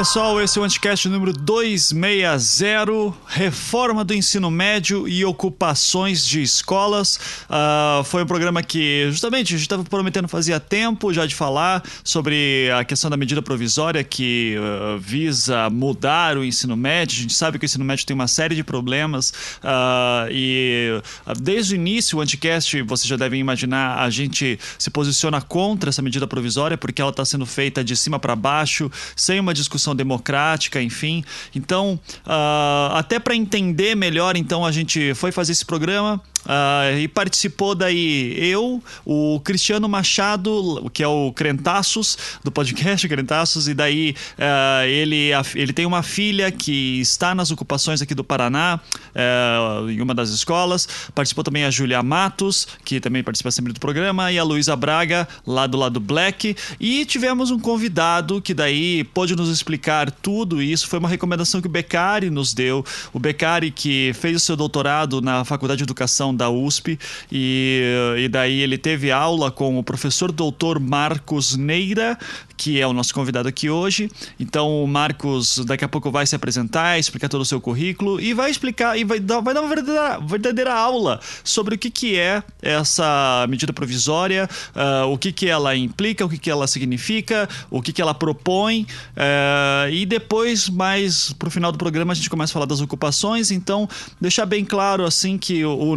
pessoal, esse é o Anticast número 260, Reforma do Ensino Médio e Ocupações de Escolas. Uh, foi um programa que, justamente, a gente estava prometendo fazia tempo já de falar sobre a questão da medida provisória que uh, visa mudar o ensino médio. A gente sabe que o ensino médio tem uma série de problemas uh, e desde o início, o Anticast, vocês já devem imaginar, a gente se posiciona contra essa medida provisória porque ela está sendo feita de cima para baixo, sem uma discussão democrática, enfim. Então, uh, até para entender melhor, então a gente foi fazer esse programa. Uh, e participou daí eu, o Cristiano Machado, que é o Crentaços, do podcast Crentaços, e daí uh, ele, ele tem uma filha que está nas ocupações aqui do Paraná, uh, em uma das escolas. Participou também a Julia Matos, que também participa sempre do programa, e a Luísa Braga, lá do lado Black. E tivemos um convidado que daí pôde nos explicar tudo isso. Foi uma recomendação que o Beccari nos deu. O Beccari, que fez o seu doutorado na Faculdade de Educação da USP, e, e daí ele teve aula com o professor doutor Marcos Neira, que é o nosso convidado aqui hoje. Então, o Marcos daqui a pouco vai se apresentar, explicar todo o seu currículo e vai explicar e vai dar, vai dar uma verdadeira, verdadeira aula sobre o que, que é essa medida provisória, uh, o que, que ela implica, o que, que ela significa, o que, que ela propõe. Uh, e depois, mais pro final do programa, a gente começa a falar das ocupações. Então, deixar bem claro assim que o, o.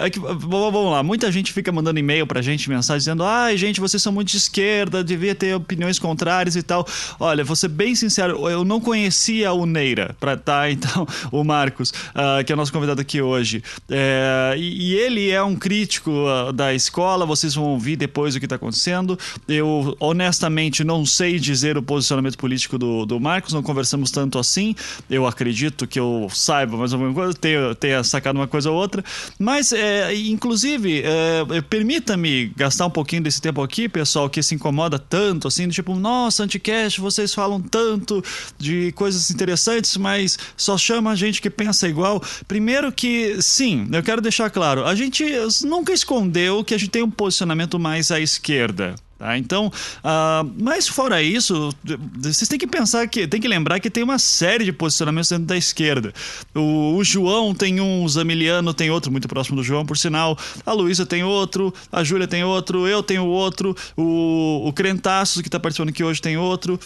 É que, vamos lá, muita gente fica mandando e-mail pra gente, mensagem dizendo: ai, gente, vocês são muito de esquerda, devia ter opiniões contrárias e tal. Olha, vou ser bem sincero, eu não conhecia o Neira, pra tá, então, o Marcos, uh, que é nosso convidado aqui hoje. É, e, e, ele é um crítico uh, da escola, vocês vão ouvir depois o que está acontecendo. Eu, honestamente, não sei dizer o posicionamento político do, do Marcos, não conversamos tanto assim. Eu acredito que eu saiba mais menos coisa, tenha, tenha sacado uma coisa ou outra. Mas, é, inclusive, é, permita-me gastar um pouquinho desse tempo aqui, pessoal, que se incomoda tanto assim, tipo, nossa, Anticast, vocês falam tanto de coisas interessantes, mas só chama a gente que pensa igual. Primeiro que, sim, eu quero deixar claro, a gente nunca escondeu que a gente tem um posicionamento mais à esquerda. Tá? Então, uh, mas fora isso, vocês têm que pensar que tem que lembrar que tem uma série de posicionamentos dentro da esquerda. O, o João tem um, o Zamiliano tem outro, muito próximo do João, por sinal. A Luísa tem outro, a Júlia tem outro, eu tenho outro, o, o Crentaços, que está participando aqui hoje, tem outro.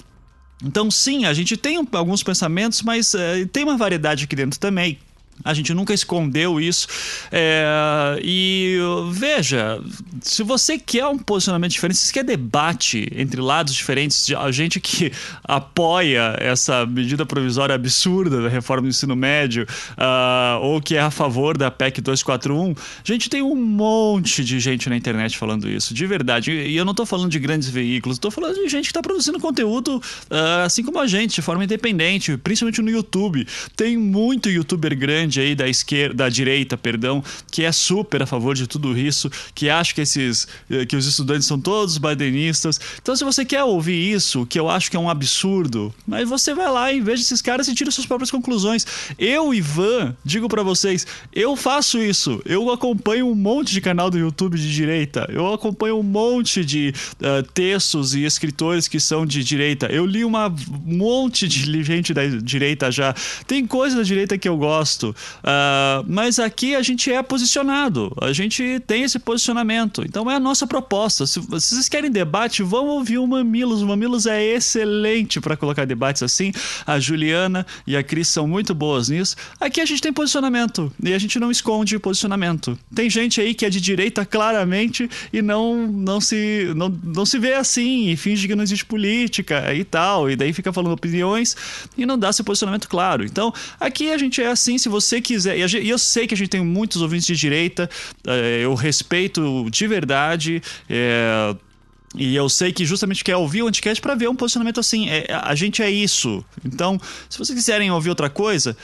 Então, sim, a gente tem alguns pensamentos, mas uh, tem uma variedade aqui dentro também. A gente nunca escondeu isso. É, e veja, se você quer um posicionamento diferente, se você quer debate entre lados diferentes, a gente que apoia essa medida provisória absurda da reforma do ensino médio, uh, ou que é a favor da PEC 241, a gente tem um monte de gente na internet falando isso, de verdade. E eu não estou falando de grandes veículos, estou falando de gente que está produzindo conteúdo uh, assim como a gente, de forma independente, principalmente no YouTube. Tem muito youtuber grande grande aí da esquerda, da direita, perdão, que é super a favor de tudo isso, que acha que esses eh, que os estudantes são todos bidenistas. Então, se você quer ouvir isso, que eu acho que é um absurdo, mas você vai lá e veja esses caras e tira suas próprias conclusões. Eu, Ivan, digo para vocês, eu faço isso. Eu acompanho um monte de canal do YouTube de direita. Eu acompanho um monte de uh, textos e escritores que são de direita. Eu li uma, um monte de gente da direita já. Tem coisa da direita que eu gosto. Uh, mas aqui a gente é posicionado, a gente tem esse posicionamento. Então é a nossa proposta. Se, vocês querem debate, vão ouvir o Mamilos. O Mamilos é excelente para colocar debates assim. A Juliana e a Cris são muito boas nisso. Aqui a gente tem posicionamento e a gente não esconde posicionamento. Tem gente aí que é de direita claramente e não, não, se, não, não se vê assim e finge que não existe política e tal. E daí fica falando opiniões e não dá seu posicionamento claro. Então aqui a gente é assim. Se você você quiser, e eu sei que a gente tem muitos ouvintes de direita, eh, eu respeito de verdade. É, e eu sei que justamente quer ouvir o Anticast para ver um posicionamento assim. É, a gente é isso. Então, se vocês quiserem ouvir outra coisa,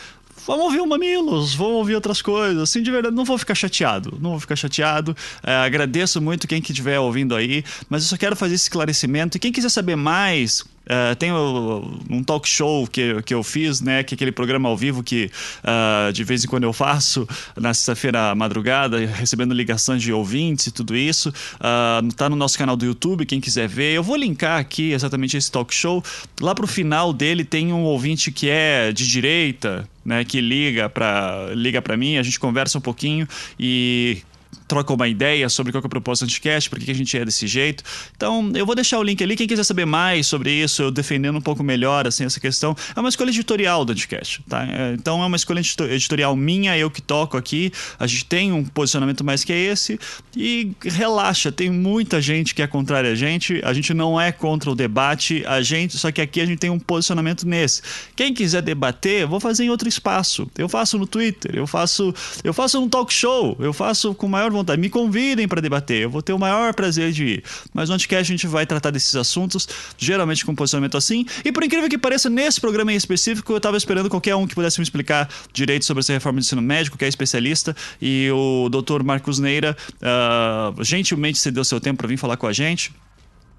vamos ouvir o Mamilos, vamos ouvir outras coisas. Assim, de verdade, não vou ficar chateado. Não vou ficar chateado. É, agradeço muito quem que estiver ouvindo aí, mas eu só quero fazer esse esclarecimento. E quem quiser saber mais Uh, tem um talk show que, que eu fiz, né? Que é aquele programa ao vivo que uh, de vez em quando eu faço na sexta-feira madrugada, recebendo ligações de ouvintes e tudo isso. Uh, tá no nosso canal do YouTube, quem quiser ver. Eu vou linkar aqui exatamente esse talk show. Lá pro final dele tem um ouvinte que é de direita, né? Que liga para liga para mim, a gente conversa um pouquinho e troca uma ideia sobre qual é o propósito do Anticast, por que a gente é desse jeito. Então, eu vou deixar o link ali. Quem quiser saber mais sobre isso, eu defendendo um pouco melhor assim, essa questão, é uma escolha editorial do Anticast. Tá? É, então, é uma escolha editorial minha, eu que toco aqui. A gente tem um posicionamento mais que esse. E relaxa, tem muita gente que é contrária a gente. A gente não é contra o debate, a gente, só que aqui a gente tem um posicionamento nesse. Quem quiser debater, vou fazer em outro espaço. Eu faço no Twitter, eu faço, eu faço um talk show, eu faço com maior vontade me convidem para debater, eu vou ter o maior prazer de ir. Mas no Anticast a gente vai tratar desses assuntos, geralmente com posicionamento assim. E por incrível que pareça, nesse programa em específico, eu estava esperando qualquer um que pudesse me explicar direito sobre essa reforma do ensino médico, que é especialista, e o doutor Marcos Neira uh, gentilmente cedeu seu tempo para vir falar com a gente.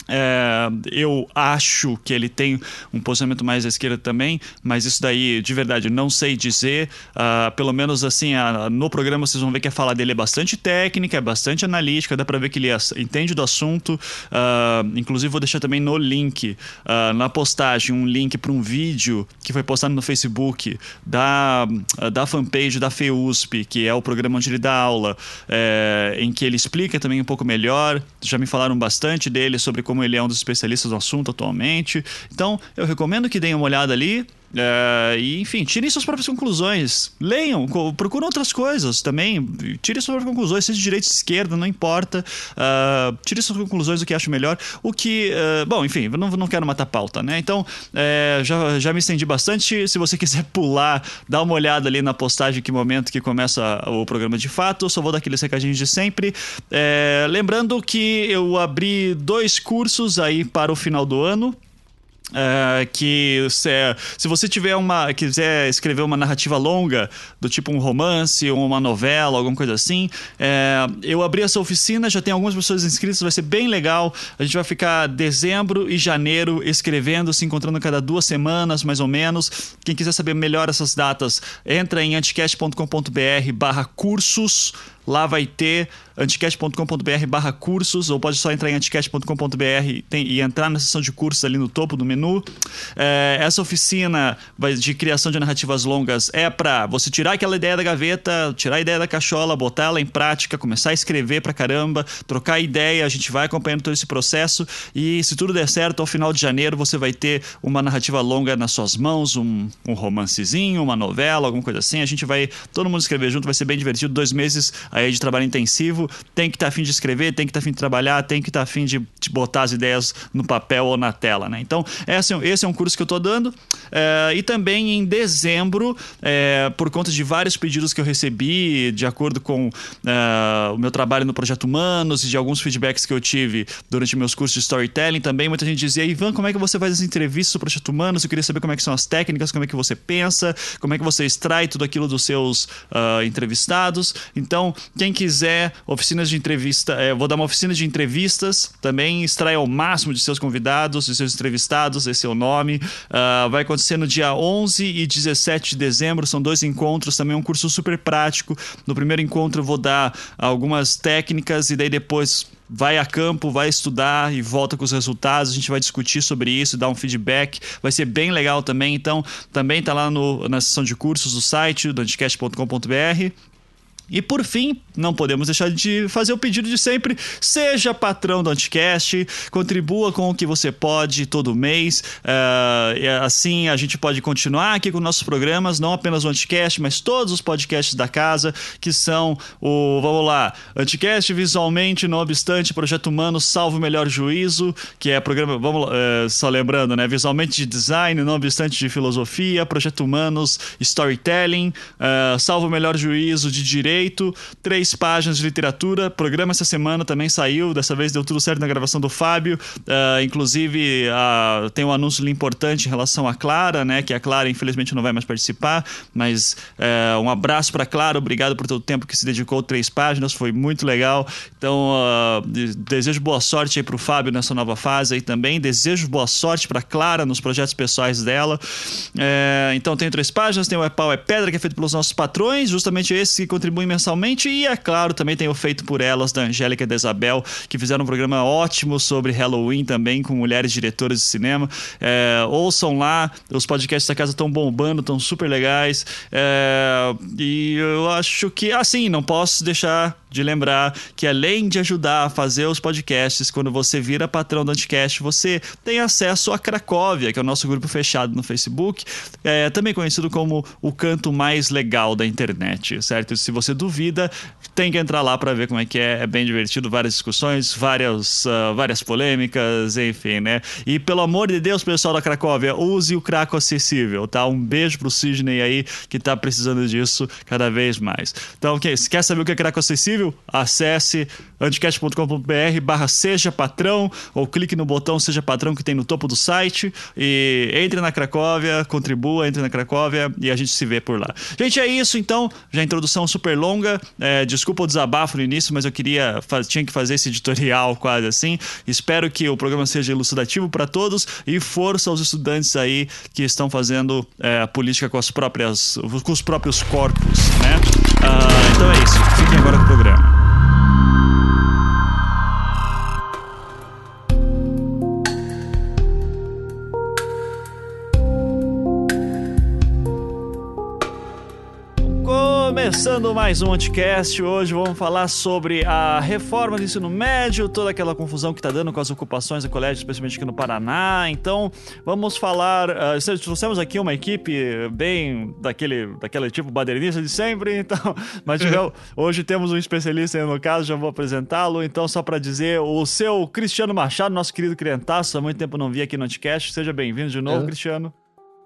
É, eu acho que ele tem um posicionamento mais à esquerda também, mas isso daí, de verdade, não sei dizer. Uh, pelo menos assim, uh, no programa vocês vão ver que a fala dele é bastante técnica, é bastante analítica, dá pra ver que ele entende do assunto. Uh, inclusive, vou deixar também no link, na postagem, um link para um vídeo que foi postado no Facebook da, da fanpage da FEUSP, que é o programa onde ele dá aula, é, em que ele explica também um pouco melhor. Já me falaram bastante dele sobre como como ele é um dos especialistas no assunto atualmente. Então, eu recomendo que deem uma olhada ali. Uh, e, enfim, tirem suas próprias conclusões. Leiam, procuram outras coisas também. Tirem suas próprias conclusões, seja de direita ou esquerda, não importa. Uh, tirem suas conclusões do que acho melhor. O que. Uh, bom, enfim, não, não quero matar pauta, né? Então, já, já me estendi bastante. Se você quiser pular, dá uma olhada ali na postagem que momento que começa o programa de fato. Só vou dar aqueles recadinhos de sempre. lembrando que eu abri dois cursos aí para o final do ano. Uh, que se, se você tiver uma quiser escrever uma narrativa longa do tipo um romance ou uma novela alguma coisa assim é, eu abri essa oficina já tem algumas pessoas inscritas vai ser bem legal. A gente vai ficar dezembro e janeiro escrevendo se encontrando cada duas semanas mais ou menos. Quem quiser saber melhor essas datas entra em anticast.com.br/barra cursos Lá vai ter anticast.com.br barra cursos, ou pode só entrar em anticast.com.br e entrar na seção de cursos ali no topo do menu. É, essa oficina de criação de narrativas longas é para você tirar aquela ideia da gaveta, tirar a ideia da cachola, botar ela em prática, começar a escrever pra caramba, trocar ideia, a gente vai acompanhando todo esse processo e se tudo der certo, ao final de janeiro você vai ter uma narrativa longa nas suas mãos, um, um romancezinho, uma novela, alguma coisa assim. A gente vai todo mundo escrever junto, vai ser bem divertido. Dois meses aí de trabalho intensivo, tem que estar tá afim de escrever, tem que estar tá afim de trabalhar, tem que estar tá afim de, de, botar as ideias no papel ou na tela, né? Então, esse, esse é um curso que eu estou dando. É, e também em dezembro, é, por conta de vários pedidos que eu recebi, de acordo com é, o meu trabalho no Projeto Humanos e de alguns feedbacks que eu tive durante meus cursos de storytelling, também muita gente dizia, Ivan, como é que você faz as entrevistas do Projeto Humanos? Eu queria saber como é que são as técnicas, como é que você pensa, como é que você extrai tudo aquilo dos seus uh, entrevistados. Então, quem quiser oficinas de entrevista, é, vou dar uma oficina de entrevistas também, extraia ao máximo de seus convidados, de seus entrevistados, esse é o nome. Uh, vai acontecer no dia 11 e 17 de dezembro, são dois encontros, também é um curso super prático. No primeiro encontro eu vou dar algumas técnicas e daí depois vai a campo, vai estudar e volta com os resultados. A gente vai discutir sobre isso, dar um feedback. Vai ser bem legal também. Então, também está lá no, na seção de cursos do site, do anticast.com.br. E por fim, não podemos deixar de fazer o pedido de sempre: seja patrão do Anticast, contribua com o que você pode todo mês. Uh, assim a gente pode continuar aqui com nossos programas, não apenas o Anticast, mas todos os podcasts da casa, que são o, vamos lá, Anticast visualmente, não obstante, Projeto Humano, Salvo Melhor Juízo, que é programa, vamos uh, só lembrando, né? Visualmente de design, não obstante de filosofia, Projeto Humanos, Storytelling, uh, Salvo Melhor Juízo de Direito feito, três páginas de literatura. Programa essa semana também saiu, dessa vez deu tudo certo na gravação do Fábio. Uh, inclusive, uh, tem um anúncio importante em relação à Clara, né? Que a Clara, infelizmente, não vai mais participar, mas uh, um abraço para Clara, obrigado por todo o tempo que se dedicou três páginas, foi muito legal. Então, desejo boa sorte aí pro Fábio nessa nova fase aí também. Desejo boa sorte para Clara nos projetos pessoais dela. É, então, tem três páginas, tem o É Pau É Pedra, que é feito pelos nossos patrões, justamente esses que contribuem mensalmente, e é claro, também tem o Feito por Elas, da Angélica e da Isabel, que fizeram um programa ótimo sobre Halloween também, com mulheres diretoras de cinema. É, ouçam lá, os podcasts da casa estão bombando, estão super legais. É, e eu acho que, assim, não posso deixar de lembrar que além de ajudar a fazer os podcasts, quando você vira patrão do Anticast, você tem acesso a Cracóvia, que é o nosso grupo fechado no Facebook, é, também conhecido como o canto mais legal da internet, certo? Se você duvida, tem que entrar lá para ver como é que é. É bem divertido, várias discussões, várias, uh, várias polêmicas, enfim, né? E pelo amor de Deus, pessoal da Cracóvia, use o Craco acessível, tá? Um beijo pro Sidney aí que tá precisando disso cada vez mais. Então, se quer saber o que é Craco acessível, acesse anticast.com.br barra seja patrão ou clique no botão seja patrão que tem no topo do site e entre na Cracóvia, contribua, entre na Cracóvia e a gente se vê por lá. Gente, é isso então. Já introdução super longa. É, desculpa o desabafo no início, mas eu queria, tinha que fazer esse editorial quase assim. Espero que o programa seja elucidativo para todos e força aos estudantes aí que estão fazendo é, política com as próprias, com os próprios corpos, né? Uh, então é isso. Fiquem agora com o programa. Começando mais um podcast, hoje vamos falar sobre a reforma do ensino médio, toda aquela confusão que está dando com as ocupações do colégio, especialmente aqui no Paraná. Então, vamos falar. Uh, trouxemos aqui uma equipe bem daquele, daquele tipo badernista de sempre, então. Mas hoje temos um especialista no caso, já vou apresentá-lo. Então, só para dizer, o seu Cristiano Machado, nosso querido criantaço, há muito tempo não vi aqui no podcast. Seja bem-vindo de novo, é. Cristiano.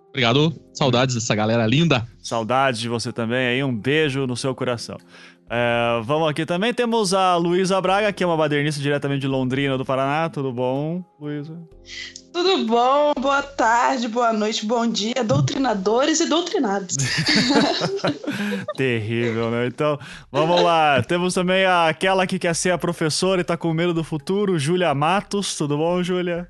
Obrigado. Saudades dessa galera linda. Saudades de você também aí. Um beijo no seu coração. É, vamos aqui também. Temos a Luísa Braga, que é uma badernista diretamente de Londrina, do Paraná. Tudo bom, Luísa? Tudo bom? Boa tarde, boa noite, bom dia, doutrinadores e doutrinados. Terrível, né? Então, vamos lá. Temos também aquela que quer ser a professora e tá com medo do futuro, Júlia Matos. Tudo bom, Júlia?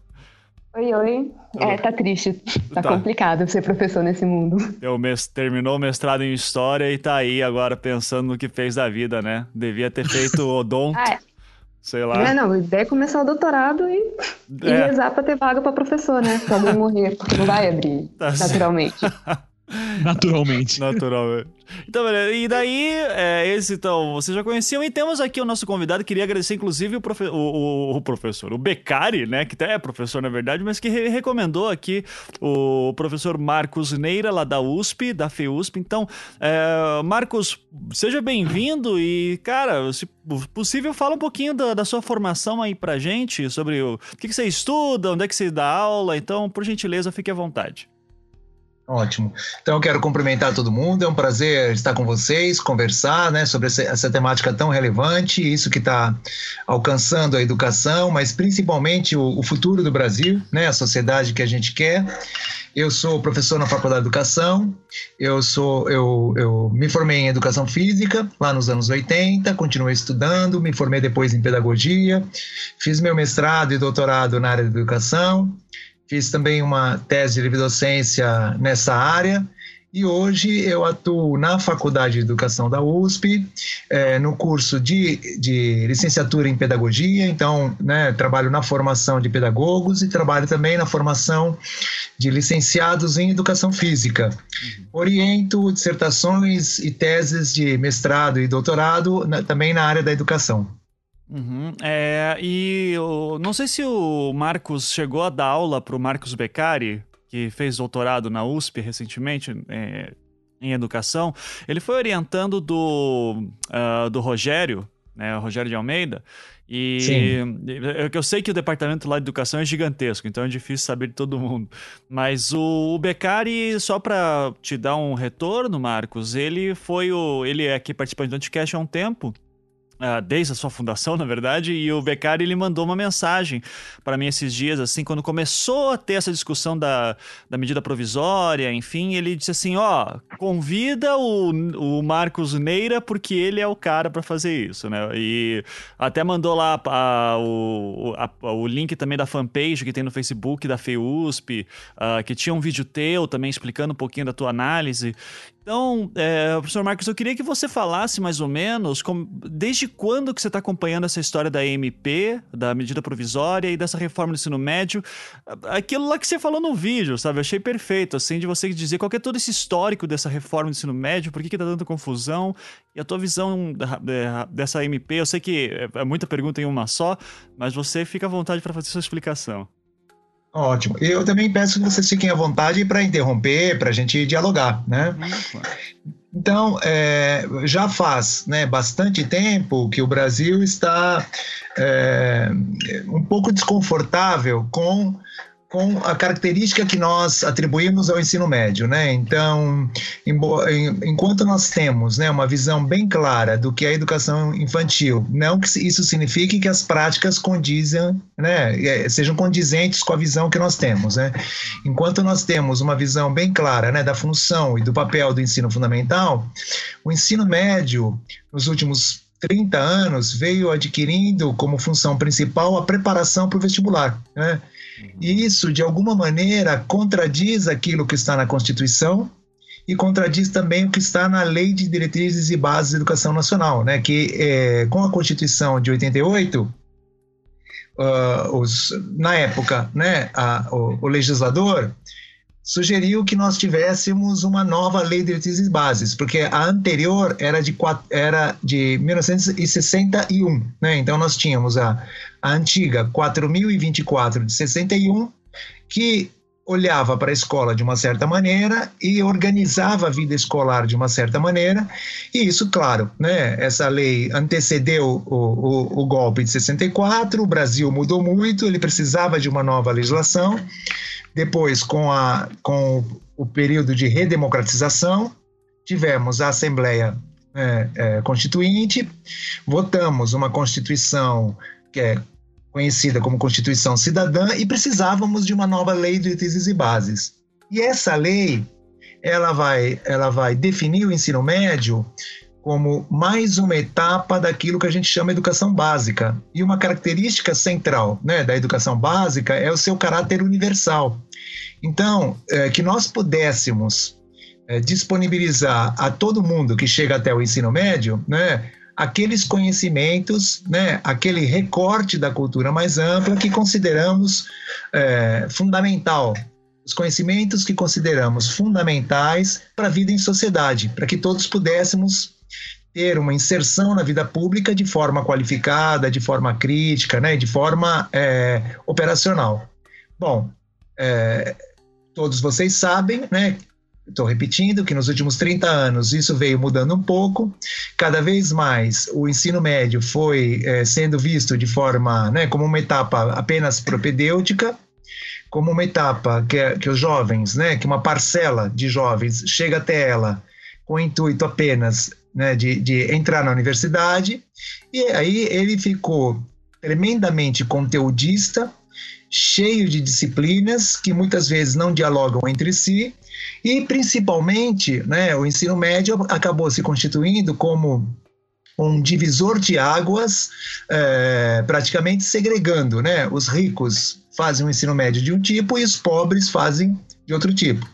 Oi, oi. É, tá triste. Tá, tá, complicado ser professor nesse mundo. Eu terminou o mestrado em História e tá aí agora pensando no que fez da vida, né? Devia ter feito odonto. ah, é. Sei lá. É, não, ideia é começar o doutorado e, é. e rezar pra ter vaga pra professor, né? Pra não morrer, porque não vai abrir, tá naturalmente. Naturalmente. Naturalmente. Então, beleza. E daí, é, esse então, vocês já conheciam. E temos aqui o nosso convidado. Queria agradecer, inclusive, o, profe o, o, o, professor, o Becari, né? Que até é professor, na verdade, mas que re recomendou aqui o professor Marcos Neira, lá da USP, da FEUSP. Então, é, Marcos, seja bem-vindo e, cara, se possível, fala um pouquinho da, da, sua formação aí pra gente, sobre o, o que, que você estuda, onde é que você dá aula. Então, por gentileza, fique à vontade. Ótimo. Então eu quero cumprimentar todo mundo. É um prazer estar com vocês, conversar né, sobre essa, essa temática tão relevante, isso que está alcançando a educação, mas principalmente o, o, futuro do Brasil, né, a sociedade que a gente quer. Eu sou professor na Faculdade de Educação. Eu sou eu, eu me formei em Educação Física lá nos anos 80, continuei estudando, me formei depois em Pedagogia, fiz meu mestrado e doutorado na área de Educação fiz também uma tese de livre docência nessa área e hoje eu atuo na Faculdade de Educação da USP, é, no curso de, de licenciatura em Pedagogia, então né, trabalho na formação de pedagogos e trabalho também na formação de licenciados em Educação Física. Uhum. Oriento dissertações e teses de mestrado e doutorado na, também na área da educação. Uhum. É, e eu, não sei se o Marcos chegou a dar aula para o Marcos Beccari, que fez doutorado na USP recentemente é, em educação. Ele foi orientando do, uh, do Rogério, né, Rogério de Almeida. E eu, eu sei que o departamento lá de educação é gigantesco, então é difícil saber de todo mundo. Mas o, o Beccari, só para te dar um retorno, Marcos, ele foi o. Ele é aqui participante do Anticast há um tempo. Uh, desde a sua fundação, na verdade, e o Beccari ele mandou uma mensagem para mim esses dias, assim, quando começou a ter essa discussão da, da medida provisória, enfim, ele disse assim, ó, convida o, o Marcos Neira porque ele é o cara para fazer isso, né? E até mandou lá a, o, a, o link também da fanpage que tem no Facebook da FEUSP, uh, que tinha um vídeo teu também explicando um pouquinho da tua análise. Então, é, professor Marcos, eu queria que você falasse mais ou menos como, desde quando que você está acompanhando essa história da MP, da medida provisória e dessa reforma do ensino médio. Aquilo lá que você falou no vídeo, sabe? Eu achei perfeito, assim, de você dizer qual é todo esse histórico dessa reforma do ensino médio, por que, que tá dando confusão e a tua visão dessa MP. Eu sei que é muita pergunta em uma só, mas você fica à vontade para fazer sua explicação. Ótimo. Eu também peço que vocês fiquem à vontade para interromper, para a gente dialogar, né? Então, é, já faz né, bastante tempo que o Brasil está é, um pouco desconfortável com com a característica que nós atribuímos ao ensino médio, né? Então, enquanto nós temos, né, uma visão bem clara do que é a educação infantil, não que isso signifique que as práticas condizem, né, é, sejam condizentes com a visão que nós temos, né? Enquanto nós temos uma visão bem clara, né, da função e do papel do ensino fundamental, o ensino médio nos últimos 30 anos veio adquirindo como função principal a preparação para o vestibular, né? E isso, de alguma maneira, contradiz aquilo que está na Constituição e contradiz também o que está na Lei de Diretrizes e Bases da Educação Nacional, né? que é, com a Constituição de 88, uh, ah, os, na época, né, a, o, o legislador sugeriu que nós tivéssemos uma nova lei de diretrizes e bases, porque a anterior era de, era de 1961, né? Então nós tínhamos a, a antiga 4024 de 61, que olhava para a escola de uma certa maneira e organizava a vida escolar de uma certa maneira, e isso, claro, né, essa lei antecedeu o, o, o golpe de 64, o Brasil mudou muito, ele precisava de uma nova legislação, depois, com, a, com o período de redemocratização, tivemos a Assembleia é, é, Constituinte, votamos uma Constituição que é conhecida como Constituição Cidadã e precisávamos de uma nova lei de diretrizes e bases. E essa lei, ela vai, ela vai definir o ensino médio como mais uma etapa daquilo que a gente chama educação básica. E uma característica central né, da educação básica é o seu caráter universal. Então, é, que nós pudéssemos é, disponibilizar a todo mundo que chega até o ensino médio, né, aqueles conhecimentos, né, aquele recorte da cultura mais ampla que consideramos é, fundamental os conhecimentos que consideramos fundamentais para a vida em sociedade, para que todos pudéssemos ter uma inserção na vida pública de forma qualificada, de forma crítica, né, de forma é, operacional. Bom, é, todos vocês sabem, né, estou repetindo que nos últimos 30 anos isso veio mudando um pouco. Cada vez mais o ensino médio foi é, sendo visto de forma, né, como uma etapa apenas propedêutica, como uma etapa que, que os jovens, né, que uma parcela de jovens chega até ela com o intuito apenas né, de, de entrar na universidade, e aí ele ficou tremendamente conteudista, cheio de disciplinas que muitas vezes não dialogam entre si, e principalmente né, o ensino médio acabou se constituindo como um divisor de águas, é, praticamente segregando. Né? Os ricos fazem o ensino médio de um tipo e os pobres fazem de outro tipo.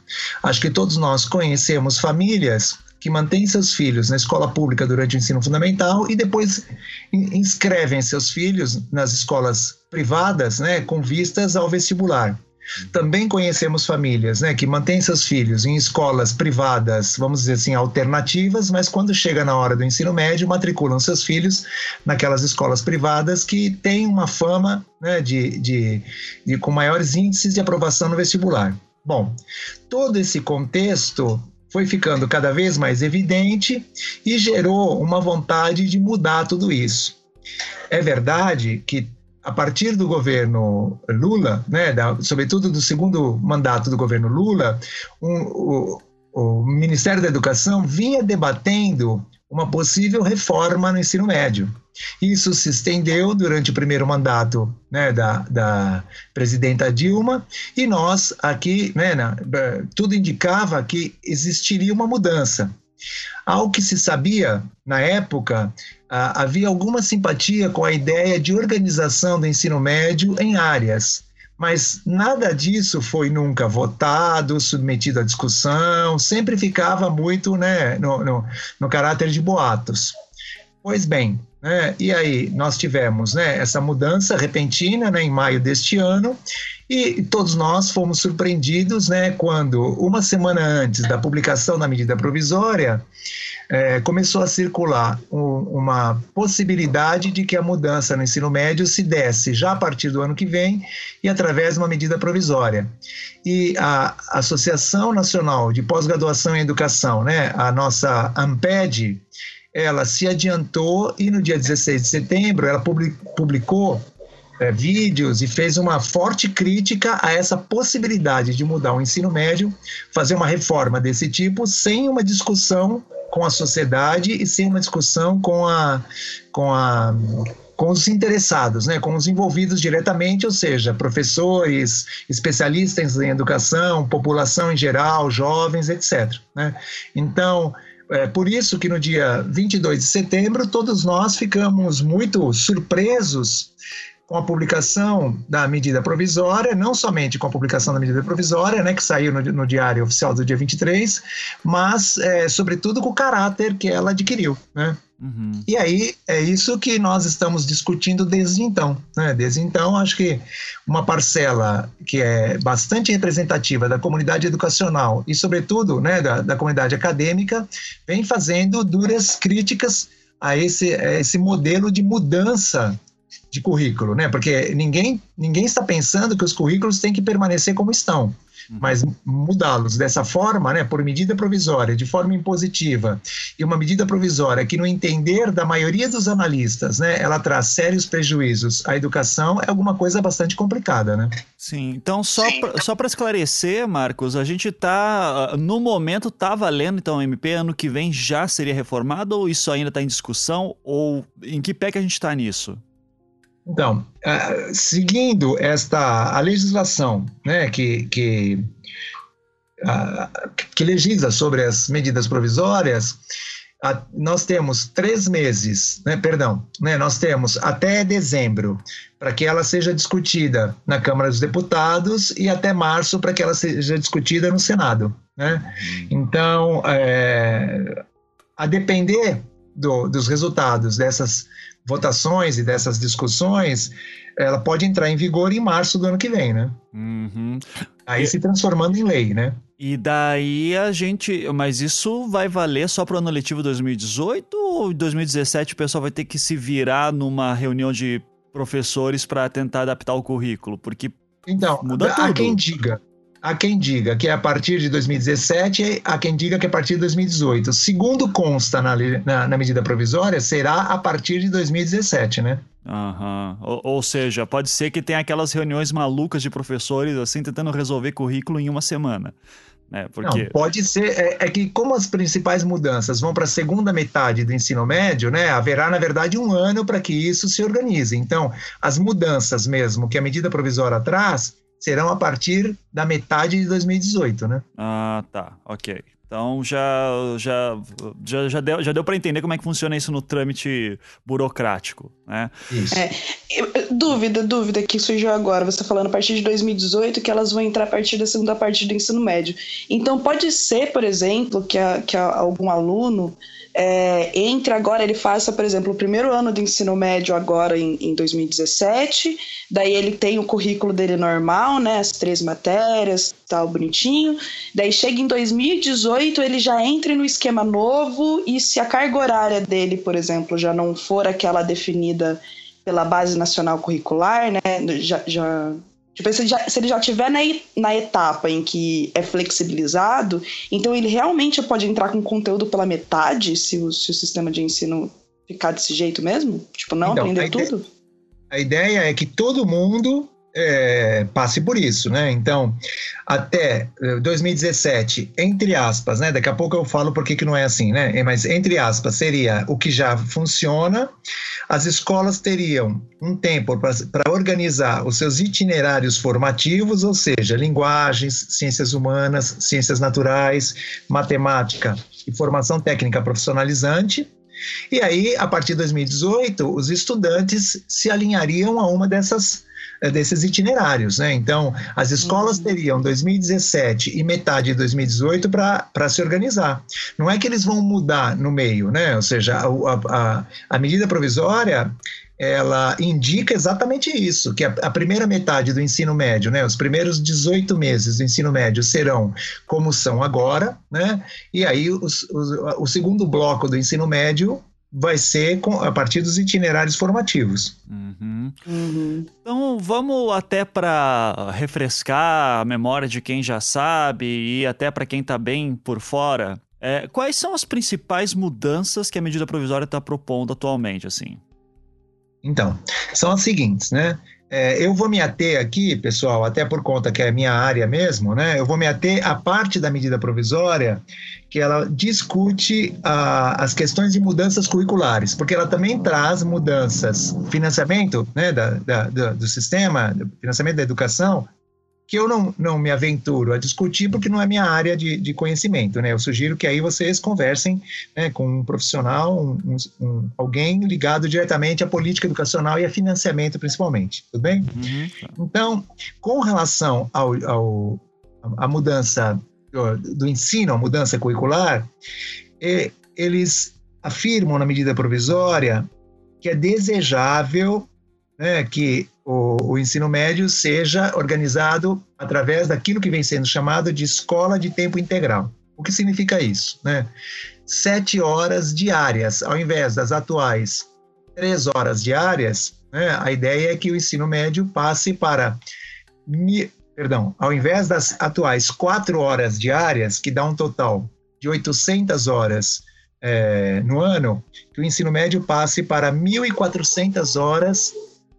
Acho que todos nós conhecemos famílias que mantêm seus filhos na escola pública durante o ensino fundamental e depois inscrevem seus filhos nas escolas privadas, né, com vistas ao vestibular. Também conhecemos famílias né, que mantêm seus filhos em escolas privadas, vamos dizer assim, alternativas, mas quando chega na hora do ensino médio, matriculam seus filhos naquelas escolas privadas que têm uma fama né, de, de, de, com maiores índices de aprovação no vestibular. Bom, todo esse contexto foi ficando cada vez mais evidente e gerou uma vontade de mudar tudo isso. É verdade que a partir do governo Lula, né, da, sobretudo do segundo mandato do governo Lula, um, o, o Ministério da Educação vinha debatendo uma possível reforma no ensino médio. Isso se estendeu durante o primeiro mandato né, da, da presidenta Dilma, e nós aqui, né, na, tudo indicava que existiria uma mudança. Ao que se sabia na época, havia alguma simpatia com a ideia de organização do ensino médio em áreas mas nada disso foi nunca votado, submetido à discussão, sempre ficava muito né, no, no, no caráter de boatos. Pois bem, né, e aí nós tivemos né, essa mudança repentina né, em maio deste ano, e todos nós fomos surpreendidos né, quando, uma semana antes da publicação da medida provisória, é, começou a circular um, uma possibilidade de que a mudança no ensino médio se desse já a partir do ano que vem e através de uma medida provisória. E a Associação Nacional de Pós-Graduação em Educação, né, a nossa AMPED, ela se adiantou e no dia 16 de setembro ela publicou é, vídeos e fez uma forte crítica a essa possibilidade de mudar o ensino médio, fazer uma reforma desse tipo sem uma discussão com a sociedade e sem uma discussão com a, com a com os interessados, né, com os envolvidos diretamente, ou seja, professores, especialistas em educação, população em geral, jovens, etc. Né? Então, é por isso que no dia 22 de setembro, todos nós ficamos muito surpresos com a publicação da medida provisória, não somente com a publicação da medida provisória, né, que saiu no, no Diário Oficial do dia 23, mas, é, sobretudo, com o caráter que ela adquiriu. Né? Uhum. E aí é isso que nós estamos discutindo desde então. Né? Desde então, acho que uma parcela que é bastante representativa da comunidade educacional e, sobretudo, né, da, da comunidade acadêmica, vem fazendo duras críticas a esse, a esse modelo de mudança de currículo, né? Porque ninguém, ninguém está pensando que os currículos têm que permanecer como estão. Mas mudá-los dessa forma, né? Por medida provisória, de forma impositiva, e uma medida provisória que, no entender da maioria dos analistas, né, ela traz sérios prejuízos à educação, é alguma coisa bastante complicada, né? Sim. Então, só pra, só para esclarecer, Marcos, a gente está no momento tá valendo, então, o MP ano que vem já seria reformado ou isso ainda está em discussão ou em que pé que a gente está nisso? Então, uh, seguindo esta a legislação né, que, que, uh, que legisla sobre as medidas provisórias, uh, nós temos três meses, né, perdão, né, nós temos até dezembro para que ela seja discutida na Câmara dos Deputados e até março para que ela seja discutida no Senado. Né? Uhum. Então, é, a depender do, dos resultados dessas votações e dessas discussões, ela pode entrar em vigor em março do ano que vem, né? Uhum. Aí e... se transformando em lei, né? E daí a gente. Mas isso vai valer só para o ano letivo 2018 ou em 2017 o pessoal vai ter que se virar numa reunião de professores para tentar adaptar o currículo? Porque então, muda tudo. Há quem diga. Há quem diga que é a partir de 2017, há quem diga que é a partir de 2018. Segundo consta na, na, na medida provisória, será a partir de 2017, né? Uhum. Ou, ou, seja, pode ser que tenha aquelas reuniões malucas de professores assim tentando resolver currículo em uma semana. Né? Porque... Não, pode ser. É, é, que, como as principais mudanças vão para a segunda metade do ensino médio, né, haverá, na verdade, um ano para que isso se organize. Então, as mudanças mesmo que a medida provisória traz serão a partir da metade de 2018, né? Ah, tá, ok. Então já, já, já, já deu, já deu para entender como é que funciona isso no trâmite burocrático, né? Isso. É, dúvida, dúvida que surgiu agora. Você tá falando a partir de 2018 que elas vão entrar a partir da segunda parte do ensino médio. Então pode ser, por exemplo, que, a, que a, algum aluno é, agora, ele faça, por exemplo, o primeiro ano do ensino médio agora em, em 2017, daí ele tem o currículo dele normal, né, as três matérias, tal, bonitinho, daí chega em 2018, ele já entra no esquema novo. E se a carga horária dele, por exemplo, já não for aquela definida pela base nacional curricular, né, já, já Tipo, se ele já, se ele já tiver na, na etapa em que é flexibilizado, então ele realmente pode entrar com conteúdo pela metade, se o, se o sistema de ensino ficar desse jeito mesmo? Tipo, não Então, aprender a ideia- tudo? A ideia é que todo mundo é, passe por isso, né? Então, até eh, 2017, entre aspas, né? Daqui a pouco eu falo por que não é assim, né? Eh, Mas entre aspas seria o que já funciona. As escolas teriam um tempo para organizar os seus itinerários formativos, ou seja, linguagens, ciências humanas, ciências naturais, matemática e formação técnica profissionalizante. E aí, a partir de 2018, os estudantes se alinhariam a uma dessas eh, desses itinerários, né? Então, as escolas Uhum. teriam 2017 e metade de 2018 para se organizar. Não é que eles vão mudar no meio, né? Ou seja, a, a, a- a medida provisória ela indica exatamente isso, que a, a primeira metade do ensino médio, né, os primeiros 18 meses do ensino médio serão como são agora, né, e aí os, os, o segundo bloco do ensino médio vai ser com, a partir dos itinerários formativos. Uhum. Uhum. Então vamos até para refrescar a memória de quem já sabe e até para quem está bem por fora. É, quais são as principais mudanças que a medida provisória está propondo atualmente, assim? Então, são as seguintes, né? É, eu vou me ater aqui, pessoal, até por conta que é minha área mesmo, né? Eu vou me ater à parte da medida provisória que ela discute ah, as questões de mudanças curriculares, porque ela também traz mudanças, financiamento né, da, da- da- do sistema, financiamento da educação, que eu não, não me aventuro a discutir porque não é minha área de, de conhecimento, né? Eu sugiro que aí vocês conversem né, com um profissional, um, um- alguém ligado diretamente à política educacional e a financiamento principalmente, tudo bem? Uhum. Então, com relação ao, ao- à mudança do, do ensino, a mudança curricular, eles afirmam na medida provisória que é desejável né, que o, o ensino médio seja organizado através daquilo que vem sendo chamado de escola de tempo integral. O que significa isso? Né? Sete horas diárias, ao invés das atuais três horas diárias, né, a ideia é que o ensino médio passe para perdão, ao invés das atuais quatro horas diárias, que dá um total de 800 horas eh, no ano, que o ensino médio passe para 1.400 horas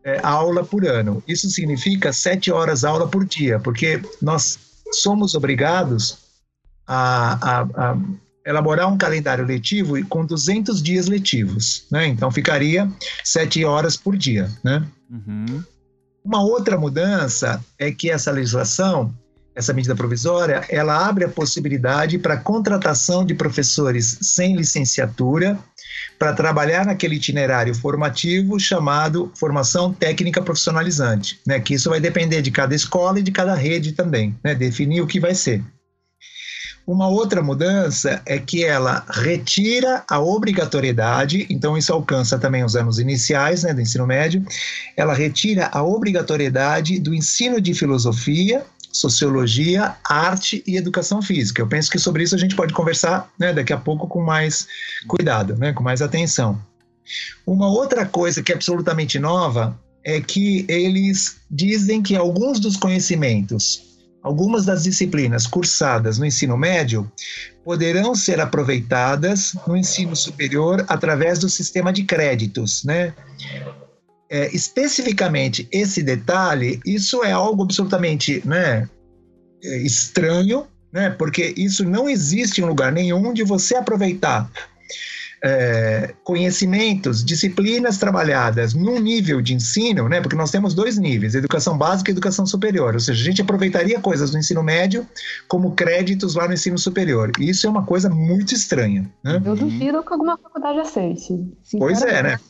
eh, aula por ano. Isso significa sete horas aula por dia, porque nós somos obrigados a, a- a elaborar um calendário letivo com 200 dias letivos, né? Então ficaria sete horas por dia, né? Uhum. Uma outra mudança é que essa legislação, essa medida provisória, ela abre a possibilidade para a contratação de professores sem licenciatura para trabalhar naquele itinerário formativo chamado formação técnica profissionalizante, né? Que isso vai depender de cada escola e de cada rede também, né? Definir o que vai ser. Uma outra mudança é que ela retira a obrigatoriedade, então isso alcança também os anos iniciais né, do ensino médio, ela retira a obrigatoriedade do ensino de filosofia, sociologia, arte e educação física. Eu penso que sobre isso a gente pode conversar né, daqui a pouco com mais cuidado, né, com mais atenção. Uma outra coisa que é absolutamente nova é que eles dizem que alguns dos conhecimentos, algumas das disciplinas cursadas no ensino médio, poderão ser aproveitadas no ensino superior através do sistema de créditos, né? É, especificamente esse detalhe, isso é algo absolutamente né, é, estranho, né, porque isso não existe em lugar nenhum de você aproveitar é, conhecimentos, disciplinas trabalhadas num nível de ensino, né, porque nós temos dois níveis, educação básica e educação superior, ou seja, a gente aproveitaria coisas do ensino médio como créditos lá no ensino superior. E isso é uma coisa muito estranha. Né? Eu duvido que alguma faculdade aceite. Pois é, né?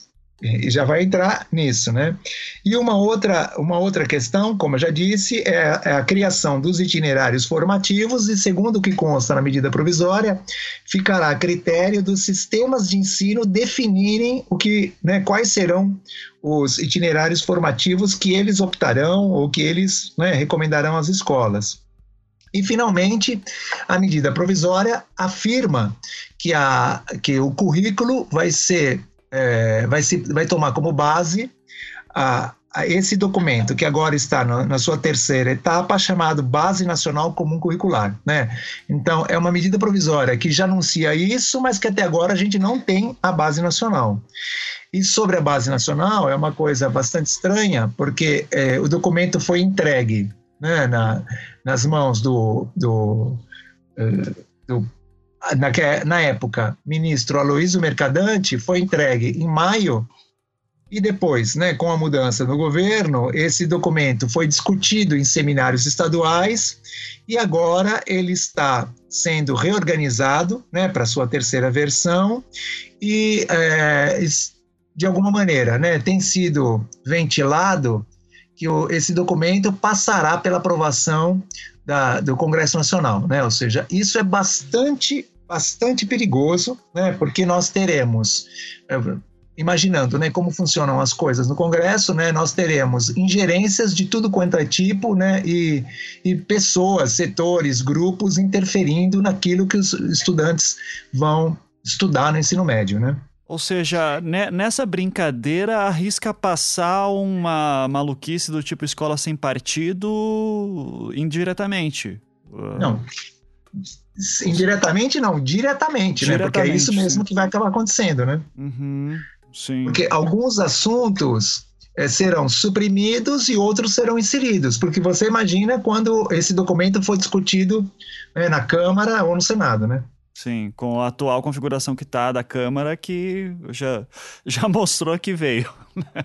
E já vai entrar nisso, né? E uma outra, uma outra questão, como eu já disse, é, é a criação dos itinerários formativos e, segundo o que consta na medida provisória, ficará a critério dos sistemas de ensino definirem o que, né, quais serão os itinerários formativos que eles optarão ou que eles né, recomendarão às escolas. E, finalmente, a medida provisória afirma que, a, que o currículo vai ser é, vai, se, vai tomar como base a, esse documento que agora está no, na sua terceira etapa, chamado Base Nacional Comum Curricular, né? Então, é uma medida provisória que já anuncia isso, mas que até agora a gente não tem a base nacional. E sobre a base nacional, é uma coisa bastante estranha, porque é, o documento foi entregue né, na, nas mãos do, do, uh, do na, na época, ministro Aloysio Mercadante, foi entregue em maio e depois, né, com a mudança no governo, esse documento foi discutido em seminários estaduais e agora ele está sendo reorganizado né, para sua terceira versão e, é, de alguma maneira, né, tem sido ventilado que o, esse documento passará pela aprovação da, do Congresso Nacional, né? Ou seja, isso é bastante, bastante perigoso, né? Porque nós teremos é, imaginando né, como funcionam as coisas no Congresso, né, nós teremos ingerências de tudo quanto é tipo, né, e, e pessoas, setores, grupos interferindo naquilo que os estudantes vão estudar no ensino médio, né? Ou seja, nessa brincadeira arrisca passar uma maluquice do tipo escola sem partido indiretamente. Não. Indiretamente não, diretamente, diretamente né? Porque é isso mesmo sim. que vai acabar acontecendo, né? Uhum. Sim. Porque alguns assuntos é, serão suprimidos e outros serão inseridos. Porque você imagina quando esse documento for discutido né, na Câmara ou no Senado, né? Sim, com a atual configuração que está da Câmara, que já, já mostrou que veio. Né?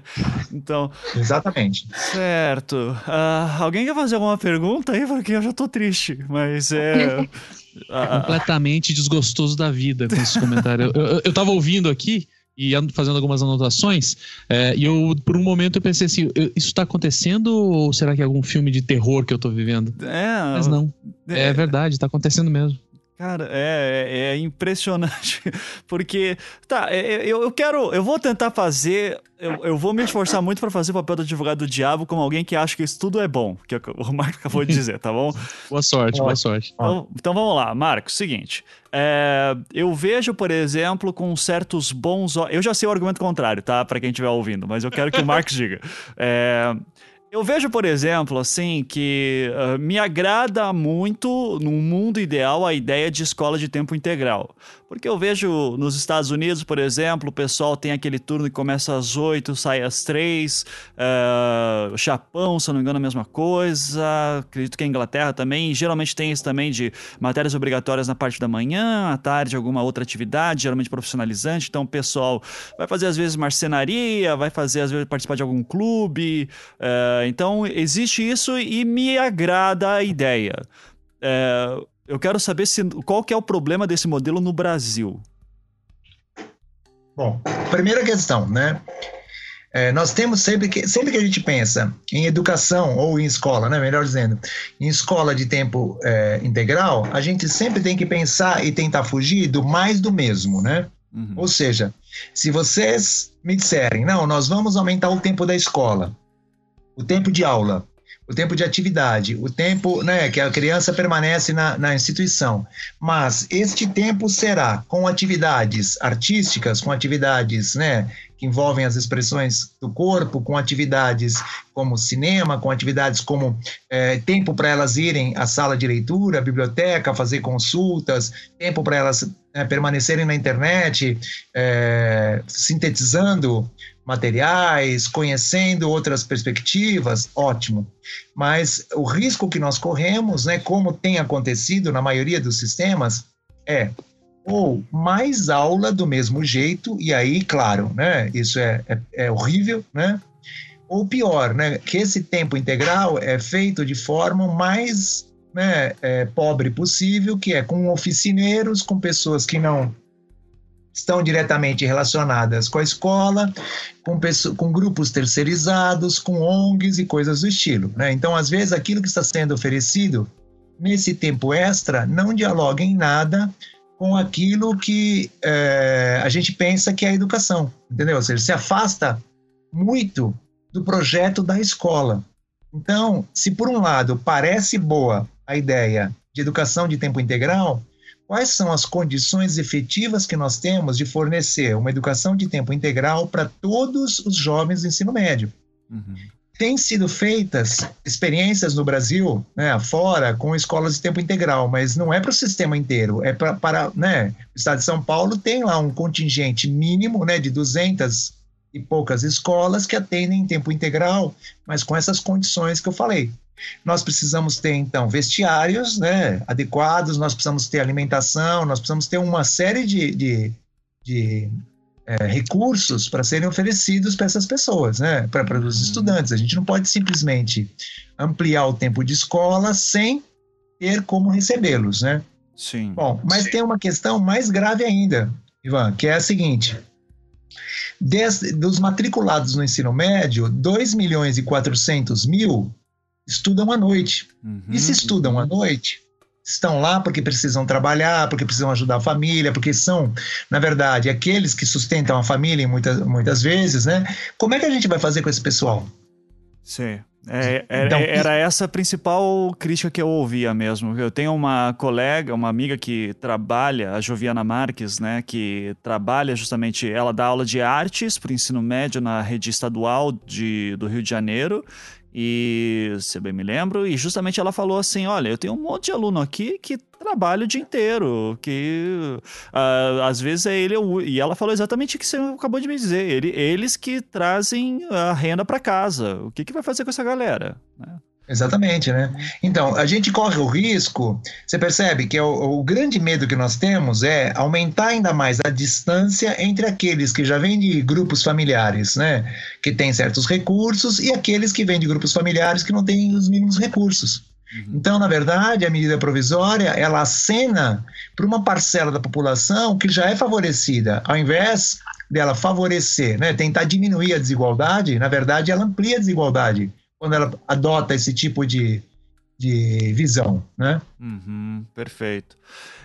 então. Exatamente. Certo. Uh, alguém quer fazer alguma pergunta aí? Porque eu já estou triste, mas é. Completamente desgostoso da vida com esse comentário. eu, eu, eu tava ouvindo aqui e fazendo algumas anotações, é, e eu, por um momento, eu pensei assim, isso está acontecendo ou será que é algum filme de terror que eu estou vivendo? É, Mas não, é, é verdade, está acontecendo mesmo. Cara, é, é, é, impressionante, porque, tá, é, é, eu, eu quero, eu vou tentar fazer, eu, eu vou me esforçar muito para fazer o papel do advogado do diabo como alguém que acha que isso tudo é bom, que o Marco acabou de dizer, tá bom? boa sorte, boa sorte. Então, então vamos lá, Marco, seguinte, é, eu vejo, por exemplo, com certos bons, eu já sei o argumento contrário, tá, para quem estiver ouvindo, mas eu quero que o Marcos diga. É, eu vejo, por exemplo, assim, que uh, me agrada muito, num mundo ideal, a ideia de escola de tempo integral. Porque eu vejo nos Estados Unidos, por exemplo, o pessoal tem aquele turno que começa às 8, sai às 3. Uh, Japão, se eu não me engano, a mesma coisa. Acredito que a Inglaterra também. Geralmente tem isso também de matérias obrigatórias na parte da manhã, à tarde, alguma outra atividade, geralmente profissionalizante. Então o pessoal vai fazer, às vezes, marcenaria, vai fazer, às vezes, participar de algum clube. Uh, então existe isso e me agrada a ideia. Uh, eu quero saber se, qual que é o problema desse modelo no Brasil. Bom, primeira questão, né? É, nós temos sempre que, sempre que a gente pensa em educação ou em escola, né, melhor dizendo, em escola de tempo é, integral, a gente sempre tem que pensar e tentar fugir do mais do mesmo, né? Uhum. Ou seja, se vocês me disserem, não, nós vamos aumentar o tempo da escola, o tempo de aula, o tempo de atividade, o tempo né, que a criança permanece na, na instituição. Mas este tempo será com atividades artísticas, com atividades né, que envolvem as expressões do corpo, com atividades como cinema, com atividades como é, tempo para elas irem à sala de leitura, biblioteca, fazer consultas, tempo para elas é, permanecerem na internet, é, sintetizando materiais, conhecendo outras perspectivas, ótimo. Mas o risco que nós corremos, né, como tem acontecido na maioria dos sistemas, é ou mais aula do mesmo jeito, e aí, claro, né, isso é, é, é horrível, né? Ou pior, né, que esse tempo integral é feito de forma mais né, é, pobre possível, que é com oficineiros, com pessoas que não estão diretamente relacionadas com a escola, com, pessoas, com grupos terceirizados, com ONGs e coisas do estilo. Né? Então, às vezes, aquilo que está sendo oferecido nesse tempo extra não dialoga em nada com aquilo que é, a gente pensa que é a educação, entendeu? Ou seja, se afasta muito do projeto da escola. Então, se por um lado parece boa a ideia de educação de tempo integral, quais são as condições efetivas que nós temos de fornecer uma educação de tempo integral para todos os jovens do ensino médio. Uhum. tem sido feitas experiências no Brasil, né, fora, com escolas de tempo integral, mas não é para o sistema inteiro, é pra, para, né, o Estado de São Paulo tem lá um contingente mínimo, né, de 200 e poucas escolas que atendem em tempo integral, mas com essas condições que eu falei. Nós precisamos ter, então, vestiários né, adequados, nós precisamos ter alimentação, nós precisamos ter uma série de, de, de é, recursos para serem oferecidos para essas pessoas, né? para os uhum. estudantes. A gente não pode simplesmente ampliar o tempo de escola sem ter como recebê-los. Né? Sim. Bom, mas Sim. tem uma questão mais grave ainda, Ivan, que é a seguinte. Des, dos matriculados no ensino médio, 2 milhões e 400 mil estudam à noite. Uhum. E se estudam à noite, estão lá porque precisam trabalhar, porque precisam ajudar a família, porque são, na verdade, aqueles que sustentam a família muitas, muitas vezes, né? Como é que a gente vai fazer com esse pessoal? Sim. É, é, então, era essa a principal crítica que eu ouvia mesmo. Eu tenho uma colega, uma amiga que trabalha, a Joviana Marques, né, que trabalha justamente, ela dá aula de artes para o ensino médio na rede estadual de, do Rio de Janeiro e, se bem me lembro, e justamente ela falou assim: olha, eu tenho um monte de aluno aqui que trabalha o dia inteiro, que uh, às vezes é ele. E ela falou exatamente o que você acabou de me dizer: ele, eles que trazem a renda para casa. O que, que vai fazer com essa galera? Né? Exatamente, né? Então, a gente corre o risco, você percebe que é o, o, grande medo que nós temos é aumentar ainda mais a distância entre aqueles que já vêm de grupos familiares, né? Que têm certos recursos, e aqueles que vêm de grupos familiares que não têm os mínimos recursos. Uhum. Então, na verdade, a medida provisória, ela acena para uma parcela da população que já é favorecida, ao invés dela favorecer, né, tentar diminuir a desigualdade, na verdade, ela amplia a desigualdade quando ela adota esse tipo de, de visão, né? Uhum, perfeito.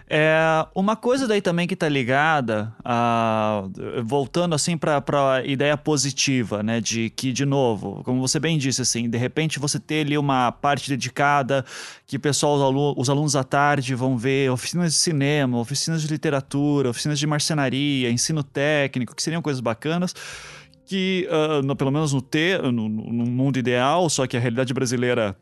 É, uma coisa daí também que está ligada, a, voltando assim para a ideia positiva, né, de que, de novo, como você bem disse, assim, de repente você ter ali uma parte dedicada que pessoal, os alunos, os alunos à tarde vão ver oficinas de cinema, oficinas de literatura, oficinas de marcenaria, ensino técnico, que seriam coisas bacanas, que, uh, no, pelo menos no, ter, no, no mundo ideal, só que a realidade brasileira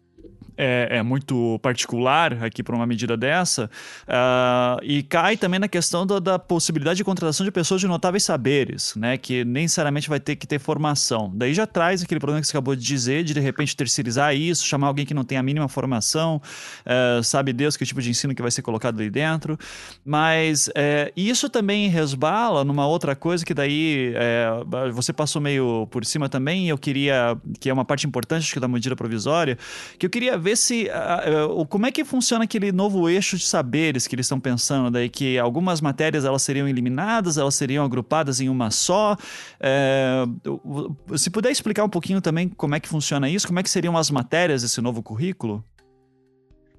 é, é, muito particular aqui para uma medida dessa, uh, e cai também na questão da, da, possibilidade de contratação de pessoas de notáveis saberes, né, que nem necessariamente vai ter que ter formação. Daí já traz aquele problema que você acabou de dizer, de de repente terceirizar isso, chamar alguém que não tem a mínima formação, uh, sabe Deus que tipo de ensino que vai ser colocado ali dentro, mas uh, isso também resbala numa outra coisa que daí é, você passou meio por cima também, eu queria, que é uma parte importante acho que da medida provisória, que eu queria ver se. Uh, como é que funciona aquele novo eixo de saberes que eles estão pensando daí? Que algumas matérias elas seriam eliminadas, elas seriam agrupadas em uma só. Uh, se puder explicar um pouquinho também como é que funciona isso, como é que seriam as matérias desse novo currículo?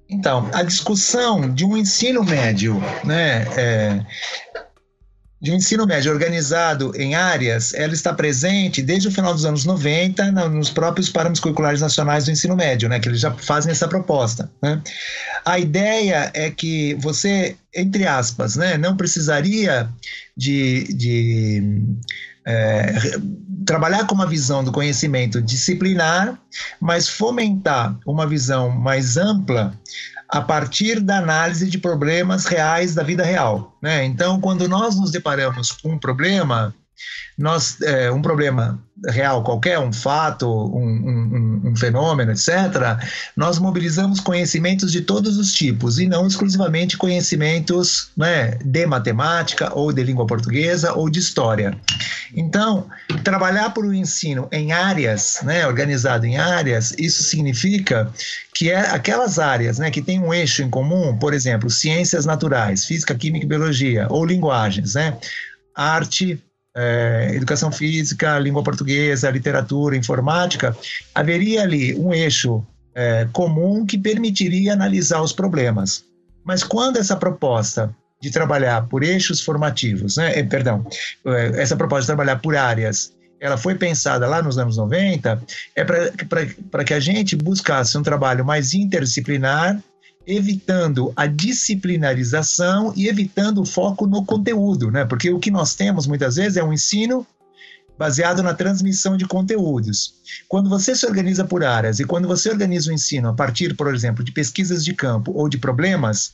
Então, a discussão de um ensino médio, né, é, de um ensino médio organizado em áreas, ela está presente desde o final dos anos 90 nos próprios parâmetros curriculares nacionais do ensino médio, né, que eles já fazem essa proposta. Né? A ideia é que você, entre aspas, né, não precisaria de, de é, trabalhar com uma visão do conhecimento disciplinar, mas fomentar uma visão mais ampla a partir da análise de problemas reais da vida real. Né? Então, quando nós nos deparamos com um problema, nós, é, um problema real qualquer, um fato, um, um, um, fenômeno, etc., nós mobilizamos conhecimentos de todos os tipos e não exclusivamente conhecimentos né, de matemática ou de língua portuguesa ou de história. Então, trabalhar por um ensino em áreas, né, organizado em áreas, isso significa que é aquelas áreas né, que têm um eixo em comum, por exemplo, ciências naturais, física, química e biologia, ou linguagens, né, arte, é, educação física, língua portuguesa, literatura, informática, haveria ali um eixo é, comum que permitiria analisar os problemas. Mas quando essa proposta de trabalhar por eixos formativos, né, eh, perdão, essa proposta de trabalhar por áreas, ela foi pensada lá nos anos 90, é para que a gente buscasse um trabalho mais interdisciplinar evitando a disciplinarização e evitando o foco no conteúdo, né? Porque o que nós temos muitas vezes é um ensino baseado na transmissão de conteúdos. Quando você se organiza por áreas e quando você organiza o ensino a partir, por exemplo, de pesquisas de campo ou de problemas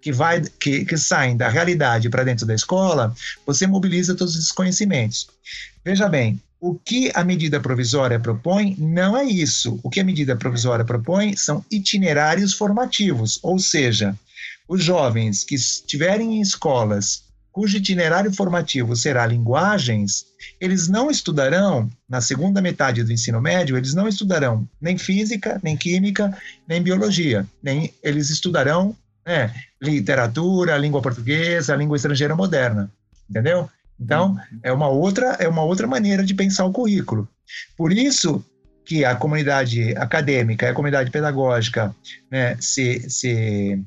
que, vai, que, que saem da realidade para dentro da escola, você mobiliza todos esses conhecimentos. Veja bem, o que a medida provisória propõe não é isso. O que a medida provisória propõe são itinerários formativos, ou seja, os jovens que estiverem em escolas cujo itinerário formativo será linguagens, eles não estudarão, na segunda metade do ensino médio, eles não estudarão nem física, nem química, nem biologia, nem eles estudarão né, literatura, língua portuguesa, língua estrangeira moderna, entendeu? Então, é uma outra é uma outra maneira de pensar o currículo. Por isso que a comunidade acadêmica e a comunidade pedagógica né, se, se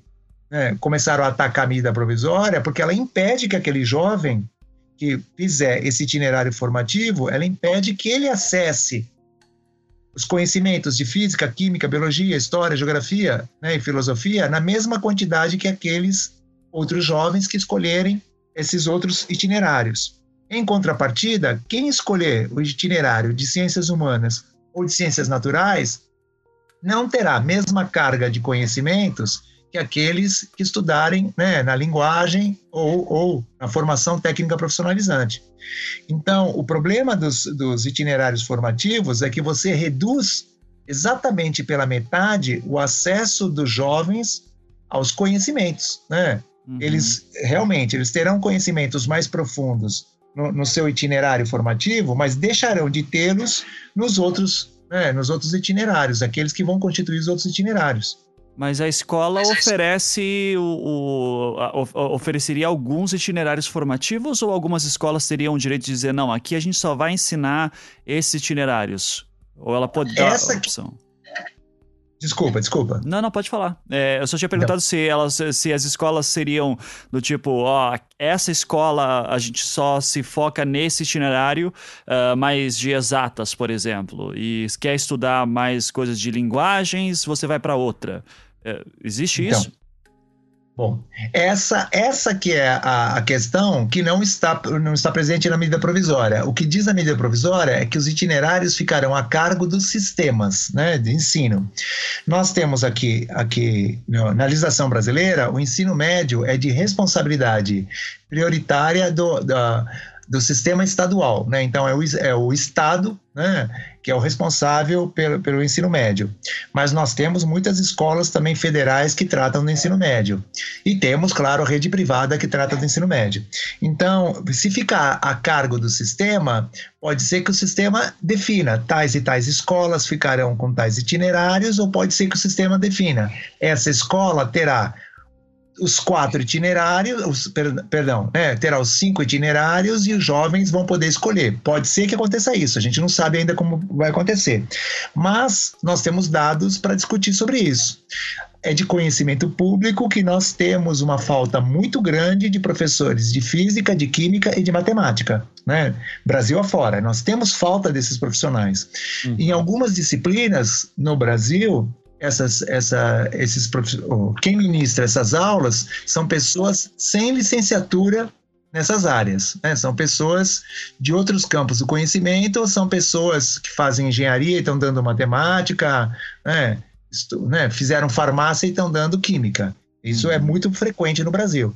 né, começaram a atacar a medida provisória porque ela impede que aquele jovem que fizer esse itinerário formativo, ela impede que ele acesse os conhecimentos de física, química, biologia, história, geografia né, e filosofia na mesma quantidade que aqueles outros jovens que escolherem esses outros itinerários. Em contrapartida, quem escolher o itinerário de ciências humanas ou de ciências naturais não terá a mesma carga de conhecimentos que aqueles que estudarem né, na linguagem ou, ou na formação técnica profissionalizante. Então, o problema dos, dos itinerários formativos é que você reduz exatamente pela metade o acesso dos jovens aos conhecimentos, né? Uhum. Eles realmente eles terão conhecimentos mais profundos no, no seu itinerário formativo, mas deixarão de tê-los nos outros, né, nos outros itinerários, aqueles que vão constituir os outros itinerários. Mas a escola oferece o, o a, ofereceria alguns itinerários formativos ou algumas escolas teriam o direito de dizer não, aqui a gente só vai ensinar esses itinerários? Ou ela pode dar Essa a opção? Desculpa, desculpa. Não, não, pode falar. É, eu só tinha perguntado se elas, se as escolas seriam do tipo, ó, essa escola a gente só se foca nesse itinerário, uh, mais de exatas, por exemplo, e quer estudar mais coisas de linguagens, você vai para outra. É, existe então, isso? Bom, essa, essa que é a, a, questão que não está, não está presente na medida provisória. O que diz a medida provisória é que os itinerários ficarão a cargo dos sistemas né, de ensino. Nós temos aqui, aqui na legislação brasileira, o ensino médio é de responsabilidade prioritária do, da do sistema estadual, né? Então é o, é o Estado, né, que é o responsável pelo, pelo ensino médio. Mas nós temos muitas escolas também federais que tratam do ensino médio. E temos, claro, a rede privada que trata do ensino médio. Então, se ficar a cargo do sistema, pode ser que o sistema defina tais e tais escolas ficarão com tais itinerários, ou pode ser que o sistema defina essa escola terá os quatro itinerários, os, perdão, né, terá os cinco itinerários e os jovens vão poder escolher. Pode ser que aconteça isso, a gente não sabe ainda como vai acontecer. Mas nós temos dados para discutir sobre isso. É de conhecimento público que nós temos uma falta muito grande de professores de física, de química e de matemática. Né? Brasil afora, nós temos falta desses profissionais. Uhum. Em algumas disciplinas no Brasil, essas, essa, esses quem ministra essas aulas são pessoas sem licenciatura nessas áreas. Né? São pessoas de outros campos do conhecimento, ou são pessoas que fazem engenharia e estão dando matemática, né? Estu, né? fizeram farmácia e estão dando química. Isso é uhum. muito frequente no Brasil.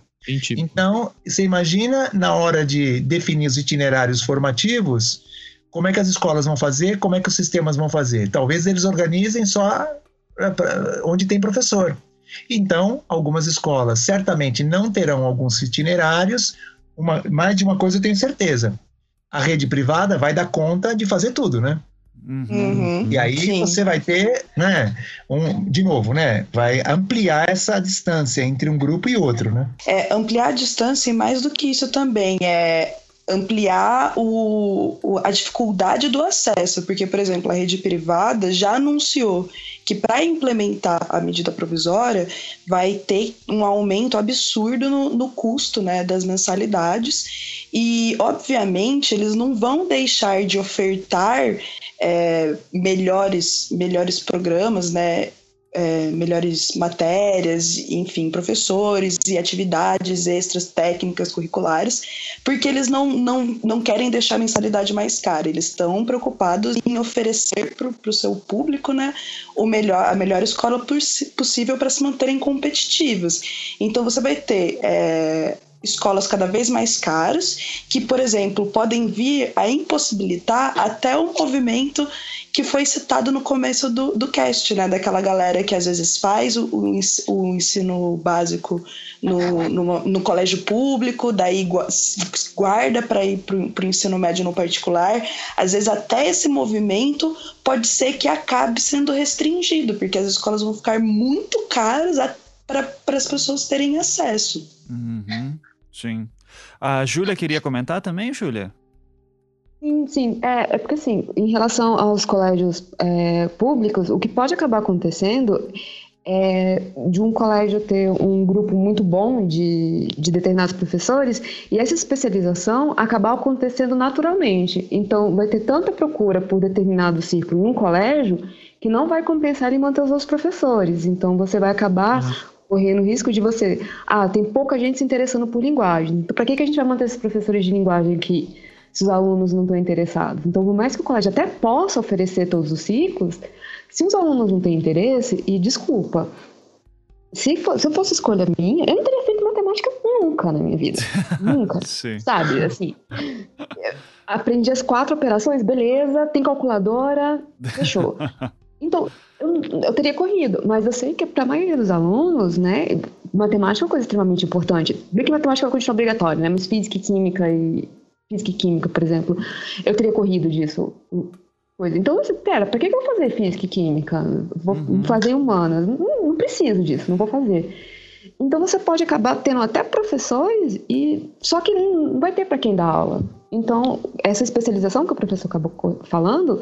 Então, você imagina na hora de definir os itinerários formativos, como é que as escolas vão fazer, como é que os sistemas vão fazer. Talvez eles organizem só onde tem professor. Então, algumas escolas certamente não terão alguns itinerários, uma, mais de uma coisa eu tenho certeza. A rede privada vai dar conta de fazer tudo, né? Uhum. uhum. E aí Sim. você vai ter, né, um, de novo, né, vai ampliar essa distância entre um grupo e outro, né? É, ampliar a distância e mais do que isso também, é ampliar o, o, a dificuldade do acesso, porque, por exemplo, a rede privada já anunciou que para implementar a medida provisória vai ter um aumento absurdo no, no custo né, das mensalidades. E, obviamente, eles não vão deixar de ofertar é, melhores, melhores programas, né, é, melhores matérias, enfim, professores e atividades extras técnicas curriculares, porque eles não, não, não querem deixar a mensalidade mais cara, eles estão preocupados em oferecer para o seu público né, o melhor, a melhor escola possível para se manterem competitivos. Então você vai ter. É, escolas cada vez mais caras, que, por exemplo, podem vir a impossibilitar até o movimento que foi citado no começo do, do cast, né? Daquela galera que às vezes faz o, o ensino básico no, no, no, colégio público, daí guarda para ir para o ensino médio no particular. Às vezes, até esse movimento pode ser que acabe sendo restringido, porque as escolas vão ficar muito caras para as pessoas terem acesso. Uhum, sim. A Júlia queria comentar também, Júlia? Sim, sim. É, é, porque, assim, em relação aos colégios é, públicos, o que pode acabar acontecendo é de um colégio ter um grupo muito bom de, de determinados professores e essa especialização acabar acontecendo naturalmente. Então, vai ter tanta procura por determinado círculo em um colégio que não vai compensar em manter os outros professores. Então, você vai acabar uhum. Correndo o risco de você. Ah, tem pouca gente se interessando por linguagem. Então, para que, que a gente vai manter esses professores de linguagem aqui? se os alunos não estão interessados. Então, por mais que o colégio até possa oferecer todos os ciclos, se os alunos não têm interesse, e desculpa, se, for, se eu fosse escolha minha, eu não teria feito matemática nunca na minha vida. Nunca. Sabe, assim. Aprendi as quatro operações, beleza, tem calculadora, fechou. Então, eu, eu teria corrido, mas eu sei que para a maioria dos alunos, né, matemática é uma coisa extremamente importante. Bem que matemática é uma coisa obrigatória, né, mas física e química e física e química, por exemplo, eu teria corrido disso. Coisa. Então, você, pera, pra que eu vou fazer física e química? Vou uhum. fazer humanas? Não, não preciso disso, não vou fazer. Então você pode acabar tendo até professores e só que não vai ter para quem dar aula. Então essa especialização que o professor acabou falando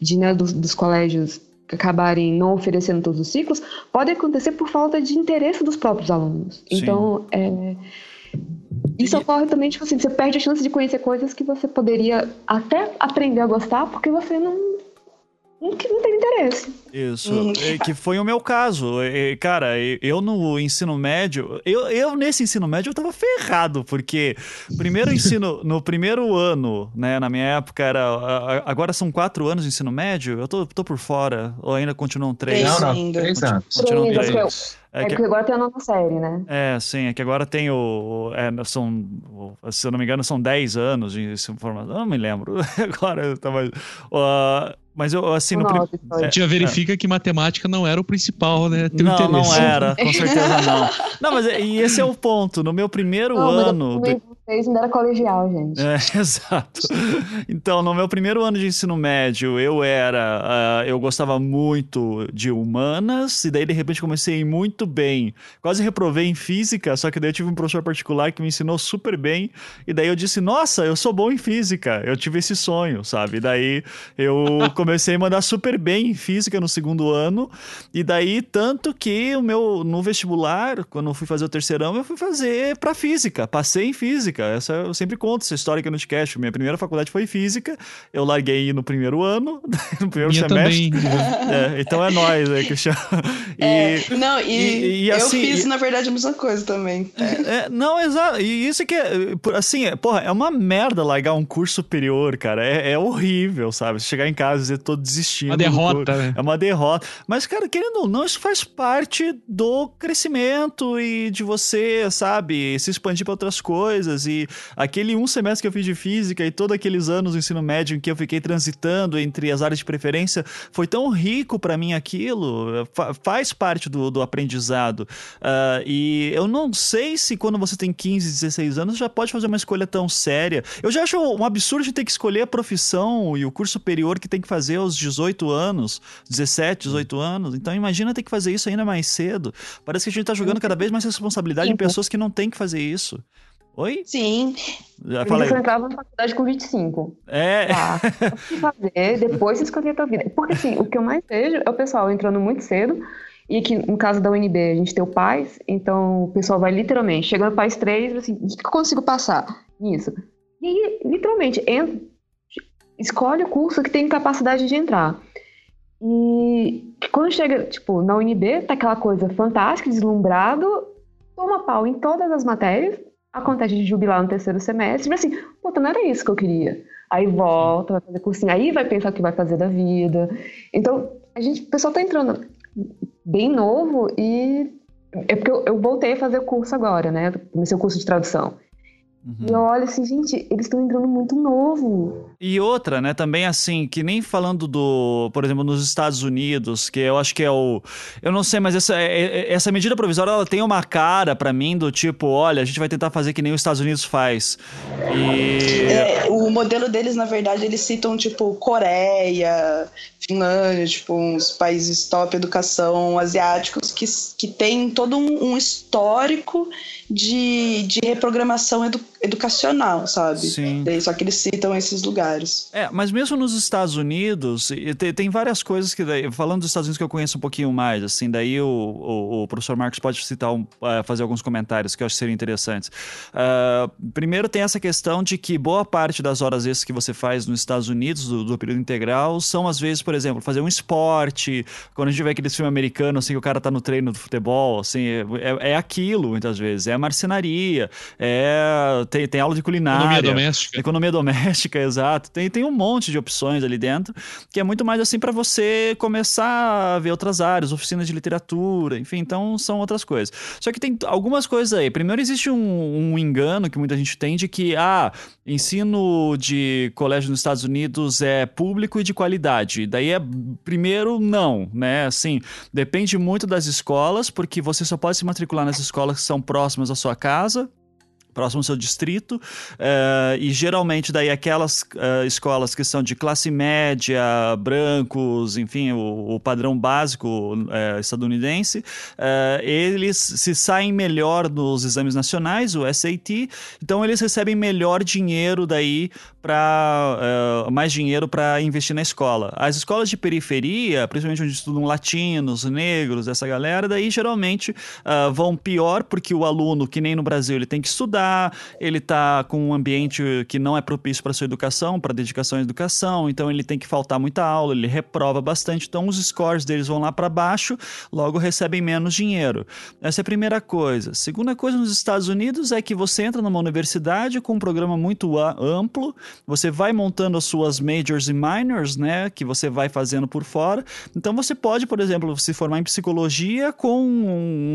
de né, dos, dos colégios acabarem não oferecendo todos os ciclos pode acontecer por falta de interesse dos próprios alunos. Sim. Então é, isso ocorre também, tipo assim, você perde a chance de conhecer coisas que você poderia até aprender a gostar porque você não, não, tem interesse. Isso, hum. que foi o meu caso. Cara, eu no ensino médio, eu, eu nesse ensino médio eu tava ferrado, porque primeiro ensino, no primeiro ano, né, na minha época era, agora são quatro anos de ensino médio, eu tô, tô por fora, ou ainda continuam três? Não, não, três anos. Continuam três. É, é que, agora tem a nova série, né? É, sim, é que agora tem o. É, são, se eu não me engano, são 10 anos de formação. Eu não me lembro. agora eu tava. Uh, mas eu, assim, no primeiro. A gente já verifica é. que matemática não era o principal, né? Teu não, interesse. não era, com certeza não. Não, mas e esse é o ponto. No meu primeiro não, ano. Mas eu vocês ainda era colegial, gente. É, exato. Então, no meu primeiro ano de ensino médio, eu era. Uh, eu gostava muito de humanas, e daí, de repente, comecei muito bem. Quase reprovei em física, só que daí eu tive um professor particular que me ensinou super bem. E daí eu disse, nossa, eu sou bom em física. Eu tive esse sonho, sabe? E daí eu comecei a mandar super bem em física no segundo ano. E daí, tanto que o meu, no vestibular, quando eu fui fazer o terceirão, eu fui fazer para física. Passei em física física. Essa eu sempre conto essa história aqui no podcast. Minha primeira faculdade foi física. Eu larguei no primeiro ano, no primeiro Minha semestre. Também. É, então é nós aí que chama. E, é, não, e, e, e assim, eu fiz, na verdade, a mesma coisa também. É, não, exato. E isso que é, assim, é, porra, é uma merda largar um curso superior, cara. É, é horrível, sabe? Chegar em casa e dizer, tô desistindo. Uma derrota, né? É uma derrota. Mas, cara, querendo ou não, isso faz parte do crescimento e de você, sabe, se expandir para outras coisas E aquele um semestre que eu fiz de física e todos aqueles anos do ensino médio em que eu fiquei transitando entre as áreas de preferência, foi tão rico para mim aquilo, fa faz parte do, do aprendizado. Uh, e eu não sei se quando você tem 15, 16 anos já pode fazer uma escolha tão séria. Eu já acho um absurdo de ter que escolher a profissão e o curso superior que tem que fazer aos 18 anos, 17, 18 anos. Então imagina ter que fazer isso ainda mais cedo. Parece que a gente tá jogando cada vez mais responsabilidade em pessoas que não têm que fazer isso. Oi? Sim. Já falei. Você entrava na faculdade com 25. É. Tá. O que fazer, depois você escolher a tua vida. Porque, assim, o que eu mais vejo é o pessoal entrando muito cedo. E que, no caso da UNB, a gente tem o PAIS, então o pessoal vai literalmente, chegando no PAIS 3, assim, o que eu consigo passar nisso? E aí, literalmente, entra, escolhe o curso que tem capacidade de entrar. E quando chega, tipo, na UNB, tá aquela coisa fantástica, deslumbrado, toma pau em todas as matérias, acontece de jubilar no terceiro semestre, e assim, puta, não era isso que eu queria. Aí volta, vai fazer cursinho, aí vai pensar o que vai fazer da vida. Então, a gente, o pessoal tá entrando bem novo e é porque eu, eu voltei a fazer curso agora, né? Comecei o curso de tradução. Uhum. E eu olho assim, gente, eles estão entrando muito novo. E outra, né, também assim, que nem falando do, por exemplo, nos Estados Unidos, que eu acho que é o. Eu não sei, mas essa, é, é, essa medida provisória ela tem uma cara para mim do tipo, olha, a gente vai tentar fazer que nem os Estados Unidos faz. E. É, o modelo deles, na verdade, eles citam, tipo, Coreia, Finlândia, tipo, uns países top educação asiáticos que, que tem todo um, um histórico de, de reprogramação edu, educacional, sabe? Sim. Daí, só que eles citam esses lugares. É, mas mesmo nos Estados Unidos, tem, tem várias coisas que, daí, falando dos Estados Unidos que eu conheço um pouquinho mais, assim, daí o, o, o professor Marcos pode citar, um, uh, fazer alguns comentários que eu acho que seriam interessantes. Uh, primeiro tem essa questão de que boa parte das horas extras que você faz nos Estados Unidos, do, do período integral, são às vezes, por exemplo, fazer um esporte, quando a gente vê aqueles filmes americanos, assim, que o cara tá no treino do futebol, assim, é, é, é aquilo, muitas vezes, é marcenaria, é, tem, tem aula de culinária. Economia doméstica. Economia doméstica, exato. Tem, tem um monte de opções ali dentro, que é muito mais assim para você começar a ver outras áreas, oficinas de literatura, enfim, então são outras coisas. Só que tem algumas coisas aí. Primeiro, existe um, um engano que muita gente tem de que, ah, ensino de colégio nos Estados Unidos é público e de qualidade. Daí é, primeiro, não, né? Assim, depende muito das escolas, porque você só pode se matricular nas escolas que são próximas à sua casa, próximo ao seu distrito, uh, e geralmente daí aquelas uh, escolas que são de classe média, brancos, enfim, o, o padrão básico uh, estadunidense, eles se saem melhor nos exames nacionais, o SAT, então eles recebem melhor dinheiro daí para mais dinheiro para investir na escola. As escolas de periferia, principalmente onde estudam latinos, negros, essa galera, daí geralmente vão pior porque o aluno, que nem no Brasil, ele tem que estudar ele está com um ambiente que não é propício para sua educação, para dedicação à educação, então ele tem que faltar muita aula, ele reprova bastante, então os scores deles vão lá para baixo, logo recebem menos dinheiro. Essa é a primeira coisa. Segunda coisa nos Estados Unidos é que você entra numa universidade com um programa muito amplo, você vai montando as suas majors e minors, né, que você vai fazendo por fora. Então você pode, por exemplo, se formar em psicologia com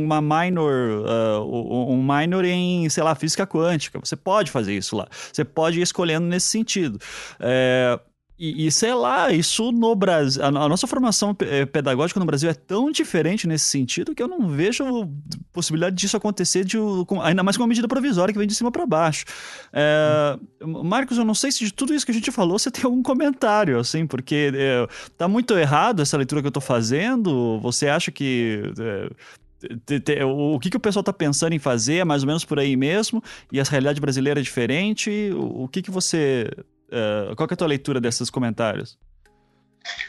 uma minor, uh, um minor em, sei lá, física física quântica. Você pode fazer isso lá. Você pode ir escolhendo nesse sentido. É, e, e, sei lá, isso no Brasil. A, nossa formação é, pedagógica no Brasil é tão diferente nesse sentido que eu não vejo possibilidade disso acontecer, de, ainda mais com uma medida provisória que vem de cima para baixo. É, Marcos, eu não sei se de tudo isso que a gente falou você tem algum comentário, assim, porque é, tá muito errado essa leitura que eu tô fazendo. Você acha que. É, o que, que o pessoal está pensando em fazer é mais ou menos por aí mesmo, e a realidade brasileira é diferente. O que, que você. Uh, qual que é a tua leitura desses comentários?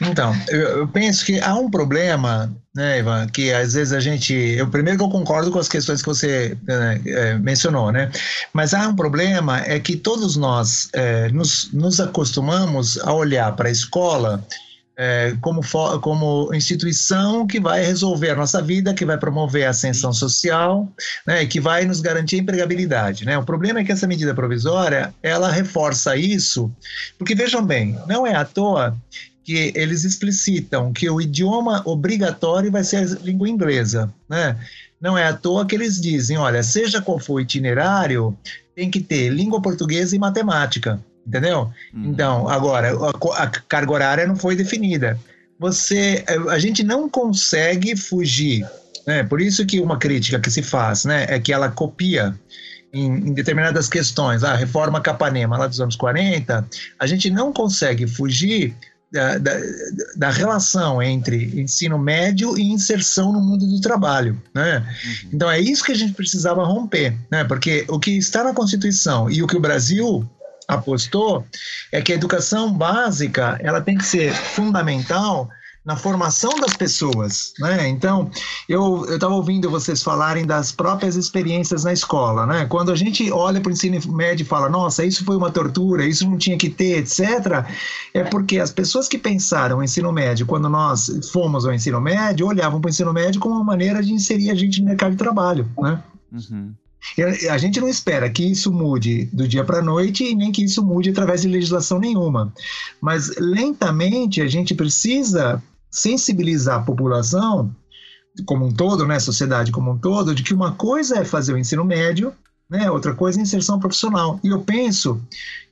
Então, eu, eu, penso que há um problema, né, Ivan, que às vezes a gente. Eu, primeiro que eu concordo com as questões que você né, é, mencionou, né? Mas há um problema é que todos nós é, nos, nos acostumamos a olhar para a escola é, como, como instituição que vai resolver a nossa vida, que vai promover a ascensão social, né, que vai nos garantir a empregabilidade. Né? O problema é que essa medida provisória, ela reforça isso, porque vejam bem, não é à toa que eles explicitam que o idioma obrigatório vai ser a língua inglesa, né? Não é à toa que eles dizem, olha, seja qual for o itinerário, tem que ter língua portuguesa e matemática entendeu? Uhum. Então, agora, a, a, carga horária não foi definida. Você, a gente não consegue fugir, né? Por isso que uma crítica que se faz, né, é que ela copia em, em, determinadas questões, a reforma Capanema lá dos anos 40, a gente não consegue fugir da, da, da, relação entre ensino médio e inserção no mundo do trabalho, né? Uhum. Então é isso que a gente precisava romper, né? Porque o que está na Constituição e o que o Brasil apostou é que a educação básica ela tem que ser fundamental na formação das pessoas, né? Então, eu estava ouvindo vocês falarem das próprias experiências na escola, né? Quando a gente olha para o ensino médio e fala, nossa, isso foi uma tortura, isso não tinha que ter, etc., é porque as pessoas que pensaram o ensino médio, quando nós fomos ao ensino médio, olhavam para o ensino médio como uma maneira de inserir a gente no mercado de trabalho, né? Uhum. A gente não espera que isso mude do dia para a noite e nem que isso mude através de legislação nenhuma. Mas lentamente a gente precisa sensibilizar a população como um todo, né, a sociedade como um todo, de que uma coisa é fazer o ensino médio né? Outra coisa é inserção profissional. E eu penso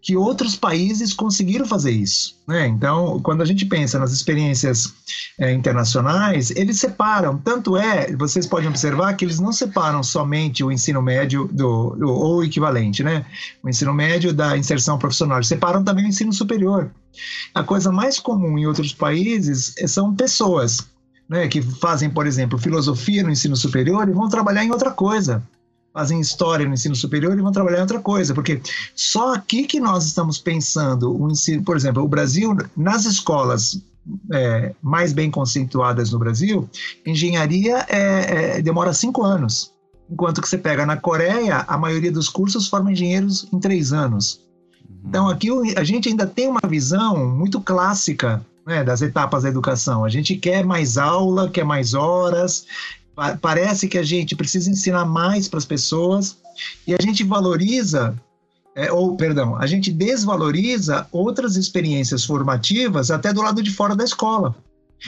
que outros países conseguiram fazer isso. Né? Então, quando a gente pensa nas experiências é, internacionais, eles separam. Tanto é, vocês podem observar que eles não separam somente o ensino médio do, do ou equivalente, né? O ensino médio da inserção profissional. Eles separam também o ensino superior. A coisa mais comum em outros países são pessoas né, que fazem, por exemplo, filosofia no ensino superior e vão trabalhar em outra coisa fazem história no ensino superior e vão trabalhar em outra coisa, porque só aqui que nós estamos pensando o ensino, por exemplo, o Brasil, nas escolas é, mais bem conceituadas no Brasil, engenharia é, é, demora cinco anos, enquanto que você pega na Coreia, a maioria dos cursos forma engenheiros em três anos. Então aqui a gente ainda tem uma visão muito clássica né, das etapas da educação. A gente quer mais aula, quer mais horas, parece que a gente precisa ensinar mais para as pessoas e a gente valoriza, é, ou perdão, a gente desvaloriza outras experiências formativas até do lado de fora da escola.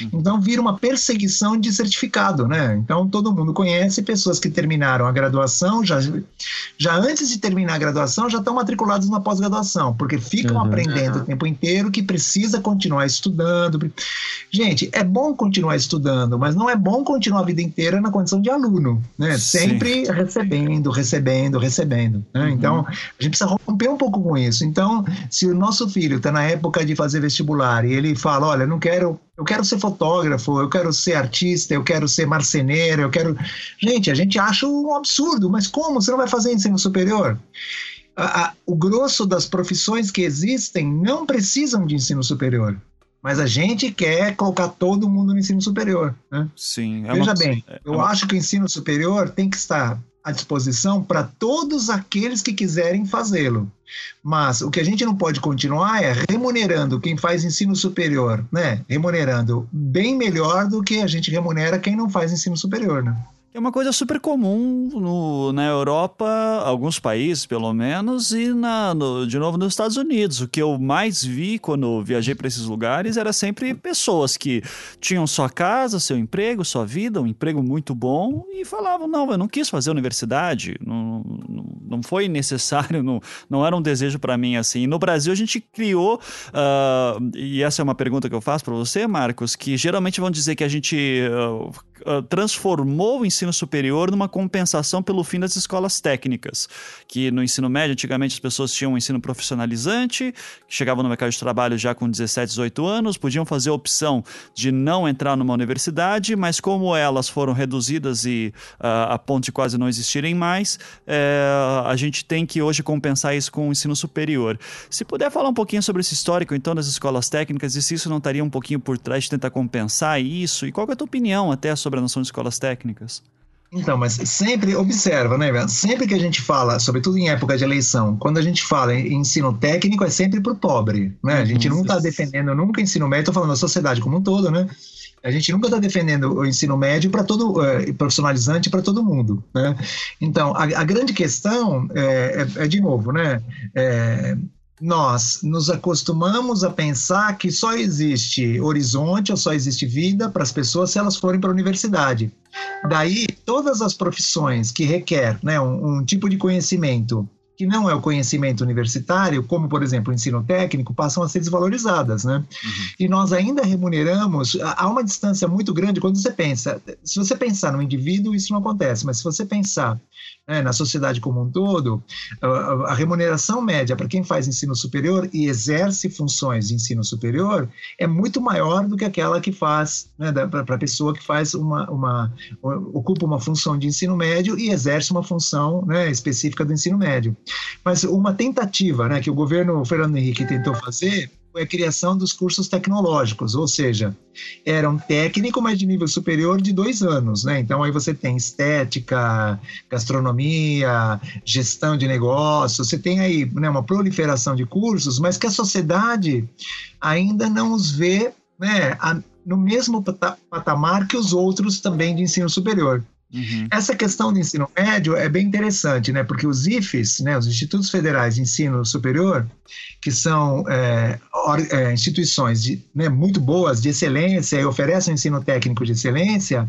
Uhum. Então vira uma perseguição de certificado, né? Então todo mundo conhece pessoas que terminaram a graduação, já, já antes de terminar a graduação, já estão matriculados na pós-graduação, porque ficam uhum. aprendendo uhum. o tempo inteiro que precisa continuar estudando. Gente, é bom continuar estudando, mas não é bom continuar a vida inteira na condição de aluno, né? Sempre Sim. recebendo, recebendo, recebendo. Né? Uhum. Então a gente precisa romper um pouco com isso. Então, se o nosso filho está na época de fazer vestibular e ele fala, olha, não quero eu quero ser fotógrafo, eu quero ser artista, eu quero ser marceneiro, eu quero. Gente, a gente acha um absurdo, mas como? Você não vai fazer ensino superior? A, a, o grosso das profissões que existem não precisam de ensino superior. Mas a gente quer colocar todo mundo no ensino superior. Né? Sim. É Veja uma... bem, é eu uma... acho que o ensino superior tem que estar à disposição para todos aqueles que quiserem fazê-lo. Mas o que a gente não pode continuar é remunerando quem faz ensino superior, né? Remunerando bem melhor do que a gente remunera quem não faz ensino superior, né? É uma coisa super comum no, na Europa, alguns países pelo menos, e na, no, de novo nos Estados Unidos. O que eu mais vi quando viajei para esses lugares era sempre pessoas que tinham sua casa, seu emprego, sua vida, um emprego muito bom, e falavam: não, eu não quis fazer universidade, não, não, não foi necessário, não, não era um desejo para mim assim. No Brasil a gente criou, uh, e essa é uma pergunta que eu faço para você, Marcos, que geralmente vão dizer que a gente uh, transformou o ensino superior numa compensação pelo fim das escolas técnicas, que no ensino médio, antigamente as pessoas tinham um ensino profissionalizante, que chegavam no mercado de trabalho já com 17, 18 anos, podiam fazer a opção de não entrar numa universidade, mas como elas foram reduzidas e uh, a ponto de quase não existirem mais, uh, a gente tem que hoje compensar isso com o ensino superior. Se puder falar um pouquinho sobre esse histórico, então, das escolas técnicas, e se isso não estaria um pouquinho por trás de tentar compensar isso, e qual é a tua opinião até sobre a noção de escolas técnicas? Então, mas sempre observa, né? Sempre que a gente fala, sobretudo em época de eleição, quando a gente fala em ensino técnico, é sempre para o pobre, né? A gente uhum. não está defendendo nunca ensino médio, estou falando da sociedade como um todo, né? A gente nunca está defendendo o ensino médio para todo uh, profissionalizante para todo mundo, né? Então, a, a grande questão é, é, é, de novo, né? Nós nos acostumamos a pensar que só existe horizonte ou só existe vida para as pessoas se elas forem para a universidade. Daí, todas as profissões que requer né, um, um tipo de conhecimento que não é o conhecimento universitário, como, por exemplo, o ensino técnico, passam a ser desvalorizadas, né? Uhum. E nós ainda remuneramos, há uma distância muito grande quando você pensa, se você pensar no indivíduo, isso não acontece, mas se você pensar né, na sociedade como um todo, a, remuneração média para quem faz ensino superior e exerce funções de ensino superior é muito maior do que aquela que faz, né, para a pessoa que faz uma, uma, ocupa uma função de ensino médio e exerce uma função né, específica do ensino médio. Mas uma tentativa né, que o governo Fernando Henrique tentou fazer foi a criação dos cursos tecnológicos, ou seja, era um técnico, mas de nível superior de dois anos, né? Então aí você tem estética, gastronomia, gestão de negócios, você tem aí né, uma proliferação de cursos, mas que a sociedade ainda não os vê né, a, no mesmo patamar que os outros também de ensino superior. Uhum. Essa questão do ensino médio é bem interessante, né? Porque os IFES, né, os Institutos Federais de Ensino Superior, que são é, é, instituições de, né, muito boas, de excelência, e oferecem um ensino técnico de excelência,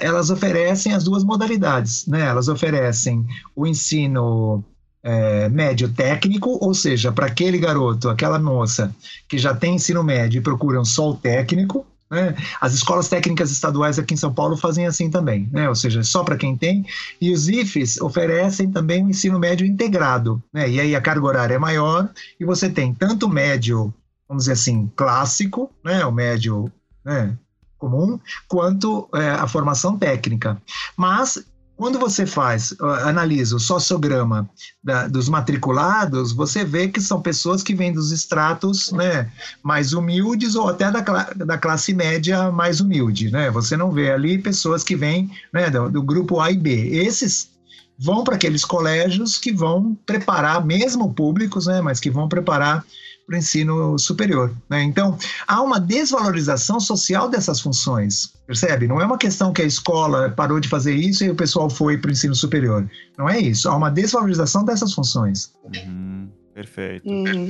elas oferecem as duas modalidades, né? Elas oferecem o ensino é, médio técnico, ou seja, para aquele garoto, aquela moça que já tem ensino médio e procuram só o técnico, né? As escolas técnicas estaduais aqui em São Paulo fazem assim também, né? ou seja, só para quem tem. E os IFES oferecem também o um ensino médio integrado. Né? E aí a carga horária é maior e você tem tanto médio, vamos dizer assim, clássico, né? o médio né? comum, quanto é, a formação técnica. Mas quando você faz, analisa o sociograma da, dos matriculados, você vê que são pessoas que vêm dos estratos né, mais humildes ou até da, da classe média mais humilde. Né? Você não vê ali pessoas que vêm né, do, do grupo A e B. Esses vão para aqueles colégios que vão preparar, mesmo públicos, né, mas que vão preparar para o ensino superior. Né? Então, há uma desvalorização social dessas funções, percebe? Não é uma questão que a escola parou de fazer isso e o pessoal foi para o ensino superior. Não é isso. Há uma desvalorização dessas funções. Uhum, perfeito. Uhum.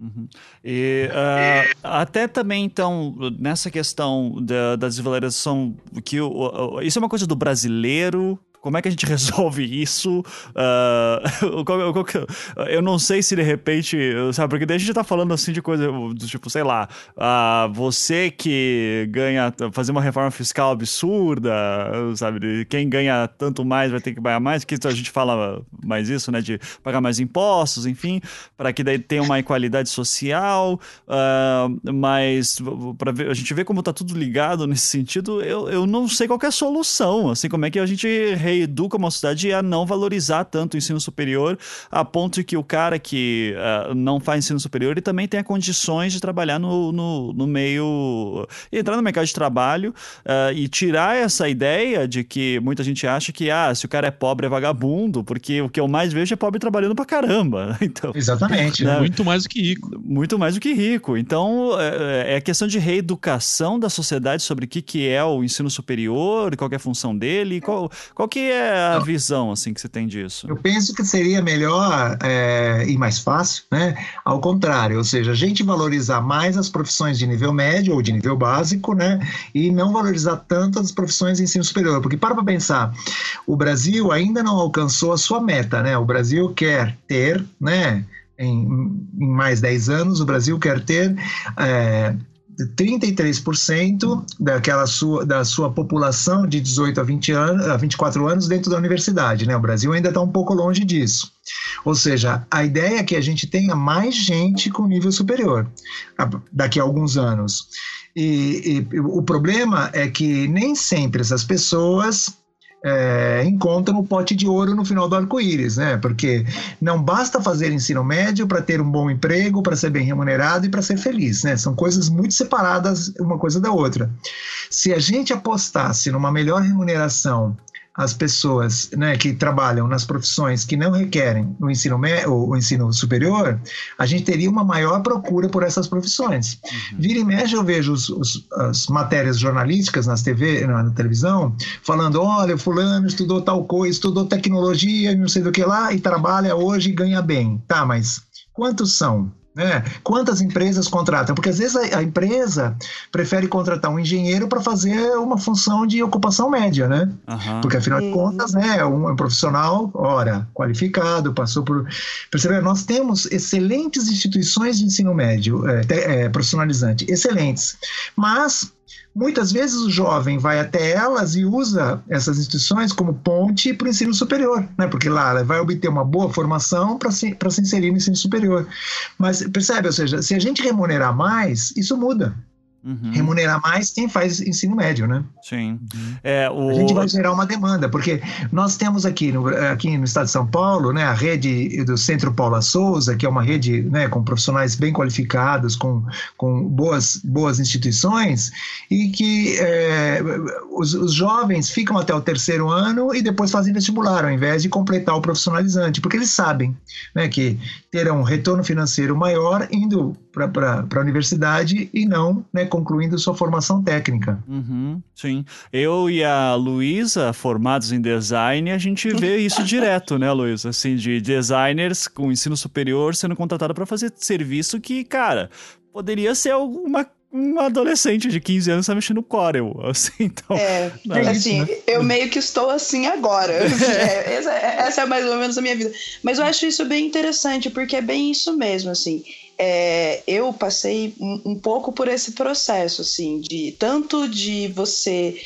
Uhum. E uh, até também, então, nessa questão da, da desvalorização, que o, o, isso é uma coisa do brasileiro como é que a gente resolve isso? Uh, eu não sei se de repente, sabe, porque daí a gente tá falando assim de coisa do tipo, sei lá, uh, você que ganha, fazer uma reforma fiscal absurda, sabe, quem ganha tanto mais vai ter que pagar mais, que a gente fala mais isso, né, de pagar mais impostos, enfim, para que daí tenha uma equalidade social, uh, mas para a gente ver como tá tudo ligado nesse sentido, eu, eu não sei qual é a solução, assim, como é que a gente reeduca uma sociedade a não valorizar tanto o ensino superior, a ponto que o cara que uh, não faz ensino superior ele também tenha condições de trabalhar no, no, no meio. entrar no mercado de trabalho uh, e tirar essa ideia de que muita gente acha que, ah, se o cara é pobre é vagabundo, porque o que eu mais vejo é pobre trabalhando pra caramba. Então, Exatamente. Né? Muito mais do que rico. Muito mais do que rico. Então, é, é questão de reeducação da sociedade sobre o que, que é o ensino superior, qual é a função dele, qual, qual que que é a visão assim que você tem disso? Eu penso que seria melhor é, e mais fácil, né? Ao contrário, ou seja, a gente valorizar mais as profissões de nível médio ou de nível básico, né? E não valorizar tanto as profissões de ensino superior, porque para para pensar, o Brasil ainda não alcançou a sua meta, né? O Brasil quer ter, né? Em, em, mais 10 anos, o Brasil quer ter é, 33% daquela sua, da sua população de 18 a, 20 anos, a 24 anos dentro da universidade. Né? O Brasil ainda está um pouco longe disso. Ou seja, a ideia é que a gente tenha mais gente com nível superior daqui a alguns anos. E, e o problema é que nem sempre essas pessoas é, encontram o pote de ouro no final do arco-íris, né? Porque não basta fazer ensino médio para ter um bom emprego, para ser bem remunerado e para ser feliz, né? São coisas muito separadas uma coisa da outra. Se a gente apostasse numa melhor remuneração as pessoas né, que trabalham nas profissões que não requerem o ensino, o ensino superior, a gente teria uma maior procura por essas profissões. Uhum. Vira e mexe, eu vejo os, os, as matérias jornalísticas nas TV, na, na, televisão, falando: olha, fulano estudou tal coisa, estudou tecnologia, não sei do que lá, e trabalha hoje e ganha bem. Tá, mas quantos são? Né? Quantas empresas contratam? Porque às vezes a, a empresa prefere contratar um engenheiro para fazer uma função de ocupação média, né? Uhum. Porque afinal de contas, né, é um, é um profissional, ora, qualificado, passou por. Percebeu? Nós temos excelentes instituições de ensino médio, é, é, profissionalizante, excelentes. Mas Muitas vezes o jovem vai até elas e usa essas instituições como ponte para o ensino superior, né? porque lá ela vai obter uma boa formação para se, se inserir no ensino superior. Mas percebe, ou seja, se a gente remunerar mais, isso muda. Uhum. Remunerar mais quem faz ensino médio, né? Sim. Uhum. É, o... A gente vai gerar uma demanda, porque nós temos aqui no, aqui no estado de São Paulo, né, a rede do Centro Paula Souza, que é uma rede né, com profissionais bem qualificados, com, com boas, boas instituições, e que é, os, os jovens ficam até o terceiro ano e depois fazem vestibular, ao invés de completar o profissionalizante, porque eles sabem né, que terão um retorno financeiro maior indo para a universidade e não né, concluindo sua formação técnica. Uhum, sim. Eu e a Luísa, formados em design, a gente vê isso direto, né, Luísa? Assim, de designers com ensino superior sendo contratado para fazer serviço que, cara, poderia ser alguma um adolescente de 15 anos tá mexendo no Corel, assim, então... É, é assim, né? eu meio que estou assim agora, é, essa, essa, é mais ou menos a minha vida, mas eu acho isso bem interessante, porque é bem isso mesmo, assim, é, eu passei um, um pouco por esse processo, assim, de tanto de você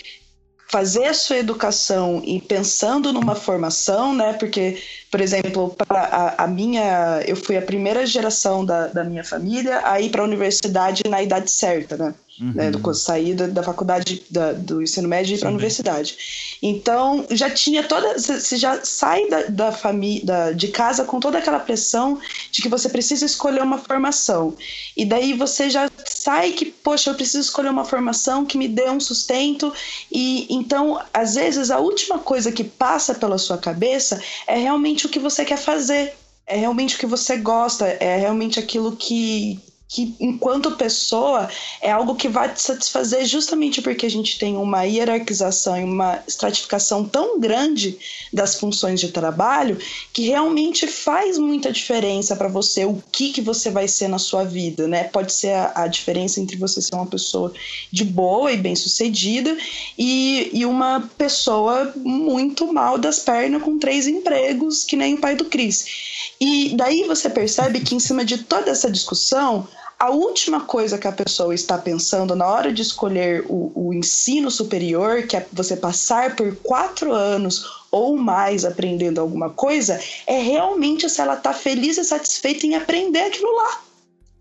fazer a sua educação e pensando numa formação, né? Porque, por exemplo, a, a, minha, eu fui a primeira geração da, da minha família a ir para a universidade na idade certa, né? Uhum. Né, do, sair da, da faculdade da, do ensino médio e ir para a universidade. Então, já tinha toda. Você já sai da, da família, de casa com toda aquela pressão de que você precisa escolher uma formação. E daí você já sai que, poxa, eu preciso escolher uma formação que me dê um sustento. E então, às vezes, a última coisa que passa pela sua cabeça é realmente o que você quer fazer. É realmente o que você gosta, é realmente aquilo que, que enquanto pessoa é algo que vai te satisfazer justamente porque a gente tem uma hierarquização e uma estratificação tão grande das funções de trabalho que realmente faz muita diferença para você o que que você vai ser na sua vida, né? Pode ser a, a diferença entre você ser uma pessoa de boa e bem-sucedida e, e uma pessoa muito mal das pernas com três empregos que nem o pai do Cris. E daí você percebe que em cima de toda essa discussão a última coisa que a pessoa está pensando na hora de escolher o, o ensino superior, que é você passar por quatro anos ou mais aprendendo alguma coisa, é realmente se ela está feliz e satisfeita em aprender aquilo lá.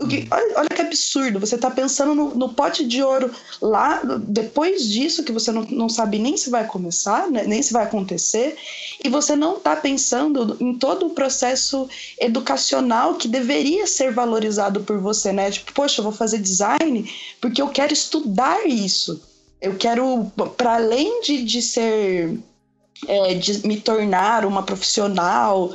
Que, olha, olha, que absurdo, você está pensando no, no, pote de ouro lá, depois disso, que você não, não sabe nem se vai começar, né, nem se vai acontecer, e você não está pensando em todo o processo educacional que deveria ser valorizado por você, né? Tipo, poxa, eu vou fazer design porque eu quero estudar isso. Eu quero, para além de, de ser é, de me tornar uma profissional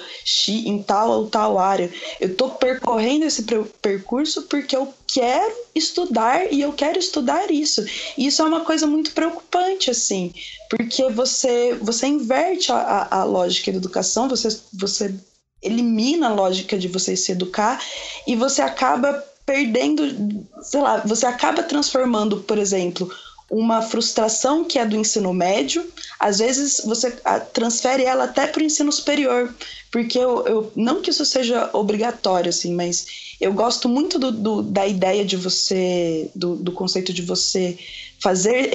em tal ou tal área. Eu estou percorrendo esse percurso porque eu quero estudar e eu quero estudar isso. E isso é uma coisa muito preocupante, assim, porque você, você inverte a, a, a lógica da educação, você, você elimina a lógica de você se educar e você acaba perdendo, sei lá, você acaba transformando, por exemplo, uma frustração que é do ensino médio, às vezes você ah, transfere ela até para o ensino superior, porque eu, eu, não que isso seja obrigatório, assim, mas eu gosto muito do, do da ideia de você, do, do, conceito de você fazer,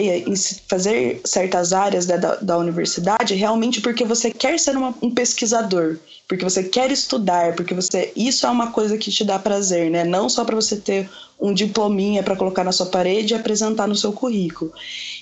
fazer certas áreas da, da, da universidade realmente porque você quer ser uma, um pesquisador, porque você quer estudar, porque você isso é uma coisa que te dá prazer, né? Não só para você ter um diplominha para colocar na sua parede e apresentar no seu currículo.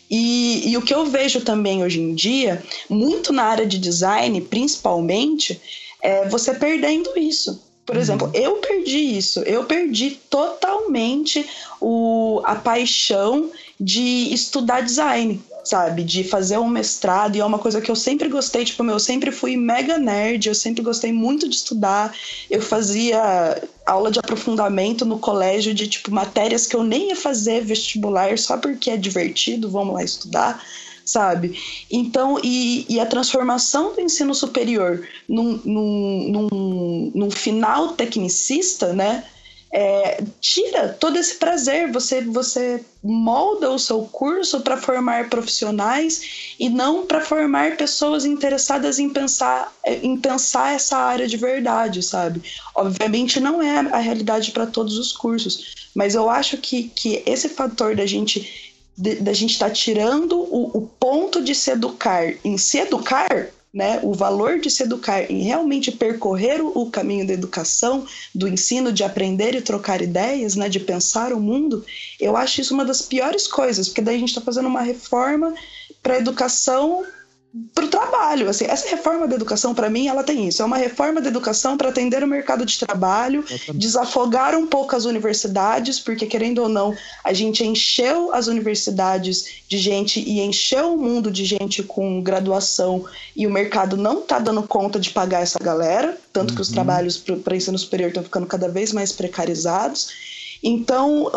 E, e, o que eu vejo também hoje em dia, muito na área de design, principalmente, é você perdendo isso. Por uhum. exemplo, eu perdi isso, eu perdi totalmente o, a paixão de estudar design sabe? De fazer um mestrado, e é uma coisa que eu sempre gostei, tipo, eu sempre fui mega nerd, eu sempre gostei muito de estudar. Eu fazia aula de aprofundamento no colégio de, tipo, matérias que eu nem ia fazer vestibular só porque é divertido, vamos lá estudar sabe? Então, e, e, a transformação do ensino superior num, num, num, num final tecnicista, né? É, tira todo esse prazer. Você, você molda o seu curso para formar profissionais e não para formar pessoas interessadas em pensar, em pensar essa área de verdade, sabe? Obviamente não é a realidade para todos os cursos, mas eu acho que, que esse fator da gente da gente estar tá tirando o, o ponto de se educar em se educar né, o valor de se educar e realmente percorrer o, caminho da educação, do ensino, de aprender e trocar ideias, né, de pensar o mundo, eu acho isso uma das piores coisas, porque daí a gente está fazendo uma reforma para a educação para o trabalho. Assim, essa reforma da educação, para mim, ela tem isso. É uma reforma da educação para atender o mercado de trabalho, desafogar um pouco as universidades, porque, querendo ou não, a gente encheu as universidades de gente e encheu o mundo de gente com graduação e o mercado não está dando conta de pagar essa galera, tanto uhum. que os uhum. trabalhos para ensino superior estão ficando cada vez mais precarizados. Então,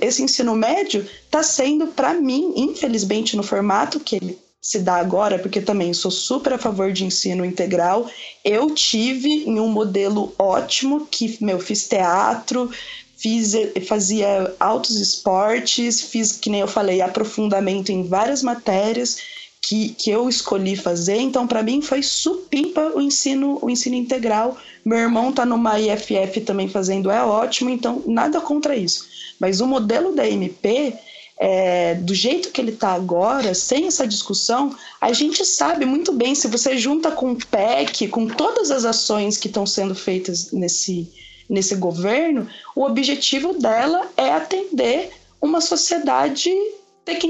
esse ensino médio está sendo, para mim, infelizmente, no formato que ele se dá agora, porque também sou super a favor de ensino integral. Eu tive em um modelo ótimo que, meu, fiz teatro, fiz, fazia altos esportes, fiz, que nem eu falei, aprofundamento em várias matérias que, que eu escolhi fazer. Então, para mim, foi supimpa o ensino, o ensino integral. Meu irmão está numa IFF também fazendo, é ótimo, então nada contra isso. Mas o modelo da MP é, do jeito que ele está agora, sem essa discussão, a gente sabe muito bem, se você junta com o PEC, com todas as ações que estão sendo feitas nesse, nesse governo, o objetivo dela é atender uma sociedade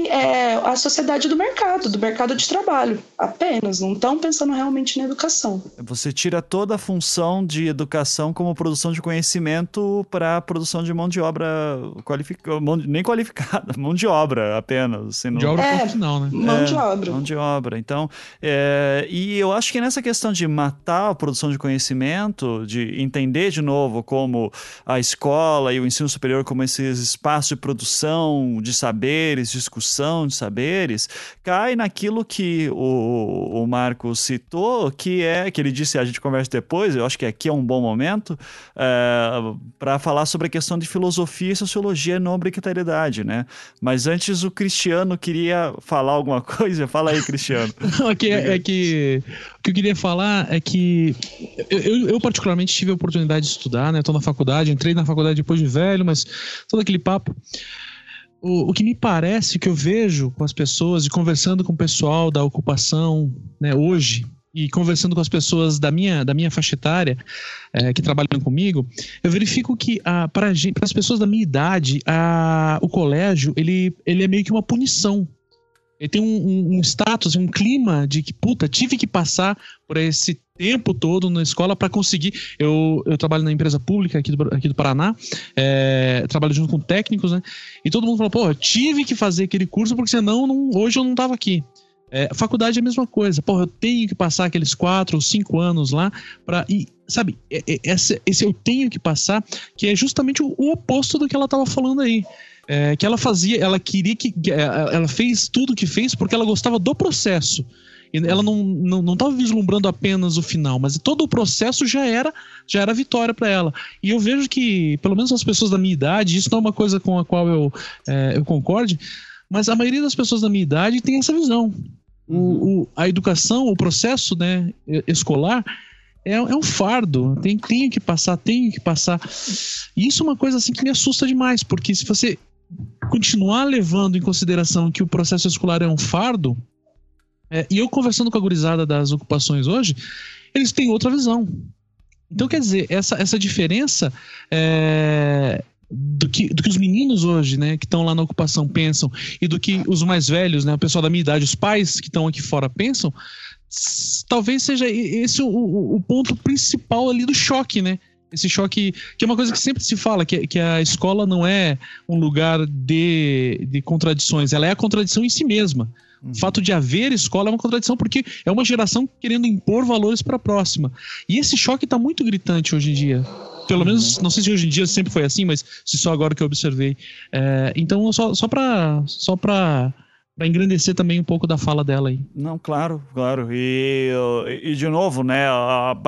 é, a sociedade do mercado, do mercado de trabalho, apenas. Não estão pensando realmente na educação. Você tira toda a função de educação como produção de conhecimento para a produção de mão de obra qualificada, nem qualificada, mão de obra apenas. Assim, não... De obra é, final, né? Mão é, de obra. Mão de obra. Então, é, e eu acho que nessa questão de matar a produção de conhecimento, de entender de novo como a escola e o ensino superior como esses espaços de produção de saberes, de discussão de saberes cai naquilo que o, o Marco citou, que é, que ele disse, a gente conversa depois, eu acho que aqui é um bom momento, é, para falar sobre a questão de filosofia e sociologia não obrigatoriedade, né? Mas antes o Cristiano queria falar alguma coisa, fala aí, Cristiano. Não, é que, é que o que eu queria falar é que eu, eu, particularmente tive a oportunidade de estudar, né? Tô na faculdade, entrei na faculdade depois de velho, mas todo aquele papo o, o que me parece, que eu vejo com as pessoas e conversando com o pessoal da ocupação né, hoje, e conversando com as pessoas da minha, da minha faixa etária é, que trabalham comigo, eu verifico que ah, para as pessoas da minha idade, a, o colégio ele, ele é meio que uma punição. Ele tem um, um, status, um clima de que, puta, tive que passar por esse tempo todo na escola para conseguir. Eu, eu trabalho na empresa pública aqui do, aqui do Paraná, é, trabalho junto com técnicos, né? E todo mundo falou, pô, tive que fazer aquele curso porque senão não, hoje eu não tava aqui. É, faculdade é a mesma coisa. Porra, eu tenho que passar aqueles quatro ou cinco anos lá para e sabe esse, esse eu tenho que passar que é justamente o, o oposto do que ela estava falando aí é, que ela fazia, ela queria que. É, ela fez tudo que fez porque ela gostava do processo. Ela não estava não, não vislumbrando apenas o final, mas todo o processo já era já era vitória para ela. E eu vejo que, pelo menos as pessoas da minha idade, isso não é uma coisa com a qual eu, é, eu concorde, mas a maioria das pessoas da minha idade tem essa visão. O, uhum. o, a educação, o processo né, escolar, é, é, um fardo. Tem, tenho que passar, tenho que passar. E isso é uma coisa assim que me assusta demais, porque se você continuar levando em consideração que o processo escolar é um fardo, é, e eu conversando com a gurizada das ocupações hoje, eles têm outra visão. Então, quer dizer, essa, essa diferença é, do, que, do que os meninos hoje, né, que estão lá na ocupação pensam, e do que os mais velhos, né, o pessoal da minha idade, os pais que estão aqui fora pensam, talvez seja esse o, o, o ponto principal ali do choque, né? esse choque, que é uma coisa que sempre se fala, que, que a escola não é um lugar de, de contradições, ela é a contradição em si mesma. Uhum. O fato de haver escola é uma contradição porque é uma geração querendo impor valores para a próxima. E esse choque está muito gritante hoje em dia. Pelo menos, uhum. não sei se hoje em dia sempre foi assim, mas se só agora que eu observei. É, então, só, só para só para engrandecer também um pouco da fala dela aí. Não, claro, claro. E, e de novo, né?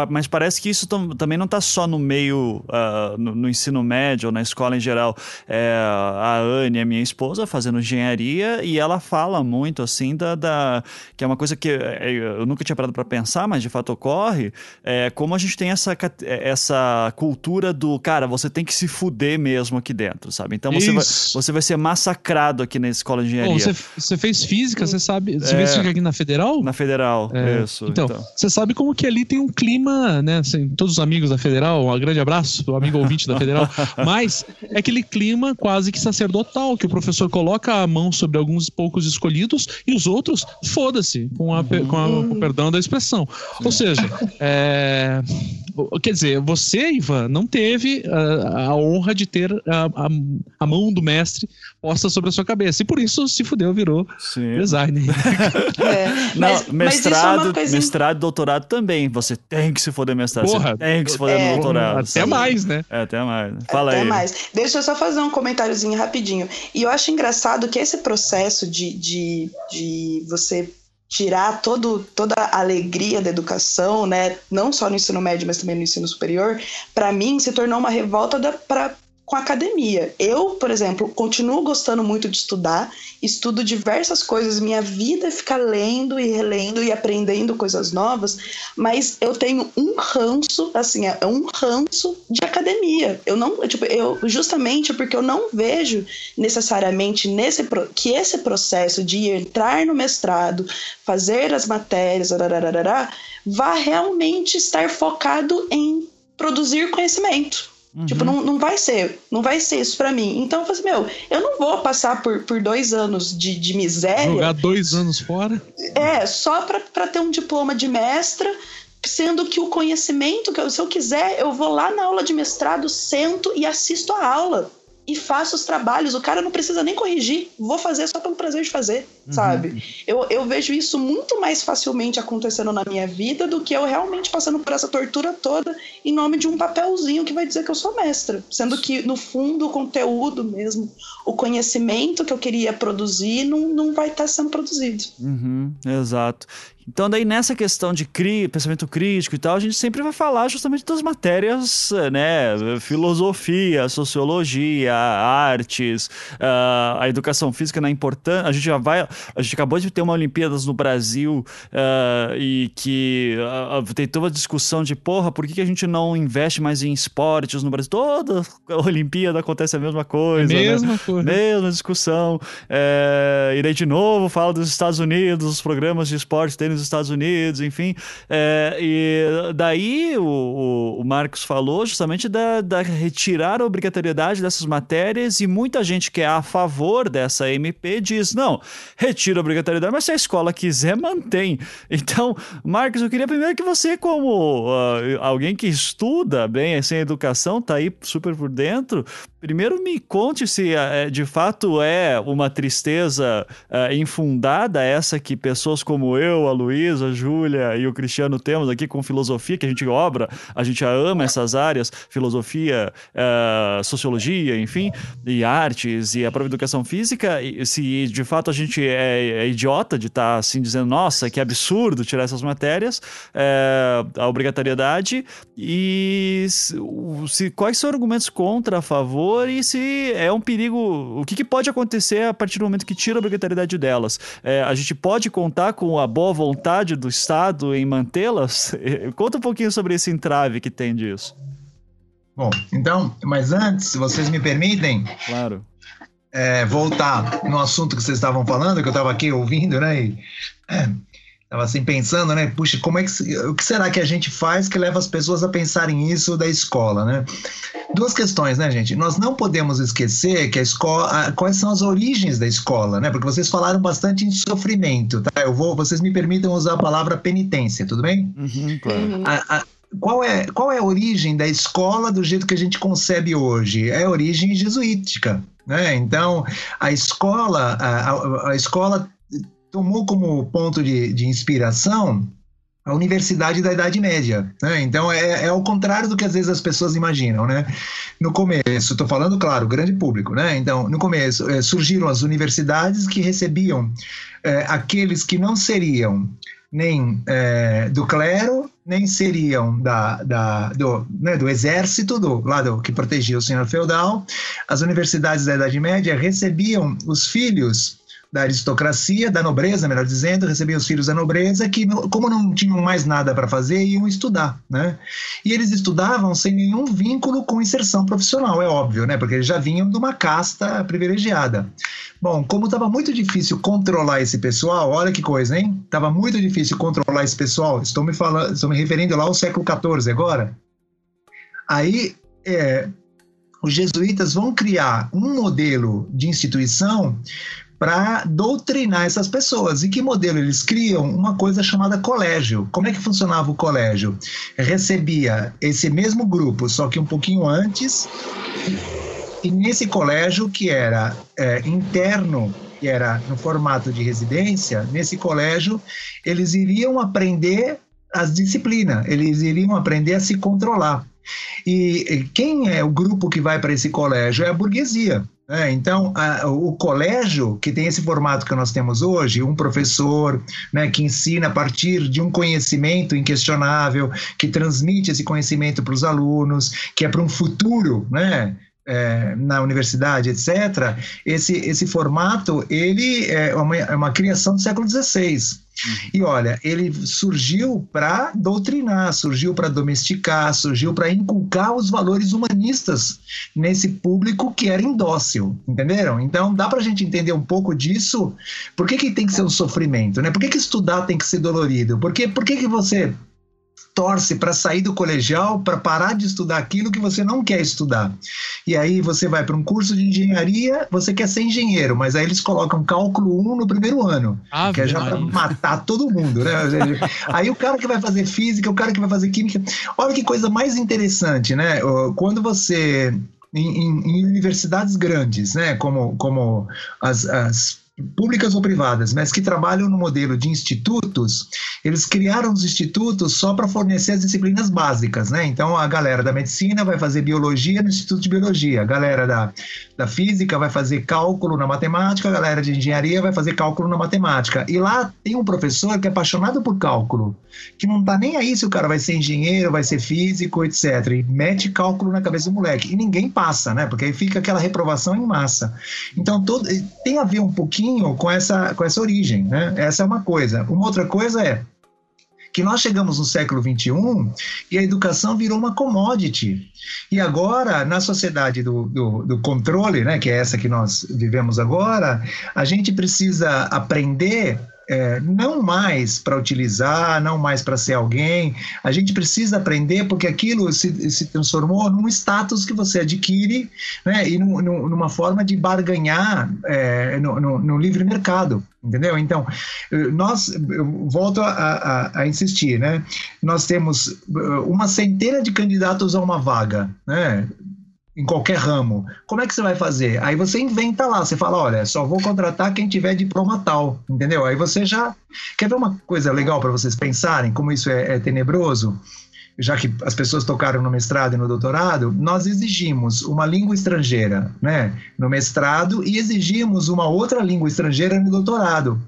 Mas parece que isso também não está só no meio, uh, no, no, ensino médio ou na escola em geral. É, a Anne, a minha esposa, fazendo engenharia e ela fala muito assim da, da que é uma coisa que é, eu nunca tinha parado para pensar, mas de fato ocorre. É, como a gente tem essa, essa cultura do cara, você tem que se fuder mesmo aqui dentro, sabe? Então você, vai, você vai ser massacrado aqui na escola de engenharia. Bom, você, você fez física, você sabe. Você é, fez física aqui na Federal? Na Federal, é, isso. Então, então, você sabe como que ali tem um clima, né? Assim, todos os amigos da Federal, um grande abraço, o amigo ouvinte da Federal. Mas é aquele clima quase que sacerdotal, que o professor coloca a mão sobre alguns poucos escolhidos e os outros, foda-se, com, a, com, a, com o perdão da expressão. Ou seja, é, quer dizer, você, Ivan, não teve a, a honra de ter a, a, a, mão do mestre posta sobre a sua cabeça. E por isso se fudeu, virou Sim. designer. É, mas, não, mestrado, mas coisa... mestrado, doutorado também. Você tem que se foder mestrado. Porra, tem que se foder é, no doutorado. Até sabe? mais, né? É, até mais. Fala até aí. mais. Deixa eu só fazer um comentáriozinho rapidinho. E eu acho engraçado que esse processo de, de, de você tirar todo, toda a alegria da educação, né, não só no ensino médio, mas também no ensino superior, para mim se tornou uma revolta para com a academia. Eu, por exemplo, continuo gostando muito de estudar, estudo diversas coisas, minha vida fica lendo e relendo e aprendendo coisas novas, mas eu tenho um ranço, assim, é um ranço de academia. Eu não, tipo, eu justamente porque eu não vejo necessariamente nesse que esse processo de entrar no mestrado, fazer as matérias, vá realmente estar focado em produzir conhecimento. Uhum. Tipo, não, não vai ser, não vai ser isso para mim. Então eu falei assim, meu, eu não vou passar por, por dois anos de, de miséria. Jogar dois anos fora? É, só para ter um diploma de mestra, sendo que o conhecimento, que eu, se eu quiser, eu vou lá na aula de mestrado, sento e assisto a aula e faço os trabalhos. O cara não precisa nem corrigir, vou fazer só pelo prazer de fazer, uhum. sabe? Eu, eu vejo isso muito mais facilmente acontecendo na minha vida do que eu realmente passando por essa tortura toda em nome de um papelzinho que vai dizer que eu sou mestra. Sendo que, no fundo, o conteúdo mesmo, o conhecimento que eu queria produzir não, não vai estar sendo produzido. Uhum, exato. Então, daí nessa questão de cri, pensamento crítico e tal, a gente sempre vai falar justamente das matérias, né? Filosofia, sociologia, artes, uh, a educação física na importância. A gente já vai. A gente acabou de ter uma Olimpíadas no Brasil uh, e que uh, tem toda a discussão de porra, por que, que a gente não investe mais em esportes no Brasil? Toda a Olimpíada acontece a mesma coisa. Mesma né? coisa. Mesma discussão. É, irei de novo, falo dos Estados Unidos, os programas de esporte tem nos Estados Unidos, enfim. É, e daí o, o, Marcos falou justamente da, da retirar a obrigatoriedade dessas matérias e muita gente que é a favor dessa MP diz, não, retira a obrigatoriedade, mas se a escola quiser, mantém. Então, Marcos, eu queria primeiro que você, como uh, alguém que estuda bem assim, educação, tá aí super por dentro, primeiro me conte se uh, de fato é uma tristeza infundada essa que pessoas como eu, a Luísa, a Júlia e o Cristiano temos aqui com filosofia, que a gente obra, a gente ama essas áreas, filosofia, uh, sociologia, enfim, e artes e a própria educação física, e se de fato a gente é, é idiota de estar tá, assim dizendo, nossa, que absurdo tirar essas matérias, é, a obrigatoriedade, e se, quais são os argumentos contra, a favor, e se é um perigo, o que, que pode acontecer a partir do momento que tira a obrigatoriedade delas? É, a gente pode contar com a boa vontade vontade do Estado em mantê-las? Conta um pouquinho sobre esse entrave que tem disso. Bom, então, mas antes, se vocês me permitem. Claro. É, voltar no assunto que vocês estavam falando, que eu estava aqui ouvindo, né? E, é, Tava assim pensando, né? Puxa, como é que o que será que a gente faz que leva as pessoas a pensarem isso da escola, né? Duas questões, né, gente? Nós não podemos esquecer que a escola, quais são as origens da escola, né? Porque vocês falaram bastante em sofrimento, tá? Eu vou, vocês me permitam usar a palavra penitência, tudo bem? Uhum, claro. Uhum. A, a, qual é, qual é a origem da escola do jeito que a gente concebe hoje? É a origem jesuítica, né? Então, a escola, a, a escola tomou como ponto de, de inspiração a Universidade da Idade Média. Né? Então é, é ao contrário do que às vezes as pessoas imaginam. Né? No começo, estou falando, claro, grande público, né? Então, no começo é, surgiram as universidades que recebiam é, aqueles que não seriam nem é, do clero, nem seriam da, da, do, né, do exército, do lado que protegia o senhor feudal. As universidades da Idade Média recebiam os filhos da aristocracia, da nobreza, melhor dizendo, recebiam os filhos da nobreza que, como não tinham mais nada para fazer, iam estudar, né? E eles estudavam sem nenhum vínculo com inserção profissional, é óbvio, né? Porque eles já vinham de uma casta privilegiada. Bom, como estava muito difícil controlar esse pessoal, olha que coisa, hein? Estava muito difícil controlar esse pessoal. Estou me falando, estou me referindo lá ao século XIV agora. Aí, é, os jesuítas vão criar um modelo de instituição para doutrinar essas pessoas. E que modelo eles criam? Uma coisa chamada colégio. Como é que funcionava o colégio? Recebia esse mesmo grupo, só que um pouquinho antes, e nesse colégio que era é, interno, que era no formato de residência, nesse colégio eles iriam aprender as disciplinas, eles iriam aprender a se controlar. E quem é o grupo que vai para esse colégio? É a burguesia. É, então, a, o colégio, que tem esse formato que nós temos hoje, um professor né, que ensina a partir de um conhecimento inquestionável, que transmite esse conhecimento para os alunos, que é para um futuro, né? É, na universidade, etc., esse, esse formato ele é uma, é uma criação do século XVI. Uhum. E olha, ele surgiu para doutrinar, surgiu para domesticar, surgiu para inculcar os valores humanistas nesse público que era indócil, entenderam? Então dá para a gente entender um pouco disso. Por que, que tem que ser um sofrimento, né? Por que, que estudar tem que ser dolorido? Por que, por que, que você torce para sair do colegial, para parar de estudar aquilo que você não quer estudar. E aí você vai para um curso de engenharia, você quer ser engenheiro, mas aí eles colocam cálculo 1 no primeiro ano, Ave que é já para matar todo mundo, né? aí o cara que vai fazer física, o cara que vai fazer química. Olha que coisa mais interessante, né? Quando você em, em, em, universidades grandes, né, como, como as, as públicas ou privadas, mas que trabalham no modelo de institutos, eles criaram os institutos só para fornecer as disciplinas básicas, né? Então a galera da medicina vai fazer biologia no Instituto de Biologia, a galera da, da física vai fazer cálculo na matemática, a galera de engenharia vai fazer cálculo na matemática. E lá tem um professor que é apaixonado por cálculo, que não tá nem aí se o cara vai ser engenheiro, vai ser físico, etc. E mete cálculo na cabeça do moleque. E ninguém passa, né? Porque aí fica aquela reprovação em massa. Então todo, tem a ver um pouquinho com essa, com essa origem. Né? Essa é uma coisa. Uma outra coisa é que nós chegamos no século XXI e a educação virou uma commodity. E agora, na sociedade do, do, do, controle, né, que é essa que nós vivemos agora, a gente precisa aprender é, não mais para utilizar, não mais para ser alguém. A gente precisa aprender porque aquilo se, se transformou num status que você adquire né, e num, numa forma de barganhar é, no, no, no, livre mercado. Entendeu? Então, nós, eu volto a, a, a, insistir, né? Nós temos uma centena de candidatos a uma vaga, né? Em qualquer ramo. Como é que você vai fazer? Aí você inventa lá, você fala, olha, só vou contratar quem tiver diploma tal, entendeu? Aí você já quer ver uma coisa legal para vocês pensarem como isso é, é, tenebroso. Já que as pessoas tocaram no mestrado e no doutorado, nós exigimos uma língua estrangeira, né, no mestrado e exigimos uma outra língua estrangeira no doutorado.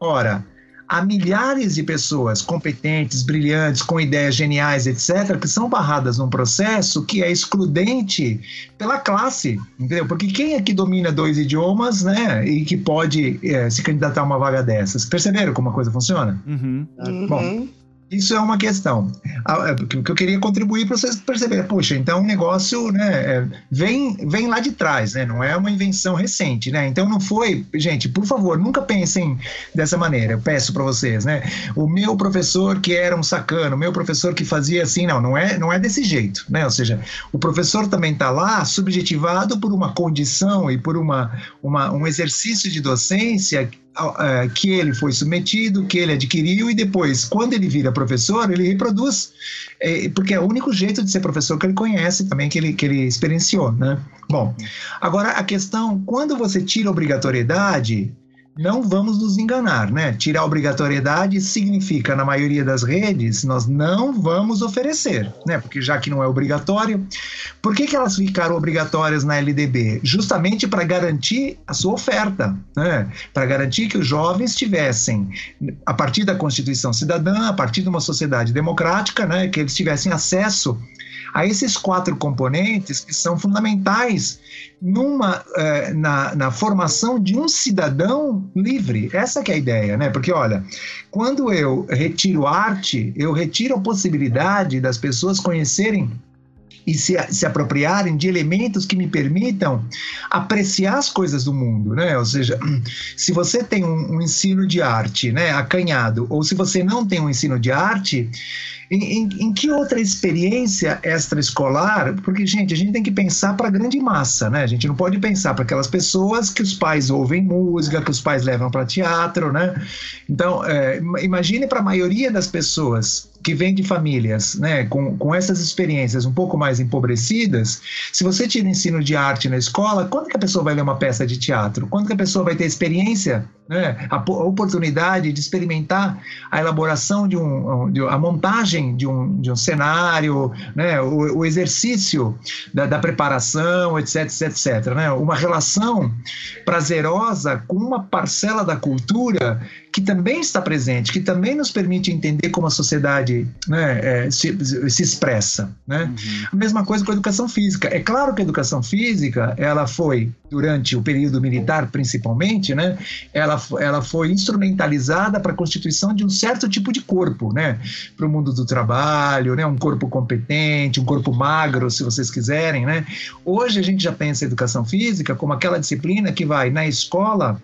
Ora, há milhares de pessoas competentes, brilhantes, com ideias geniais, etc., que são barradas num processo que é excludente pela classe, entendeu? Porque quem é que domina dois idiomas, né, e que pode é, se candidatar a uma vaga dessas? Perceberam como a coisa funciona? Uhum. Bom, isso é uma questão. Ah, é, que eu queria contribuir para vocês perceberem. Poxa, então o negócio né, é, vem, vem lá de trás, né? não é uma invenção recente. Né? Então não foi. Gente, por favor, nunca pensem dessa maneira. Eu peço para vocês. Né? O meu professor que era um sacano, o meu professor que fazia assim. Não, não é, não é desse jeito. Né? Ou seja, o professor também está lá subjetivado por uma condição e por uma, uma, um exercício de docência que ele foi submetido, que ele adquiriu e depois, quando ele vira professor, ele reproduz, é, porque é o único jeito de ser professor que ele conhece também, que ele, que ele experienciou, né? Bom, agora a questão, quando você tira a obrigatoriedade, não vamos nos enganar, né? Tirar obrigatoriedade significa, na maioria das redes, nós não vamos oferecer, né? Porque já que não é obrigatório, por que, que elas ficaram obrigatórias na LDB? Justamente para garantir a sua oferta, né? Para garantir que os jovens tivessem, a partir da Constituição Cidadã, a partir de uma sociedade democrática, né? Que eles tivessem acesso a esses quatro componentes que são fundamentais numa, eh, na, na, formação de um cidadão livre. Essa é a ideia, né? Porque, olha, quando eu retiro arte, eu retiro a possibilidade das pessoas conhecerem e se, se apropriarem de elementos que me permitam apreciar as coisas do mundo, né? Ou seja, se você tem um, um ensino de arte, né, acanhado, ou se você não tem um ensino de arte, em, em, que outra experiência extraescolar? Porque, gente, a gente tem que pensar para a grande massa, né? A gente não pode pensar para aquelas pessoas que os pais ouvem música, que os pais levam para teatro, né? Então, é, imagine para a maioria das pessoas que vem de famílias né, com, com essas experiências um pouco mais empobrecidas, se você tira ensino de arte na escola, quando que a pessoa vai ler uma peça de teatro? Quando que a pessoa vai ter experiência, né, a, a oportunidade de experimentar a elaboração de um, de, a montagem de um, de um cenário, né, o, o exercício da, da, preparação, etc, etc, etc. Né, uma relação prazerosa com uma parcela da cultura que também está presente, que também nos permite entender como a sociedade né, é, se, se, expressa. Né? Uhum. A mesma coisa com a educação física. É claro que a educação física, ela foi, durante o período militar principalmente, né, ela, ela foi instrumentalizada para a constituição de um certo tipo de corpo, né, para o mundo do trabalho, né, um corpo competente, um corpo magro, se vocês quiserem. Né? Hoje a gente já pensa a educação física como aquela disciplina que vai na escola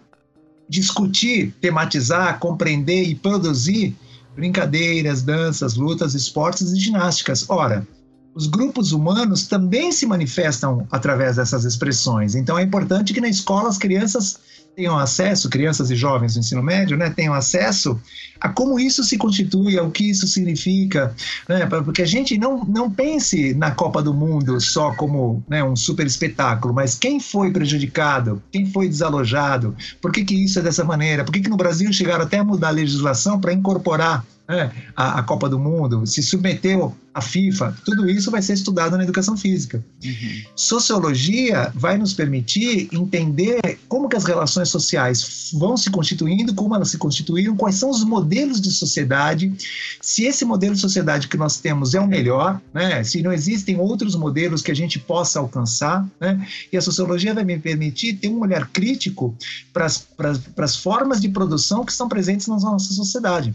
discutir, tematizar, compreender e produzir brincadeiras, danças, lutas, esportes e ginásticas. Ora, os grupos humanos também se manifestam através dessas expressões. Então é importante que na escola as crianças tenham acesso, crianças e jovens do ensino médio, né, tenham acesso a como isso se constitui, ao que isso significa, né, porque a gente não, não pense na Copa do Mundo só como né, um super espetáculo, mas quem foi prejudicado, quem foi desalojado, por que, que isso é dessa maneira, por que, que no Brasil chegaram até a mudar a legislação para incorporar né, a, a, Copa do Mundo, se submeteu à FIFA, tudo isso vai ser estudado na educação física. Uhum. Sociologia vai nos permitir entender como que as relações sociais vão se constituindo, como elas se constituíram, quais são os modelos de sociedade, se esse modelo de sociedade que nós temos é o melhor, né, se não existem outros modelos que a gente possa alcançar, né, e a sociologia vai me permitir ter um olhar crítico para as formas de produção que estão presentes na nossa sociedade.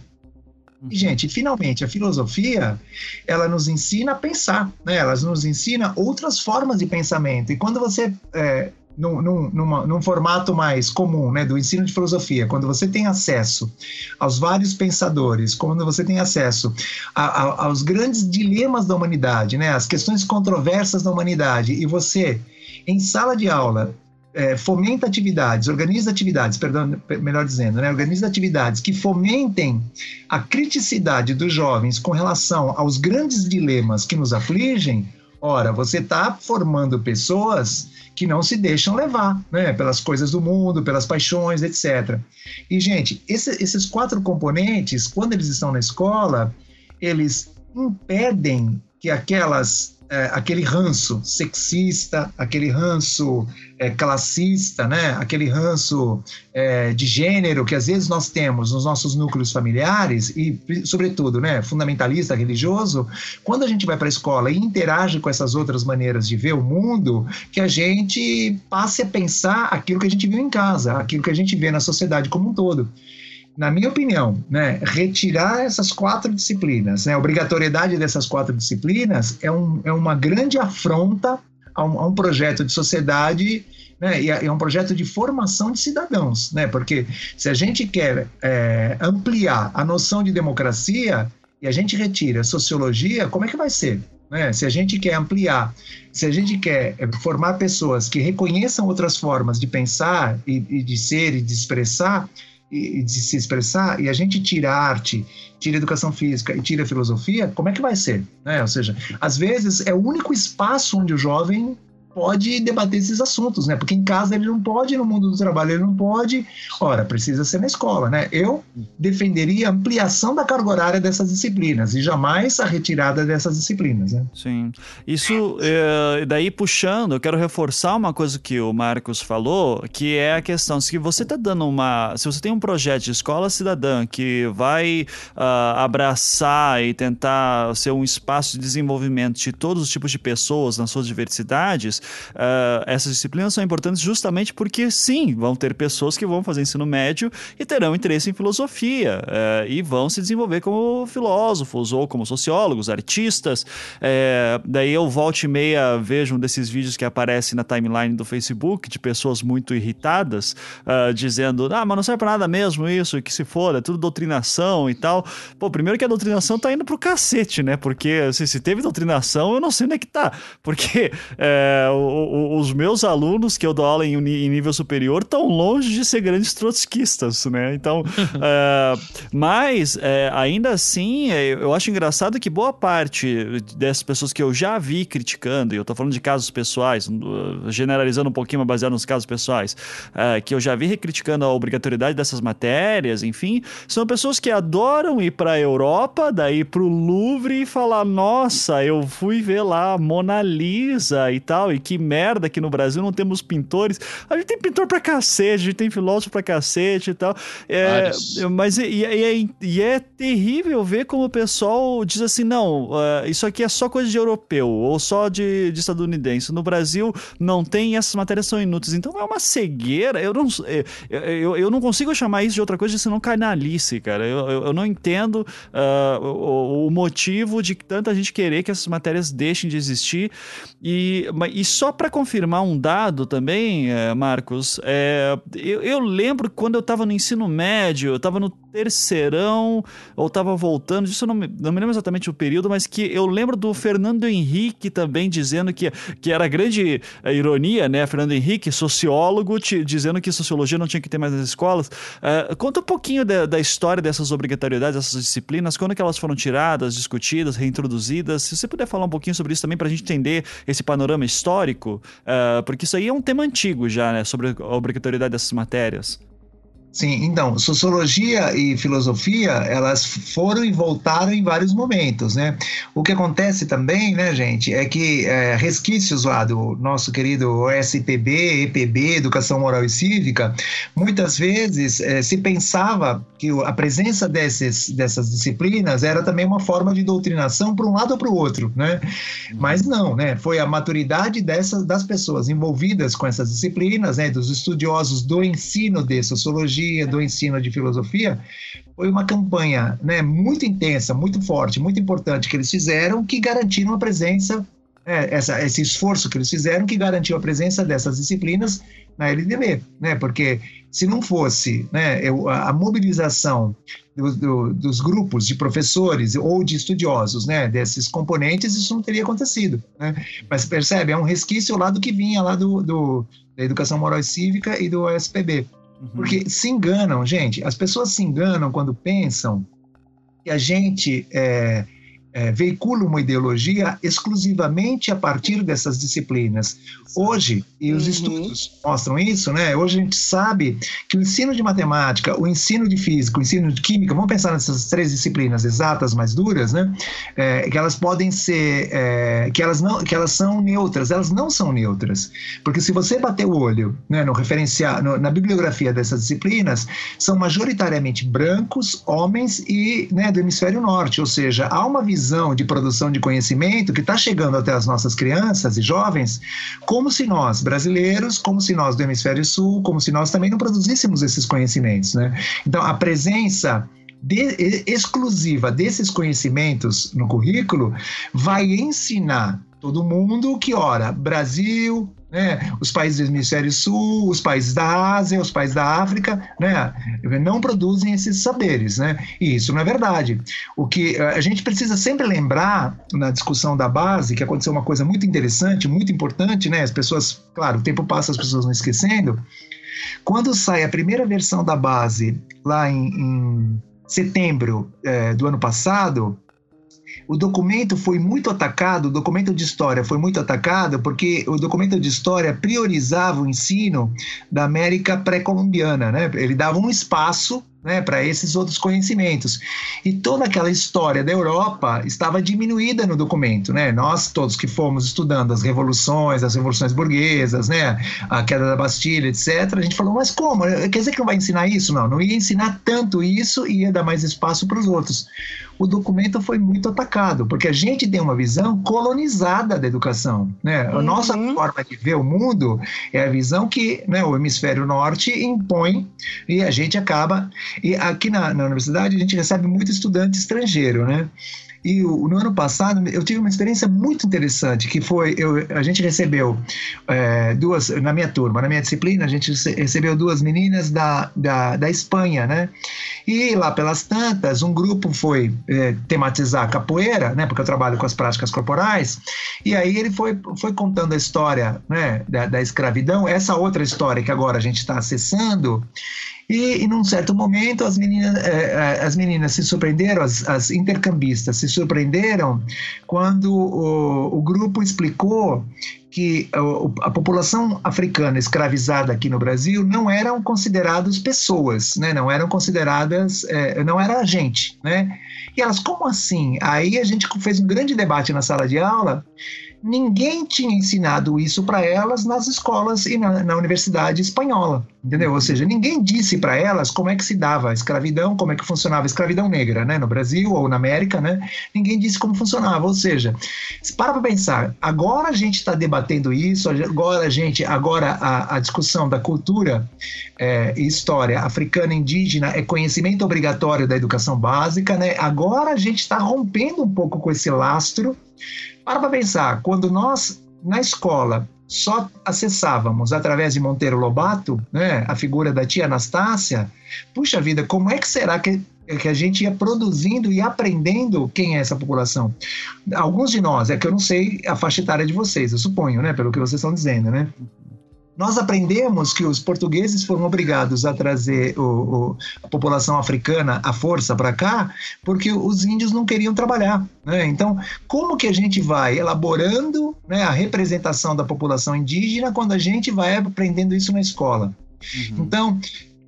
E, gente, finalmente, a filosofia, ela nos ensina a pensar, né? Ela nos ensina outras formas de pensamento. E quando você... É, num, num, numa, num, formato mais comum né, do ensino de filosofia, quando você tem acesso aos vários pensadores, quando você tem acesso a, a, aos grandes dilemas da humanidade, né, as questões controversas da humanidade, e você, em sala de aula, é, fomenta atividades, organiza atividades, perdão, melhor dizendo, né, organiza atividades que fomentem a criticidade dos jovens com relação aos grandes dilemas que nos afligem, ora, você está formando pessoas que não se deixam levar né, pelas coisas do mundo, pelas paixões, etc. E, gente, esse, esses quatro componentes, quando eles estão na escola, eles impedem que aquelas é, aquele ranço sexista, aquele ranço é, classista, né? aquele ranço é, de gênero que às vezes nós temos nos nossos núcleos familiares e, sobretudo, né, fundamentalista, religioso, quando a gente vai para a escola e interage com essas outras maneiras de ver o mundo, que a gente passe a pensar aquilo que a gente viu em casa, aquilo que a gente vê na sociedade como um todo na minha opinião, né, retirar essas quatro disciplinas, né, a obrigatoriedade dessas quatro disciplinas é, um, é uma grande afronta a um, a um projeto de sociedade né, e é um projeto de formação de cidadãos, né, porque se a gente quer é, ampliar a noção de democracia e a gente retira sociologia, como é que vai ser? Né? Se a gente quer ampliar, se a gente quer é, formar pessoas que reconheçam outras formas de pensar e, e de ser e de expressar, e de se expressar e a gente tira arte, tira educação física e tira filosofia, como é que vai ser? Né? Ou seja, às vezes é o único espaço onde o jovem pode debater esses assuntos, né? Porque em casa ele não pode, no mundo do trabalho ele não pode. Ora, precisa ser na escola, né? Eu defenderia a ampliação da carga horária dessas disciplinas e jamais a retirada dessas disciplinas, né? Sim. Isso, é, daí puxando, eu quero reforçar uma coisa que o Marcos falou, que é a questão, se você está dando uma... Se você tem um projeto de escola cidadã que vai uh, abraçar e tentar ser um espaço de desenvolvimento de todos os tipos de pessoas nas suas diversidades, uh, essas disciplinas são importantes justamente porque, sim, vão ter pessoas que vão fazer ensino médio e terão interesse em filosofia uh, e vão se desenvolver como filósofos ou como sociólogos, artistas. É, daí eu volto e meia vejo um desses vídeos que aparece na timeline do Facebook de pessoas muito irritadas, uh, dizendo: ah, mas não serve pra nada mesmo isso, que se for, é tudo doutrinação e tal. Pô, primeiro que a doutrinação tá indo pro cacete, né? Porque assim, se teve doutrinação, eu não sei onde é que tá. Porque é, o, o, os meus alunos que eu dou aula em, em nível superior estão longe de ser grandes trotskistas, né? Então, é, mas é, ainda assim, é, eu acho engraçado que boa parte dessas pessoas que eu já vi criticando, e eu tô falando de casos pessoais, generalizando um pouquinho, mas baseado nos casos pessoais, é, que eu já vi criticando a obrigatoriedade dessas matérias, enfim, são pessoas que adoram ir para a Europa, daí pro Louvre e falar: nossa, eu fui ver lá Mona Lisa e tal, e que merda que no Brasil não temos pintores. A gente tem pintor pra cacete, a gente tem filósofo pra cacete e tal. É, mas e, e, é, e, é, terrível ver como o pessoal diz assim: não, uh, isso aqui é só coisa de europeu ou só de, de estadunidense. No Brasil não tem, essas matérias são inúteis. Então é uma cegueira. Eu não, eu, eu, eu não consigo chamar isso de outra coisa senão canalice, cara. Eu, eu, eu não entendo uh, o, o, motivo de tanta gente querer que essas matérias deixem de existir. E, e só para confirmar um dado também, é, Marcos, é, eu, eu lembro quando eu estava no ensino médio, eu estava no terceirão, ou estava voltando, isso eu não me, não me lembro exatamente o período, mas que eu lembro do Fernando Henrique também dizendo que, que era grande é, ironia, né? Fernando Henrique, sociólogo, te, dizendo que sociologia não tinha que ter mais nas escolas. Uh, conta um pouquinho de, da história dessas obrigatoriedades, dessas disciplinas, quando que elas foram tiradas, discutidas, reintroduzidas. Se você puder falar um pouquinho sobre isso também para a gente entender esse panorama histórico, uh, porque isso aí é um tema antigo já, né? Sobre a obrigatoriedade dessas matérias. Sim, então, sociologia e filosofia, elas foram e voltaram em vários momentos, né? O que acontece também, né, gente, é que é, resquícios lá do nosso querido OSPB, EPB, Educação Moral e Cívica, muitas vezes é, se pensava que a presença desses, dessas disciplinas era também uma forma de doutrinação para um lado ou para o outro, né? Mas não, né? Foi a maturidade dessas, das pessoas envolvidas com essas disciplinas, né, dos estudiosos do ensino de sociologia, do ensino de filosofia, foi uma campanha né, muito intensa, muito forte, muito importante que eles fizeram, que garantiram a presença, é, essa, esse esforço que eles fizeram, que garantiu a presença dessas disciplinas na LDB, né? Porque se não fosse né, a, mobilização do, do, dos grupos de professores ou de estudiosos, né, desses componentes, isso não teria acontecido. Né? Mas percebe, é um resquício lá do que vinha lá do, do da educação moral e cívica e do OSPB. Uhum. Porque se enganam, gente, as pessoas se enganam quando pensam que a gente é, é, veicula uma ideologia exclusivamente a partir dessas disciplinas. Hoje, e os uhum. estudos mostram isso, né? Hoje a gente sabe que o ensino de matemática, o ensino de física, o ensino de química, vamos pensar nessas três disciplinas exatas mais duras, né? É, que elas podem ser, é, que elas não, que elas são neutras. Elas não são neutras, porque se você bater o olho, né, no referenciar, no, na bibliografia dessas disciplinas, são majoritariamente brancos, homens e, né, do hemisfério norte, ou seja, há uma visão visão de produção de conhecimento que está chegando até as nossas crianças e jovens, como se nós, brasileiros, como se nós do Hemisfério Sul, como se nós também não produzíssemos esses conhecimentos. Né? Então, a presença de, exclusiva desses conhecimentos no currículo vai ensinar todo mundo que, ora, Brasil, né, os países do hemisfério sul, os países da Ásia, os países da África, né, não produzem esses saberes, né? E isso não é verdade. O que a gente precisa sempre lembrar na discussão da base que aconteceu uma coisa muito interessante, muito importante, né? As pessoas, claro, o tempo passa, as pessoas vão esquecendo. Quando sai a primeira versão da base lá em, em setembro é, do ano passado, o documento foi muito atacado, o documento de história foi muito atacado porque o documento de história priorizava o ensino da América pré-colombiana, né? Ele dava um espaço né, para esses outros conhecimentos. E toda aquela história da Europa estava diminuída no documento. Né? Nós todos que fomos estudando as revoluções, as revoluções burguesas, né, a queda da Bastilha, etc., a gente falou, mas como? Quer dizer que não vai ensinar isso? Não, não ia ensinar tanto isso e ia dar mais espaço para os outros. O documento foi muito atacado, porque a gente tem uma visão colonizada da educação. Né? A uhum. nossa forma de ver o mundo é a visão que né, o hemisfério norte impõe e a gente acaba. E aqui na, na universidade a gente recebe muito estudante estrangeiro, né? E o, no ano passado eu tive uma experiência muito interessante, que foi, eu, a gente recebeu é, duas, na minha turma, na minha disciplina, a gente recebeu duas meninas da, da, da Espanha, né? E lá pelas tantas, um grupo foi é, tematizar capoeira, né? Porque eu trabalho com as práticas corporais, e aí ele foi, foi contando a história né, da, da escravidão, essa outra história que agora a gente está acessando, e, e num certo momento as meninas, eh, as meninas se surpreenderam, as, as intercambistas se surpreenderam quando o, o grupo explicou que a, a, população africana escravizada aqui no Brasil não eram considerados pessoas, né? não eram consideradas, é, não era gente, né? E elas, como assim? Aí a gente fez um grande debate na sala de aula ninguém tinha ensinado isso para elas nas escolas e na, na, universidade espanhola, entendeu? Ou seja, ninguém disse para elas como é que se dava a escravidão, como é que funcionava a escravidão negra, né? No Brasil ou na América, né? Ninguém disse como funcionava. Ou seja, para para pensar, agora a gente está debatendo isso, agora a gente, agora a, a discussão da cultura é, e história africana indígena é conhecimento obrigatório da educação básica, né? Agora a gente está rompendo um pouco com esse lastro para para pensar, quando nós, na escola, só acessávamos através de Monteiro Lobato, né, a figura da tia Anastácia, puxa vida, como é que será que, que a gente ia produzindo e aprendendo quem é essa população? Alguns de nós, é que eu não sei a faixa etária de vocês, eu suponho, né, pelo que vocês estão dizendo, né? Nós aprendemos que os portugueses foram obrigados a trazer o, o, a população africana à força para cá, porque os índios não queriam trabalhar. Né? Então, como que a gente vai elaborando né, a representação da população indígena quando a gente vai aprendendo isso na escola? Uhum. Então,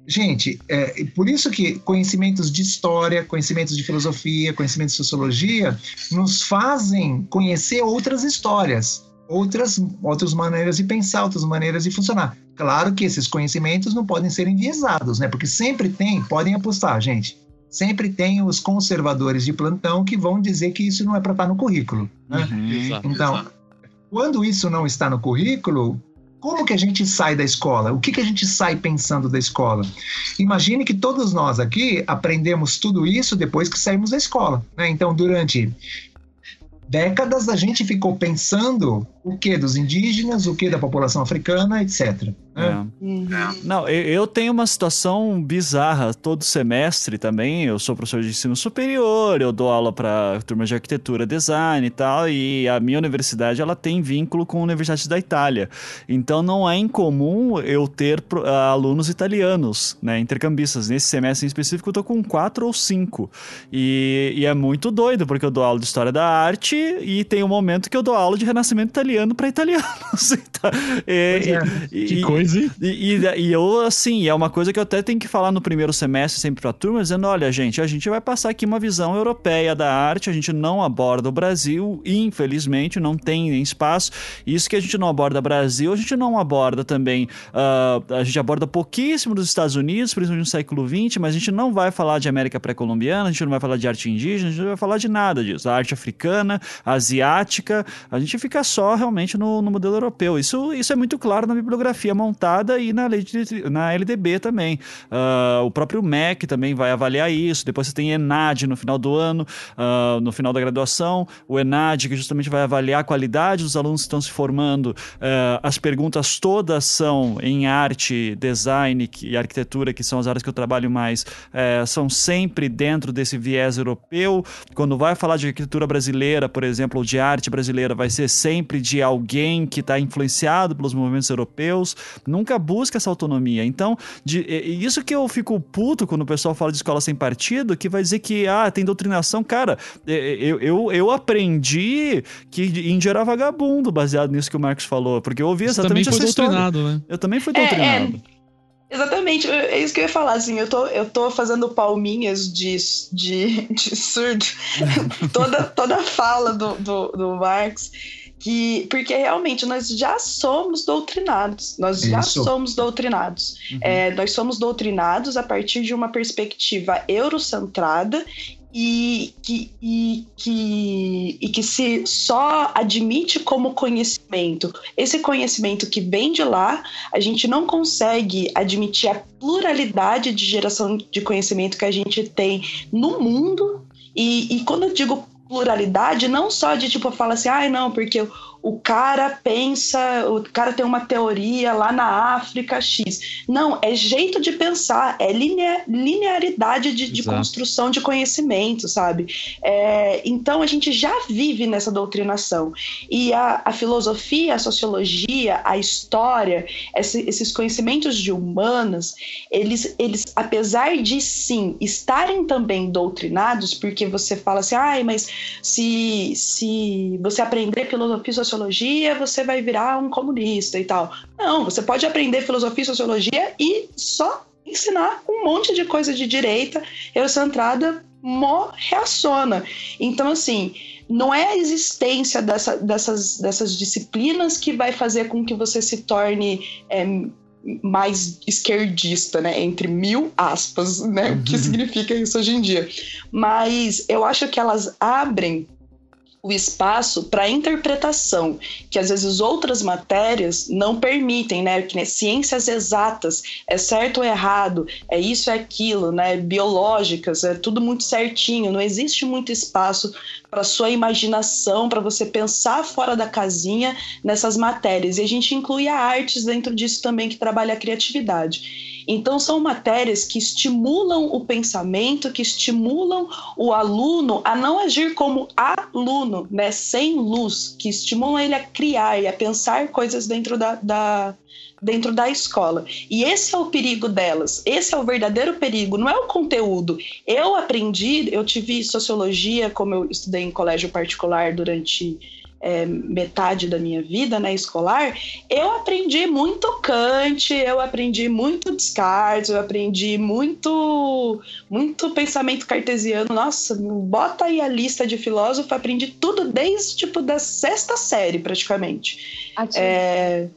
gente, é, por isso que conhecimentos de história, conhecimentos de filosofia, conhecimentos de sociologia nos fazem conhecer outras histórias outras, outras maneiras de pensar, outras maneiras de funcionar. Claro que esses conhecimentos não podem ser enviesados, né? Porque sempre tem, podem apostar, gente. Sempre tem os conservadores de plantão que vão dizer que isso não é para estar no currículo. Né? Uhum, então, quando isso não está no currículo, como que a gente sai da escola? O que, que a gente sai pensando da escola? Imagine que todos nós aqui aprendemos tudo isso depois que saímos da escola. Né? Então, durante décadas a gente ficou pensando o que dos indígenas, o que da população africana, etc. É. Uhum. Não, eu tenho uma situação bizarra todo semestre também. Eu sou professor de ensino superior, eu dou aula para turmas de arquitetura, design e tal, e a minha universidade ela tem vínculo com a Universidade da Itália. Então não é incomum eu ter alunos italianos, né, intercambistas. Nesse semestre em específico eu tô com quatro ou cinco. E, e é muito doido, porque eu dou aula de história da arte e tem um momento que eu dou aula de renascimento italiano para italianos. Então, é, e, que coisa e, e, e, eu, assim, é uma coisa que eu até tenho que falar no primeiro semestre sempre pra turma, dizendo: olha, gente, a gente vai passar aqui uma visão europeia da arte, a gente não aborda o Brasil, infelizmente, não tem espaço. Isso que a gente não aborda Brasil, a gente não aborda também. Uh, a gente aborda pouquíssimo dos Estados Unidos, principalmente no século XX, mas a gente não vai falar de América pré-colombiana, a gente não vai falar de arte indígena, a gente não vai falar de nada disso. A arte africana, asiática, a gente fica só realmente no, no modelo europeu. Isso, isso é muito claro na bibliografia montada e na, na LDB também. Uh, o próprio MEC também vai avaliar isso. Depois você tem ENAD no final do ano, uh, no final da graduação. O ENAD, que justamente vai avaliar a qualidade dos alunos que estão se formando. Uh, as perguntas todas são em arte, design e arquitetura, que são as áreas que eu trabalho mais, uh, são sempre dentro desse viés europeu. Quando vai falar de arquitetura brasileira, por exemplo, ou de arte brasileira, vai ser sempre de alguém que está influenciado pelos movimentos europeus nunca busca essa autonomia. Então, de, isso que eu fico puto quando o pessoal fala de escola sem partido, que vai dizer que, ah, tem doutrinação. Cara, eu, eu, eu aprendi que índio era vagabundo, baseado nisso que o Marcos falou, porque eu ouvi exatamente essa história. Né? Eu também fui doutrinado. É, é... Exatamente, é isso que eu ia falar, assim, eu tô, eu tô fazendo palminhas de, de, de surdo, toda, toda a fala do, do, do Marx, que porque realmente nós já somos doutrinados, nós Isso. já somos doutrinados. Uhum. É, nós somos doutrinados a partir de uma perspectiva eurocentrada e que, e, que, e que se só admite como conhecimento. Esse conhecimento que vem de lá, a gente não consegue admitir a pluralidade de geração de conhecimento que a gente tem no mundo. E, e quando eu digo pluralidade, não só de tipo, fala assim, ai ah, não, porque o cara pensa, o cara tem uma teoria lá na África X. Não, é jeito de pensar, é linearidade de, de construção de conhecimento, sabe? É, então a gente já vive nessa doutrinação. E a, a filosofia, a sociologia, a história, esse, esses conhecimentos de humanas, eles, eles, apesar de sim estarem também doutrinados, porque você fala assim, ai, mas se, se você aprender filosofia e sociologia, você vai virar um comunista e tal. Não, você pode aprender filosofia e sociologia e só ensinar um monte de coisa de direita, eurocentrada, mó reaciona. Então, assim, não é a existência dessa, dessas, dessas disciplinas que vai fazer com que você se torne é, mais esquerdista, né? Entre mil aspas, né? O que uhum. significa isso hoje em dia. Mas eu acho que elas abrem o espaço para interpretação, que às vezes outras matérias não permitem, né? Que né, ciências exatas, é certo ou errado, é isso, é aquilo, né? Biológicas, é tudo muito certinho, não existe muito espaço para sua imaginação, para você pensar fora da casinha nessas matérias. E a gente inclui a artes dentro disso também, que trabalha a criatividade. Então, são matérias que estimulam o pensamento, que estimulam o aluno a não agir como aluno, né, sem luz, que estimulam ele a criar e a pensar coisas dentro da, da dentro da escola. E esse é o perigo delas. Esse é o verdadeiro perigo, não é o conteúdo. Eu aprendi, eu tive sociologia, como eu estudei em colégio particular durante é, metade da minha vida né, escolar, eu aprendi muito Kant, eu aprendi muito Descartes, eu aprendi muito, muito pensamento cartesiano. Nossa, bota aí a lista de filósofos, aprendi tudo desde tipo da sexta série, praticamente. É,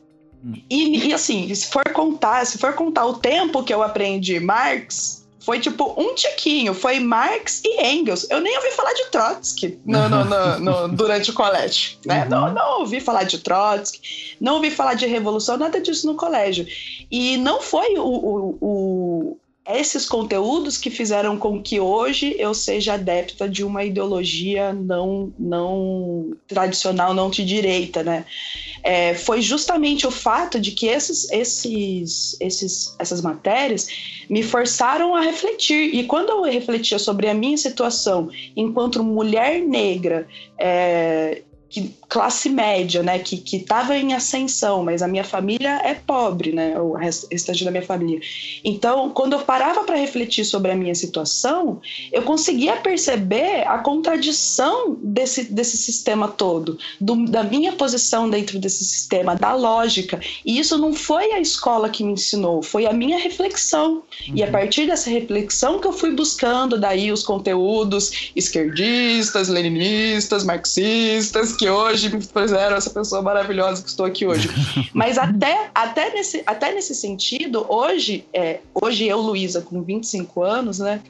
e, e assim, se for contar, se for contar o tempo que eu aprendi Marx, foi tipo um tiquinho, foi Marx e Engels. Eu nem ouvi falar de Trotsky no, no, no, durante o colégio. Né? Uhum. Não, não ouvi falar de Trotsky, não ouvi falar de revolução, nada disso no colégio. E não foi o, o, o esses conteúdos que fizeram com que hoje eu seja adepta de uma ideologia não, não tradicional, não de direita, né? É, foi justamente o fato de que esses, esses, esses, essas matérias me forçaram a refletir. E quando eu refletia sobre a minha situação enquanto mulher negra, é, que, classe média, né, que que estava em ascensão, mas a minha família é pobre, né, o restante da minha família. Então, quando eu parava para refletir sobre a minha situação, eu conseguia perceber a contradição desse desse sistema todo, do, da minha posição dentro desse sistema, da lógica. E isso não foi a escola que me ensinou, foi a minha reflexão. Uhum. E a uhum. partir dessa reflexão que eu fui buscando daí os conteúdos esquerdistas, leninistas, marxistas que hoje me fizeram essa pessoa maravilhosa que estou aqui hoje. Mas até, até, nesse, até nesse sentido, hoje, é, hoje eu, Luísa, com 25 anos, né?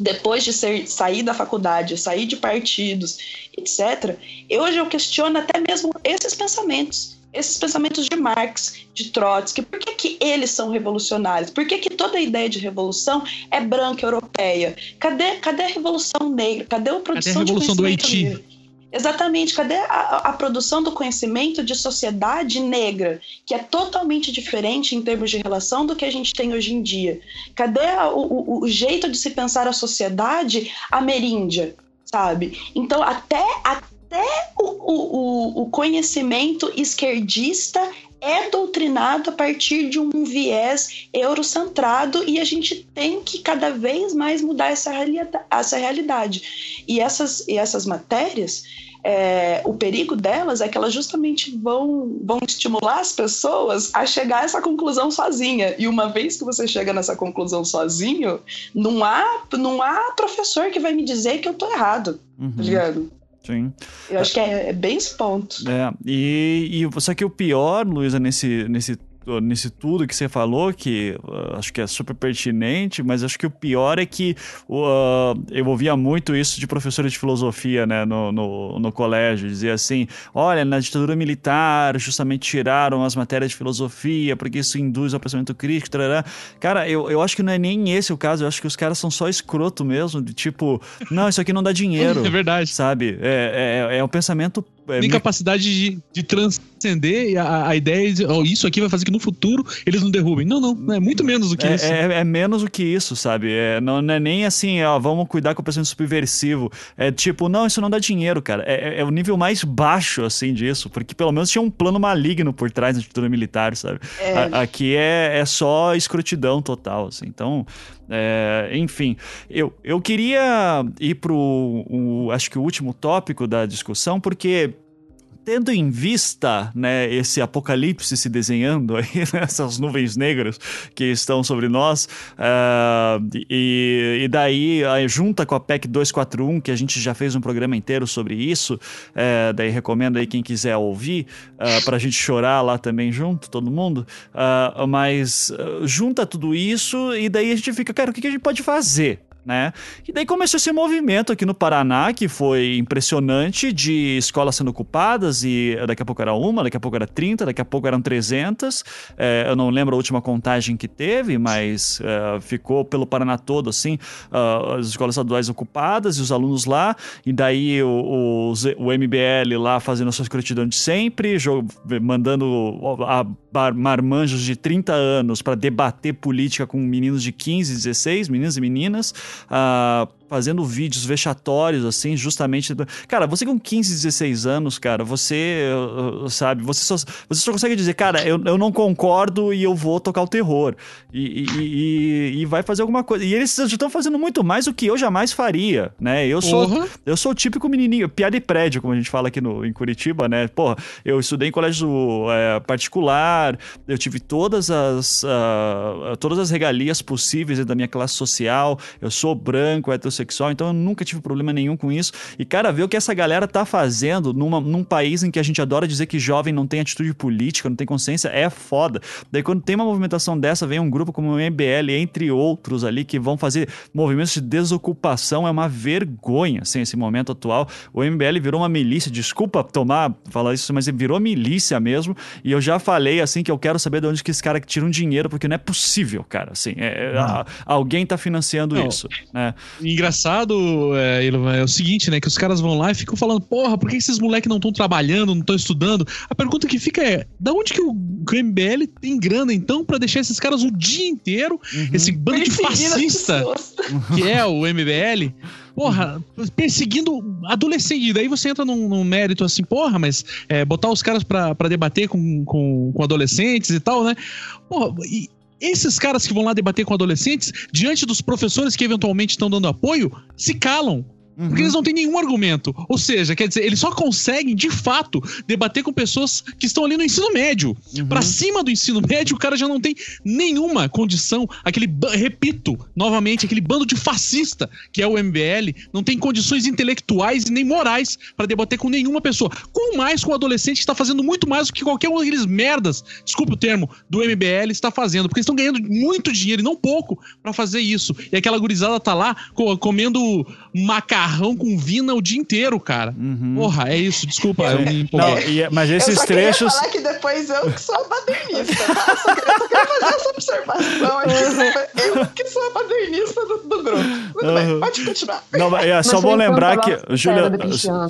Depois de ser, sair da faculdade, sair de partidos, etc., hoje eu questiono até mesmo esses pensamentos esses pensamentos de Marx, de Trotsky, por que, que eles são revolucionários? Por que, que toda a ideia de revolução é branca, europeia? Cadê, cadê a revolução negra? Cadê a produção cadê a revolução do Haiti? Negro? Exatamente, cadê a, a, produção do conhecimento de sociedade negra, que é totalmente diferente em termos de relação do que a gente tem hoje em dia? Cadê a, o, o, jeito de se pensar a sociedade ameríndia, sabe? Então, até, até o, o, o conhecimento esquerdista é doutrinado a partir de um viés eurocentrado e a gente tem que cada vez mais mudar essa, realidade. Essa realidade. E, essas, e essas matérias é, o perigo delas é que elas justamente vão, vão estimular as pessoas a chegar a essa conclusão sozinha. E uma vez que você chega nessa conclusão sozinho, não há, não há professor que vai me dizer que eu tô errado, tá uhum. tá ligado? Sim. Eu acho que é, é bem esse ponto. É, e, e só que o pior, Luísa, nesse, nesse nisso tudo que você falou, que uh, acho que é super pertinente, mas acho que o pior é que uh, eu ouvia muito isso de professores de filosofia né, no, no, no, colégio, dizia assim, olha, na ditadura militar justamente tiraram as matérias de filosofia porque isso induz ao pensamento crítico, tarará. cara, eu, eu acho que não é nem esse o caso, eu acho que os caras são só escroto mesmo, de tipo, não, isso aqui não dá dinheiro. É verdade. Sabe? É, é, é um pensamento é, tem capacidade de, de transcender a, a ideia de oh, isso aqui vai fazer que no futuro eles não derrubem. Não, não, é muito menos do que é, isso. É, é, menos do que isso, sabe? É, não, não, é nem assim, ó, vamos cuidar com o pensamento subversivo. É tipo, não, isso não dá dinheiro, cara. É, é, é, o nível mais baixo, assim, disso, porque pelo menos tinha um plano maligno por trás da estrutura militar, sabe? É. A, aqui é, é só escrotidão total, assim. Então, é, enfim, eu, eu queria ir pro, o, acho que o último tópico da discussão, porque tendo em vista né, esse apocalipse se desenhando aí, né, essas nuvens negras que estão sobre nós, uh, e, e, daí junta com a PEC 241, que a gente já fez um programa inteiro sobre isso, uh, daí recomendo aí quem quiser ouvir, uh, eh, para a gente chorar lá também junto, todo mundo, mas junta tudo isso e daí a gente fica, cara, o que a gente pode fazer? Né? E daí começou esse movimento aqui no Paraná, que foi impressionante, de escolas sendo ocupadas, e daqui a pouco era uma, daqui a pouco era 30, daqui a pouco eram 300. É, eu não lembro a última contagem que teve, mas é, ficou pelo Paraná todo, assim, uh, as escolas estaduais ocupadas e os alunos lá, e daí o, o, o MBL lá fazendo a sua escrotidão de sempre, jogo, mandando a marmanjos de 30 anos para debater política com meninos de 15, 16, meninos e meninas. Uh, fazendo vídeos vexatórios, assim, justamente. Cara, você com 15, 16 anos, cara, você, sabe, você só, você só consegue dizer, cara, eu, eu não concordo e eu vou tocar o terror. E, e, e, e vai fazer alguma coisa. E eles estão fazendo muito mais do que eu jamais faria, né? Eu sou, uhum. eu sou o típico menininho, piada de prédio, como a gente fala aqui no, em Curitiba, né? Porra, eu estudei em colégio é, particular, eu tive todas as, uh, todas as regalias possíveis da minha classe social, eu sou branco, heterossexual sexual, então eu nunca tive problema nenhum com isso. E, cara, ver o que essa galera tá fazendo numa, num país em que a gente adora dizer que jovem não tem atitude política, não tem consciência, é foda. Daí, quando tem uma movimentação dessa, vem um grupo como o MBL, entre outros ali, que vão fazer movimentos de desocupação, é uma vergonha, assim, esse momento atual. O MBL virou uma milícia, desculpa tomar, falar isso, mas virou milícia mesmo. E eu já falei, assim, que eu quero saber de onde que esse cara tiram dinheiro, porque não é possível, cara, assim. É, é a, alguém tá financiando não. isso, né? engraçado é, é, o seguinte, né? Que os caras vão lá e ficam falando, porra, por que esses moleques não estão trabalhando, não estão estudando? A pergunta que fica é, da onde que o MBL tem grana, então, para deixar esses caras o dia inteiro, uhum. esse bando de fascista que é o MBL, porra, perseguindo adolescente. E daí você entra num, num mérito assim, porra, mas é, botar os caras para debater com, com, com, adolescentes e tal, né? Porra, e esses caras que vão lá debater com adolescentes, diante dos professores que eventualmente estão dando apoio, se calam. Uhum. Porque eles não têm nenhum argumento. Ou seja, quer dizer, eles só conseguem, de fato, debater com pessoas que estão ali no ensino médio. Uhum. Para cima do ensino médio, o cara já não tem nenhuma condição. Aquele, repito, novamente, aquele bando de fascista que é o MBL, não tem condições intelectuais e nem morais para debater com nenhuma pessoa. Com mais com o adolescente que está fazendo muito mais do que qualquer um daqueles merdas, desculpe o termo, do MBL está fazendo. Porque eles estão ganhando muito dinheiro e não pouco para fazer isso. E aquela gurizada tá lá comendo macarrão macarrão com vina o dia inteiro, cara. Uhum. Porra, é isso, desculpa. Eu me Não, e, mas esses eu só trechos. falar que depois eu que sou badernista, tá? Só, queria, só queria fazer essa observação aqui. Eu que sou a badernista do, do grupo. Tudo uhum. bem, pode continuar. Não, é só bom lembrar que. Júlia,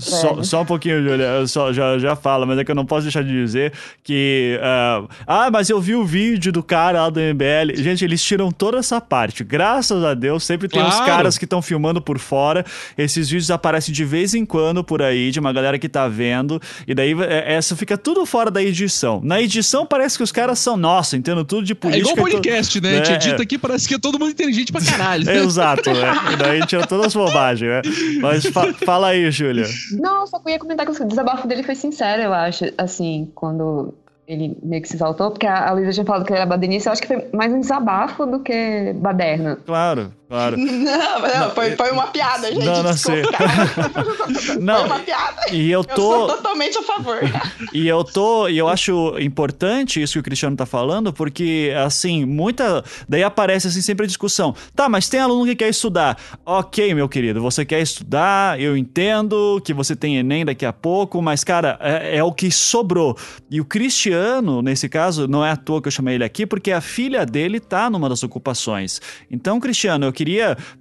só, só um pouquinho, Júlia, só, já, já fala, mas é que eu não posso deixar de dizer que. Uh, ah, mas eu vi o vídeo do cara lá do MBL. Gente, eles tiram toda essa parte. Graças a Deus, sempre tem claro. os caras que estão filmando por fora. Esses vídeos aparecem de vez em quando por aí, de uma galera que tá vendo, e daí é, essa fica tudo fora da edição. Na edição parece que os caras são, nossa, entendo tudo de política. É igual podcast, né? A gente é, edita aqui, parece que é todo mundo inteligente pra caralho. É, exato, né? E daí a gente tira todas as bobagens, né? Mas fa fala aí, Júlia. Não, só ia comentar que o desabafo dele foi sincero, eu acho, assim, quando ele meio que se exaltou, porque a Luísa tinha falado que ele era badenista, eu acho que foi mais um desabafo do que baderna. Claro, Claro. Não, não, foi, foi uma piada, gente. Não, não desculpa. Não, Foi uma piada. e eu Eu sou tô. totalmente a favor. E eu tô, e eu acho importante isso que o Cristiano tá falando, porque assim, muita, daí aparece assim sempre a discussão. Tá, mas tem aluno que quer estudar. OK, meu querido, você quer estudar, eu entendo que você tem ENEM daqui a pouco, mas cara, é, é o que sobrou. E o Cristiano, nesse caso, não é à toa que eu chamei ele aqui, porque a filha dele tá numa das ocupações. Então, Cristiano, eu queria,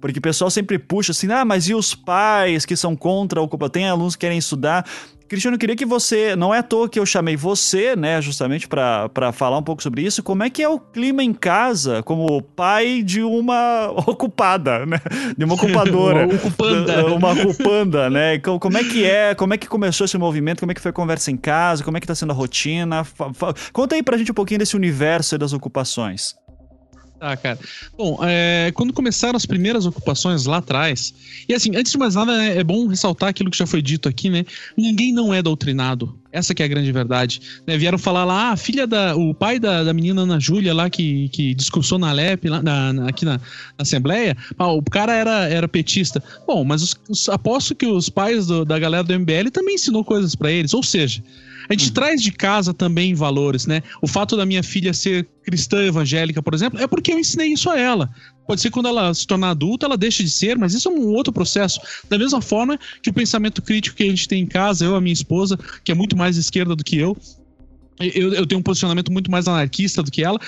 porque o pessoal sempre puxa assim: "Ah, mas e os pais que são contra a ocupação? Tem alunos que querem estudar?" Cristiano, eu queria que você. Não é à toa que eu chamei você, né, justamente para falar um pouco sobre isso. Como é que é o clima em casa como pai de uma ocupada, né? De uma ocupadora. Uma ocupanda. uma ocupanda, né? Então, como é que é? Como é que começou esse movimento? Como é que foi a conversa em casa? Como é que tá sendo a rotina? Conta aí pra gente um pouquinho desse universo das ocupações. Tá, cara. Bom, é, quando começaram as primeiras ocupações lá atrás, e assim, antes de mais nada, é, é bom ressaltar aquilo que já foi dito aqui, né? Ninguém não é doutrinado. Essa que é a grande verdade. Né? Vieram falar lá, ah, a filha da. O pai da, da menina Ana Júlia lá que, que discursou na LEP, lá, na- na- aqui na, na Assembleia, ah, o cara era, era petista. Bom, mas os, os- aposto que os pais do- da galera do MBL também ensinou coisas pra eles. Ou seja, a gente traz de casa também valores, né? O fato da minha filha ser cristã evangélica, por exemplo, é porque eu ensinei isso a ela. Pode ser que quando ela se tornar adulta, ela deixe de ser, mas isso é um outro processo. Da mesma forma que o pensamento crítico que a gente tem em casa, eu e a minha esposa, que é muito mais esquerda do que eu, eu, eu tenho um posicionamento muito mais anarquista do que ela.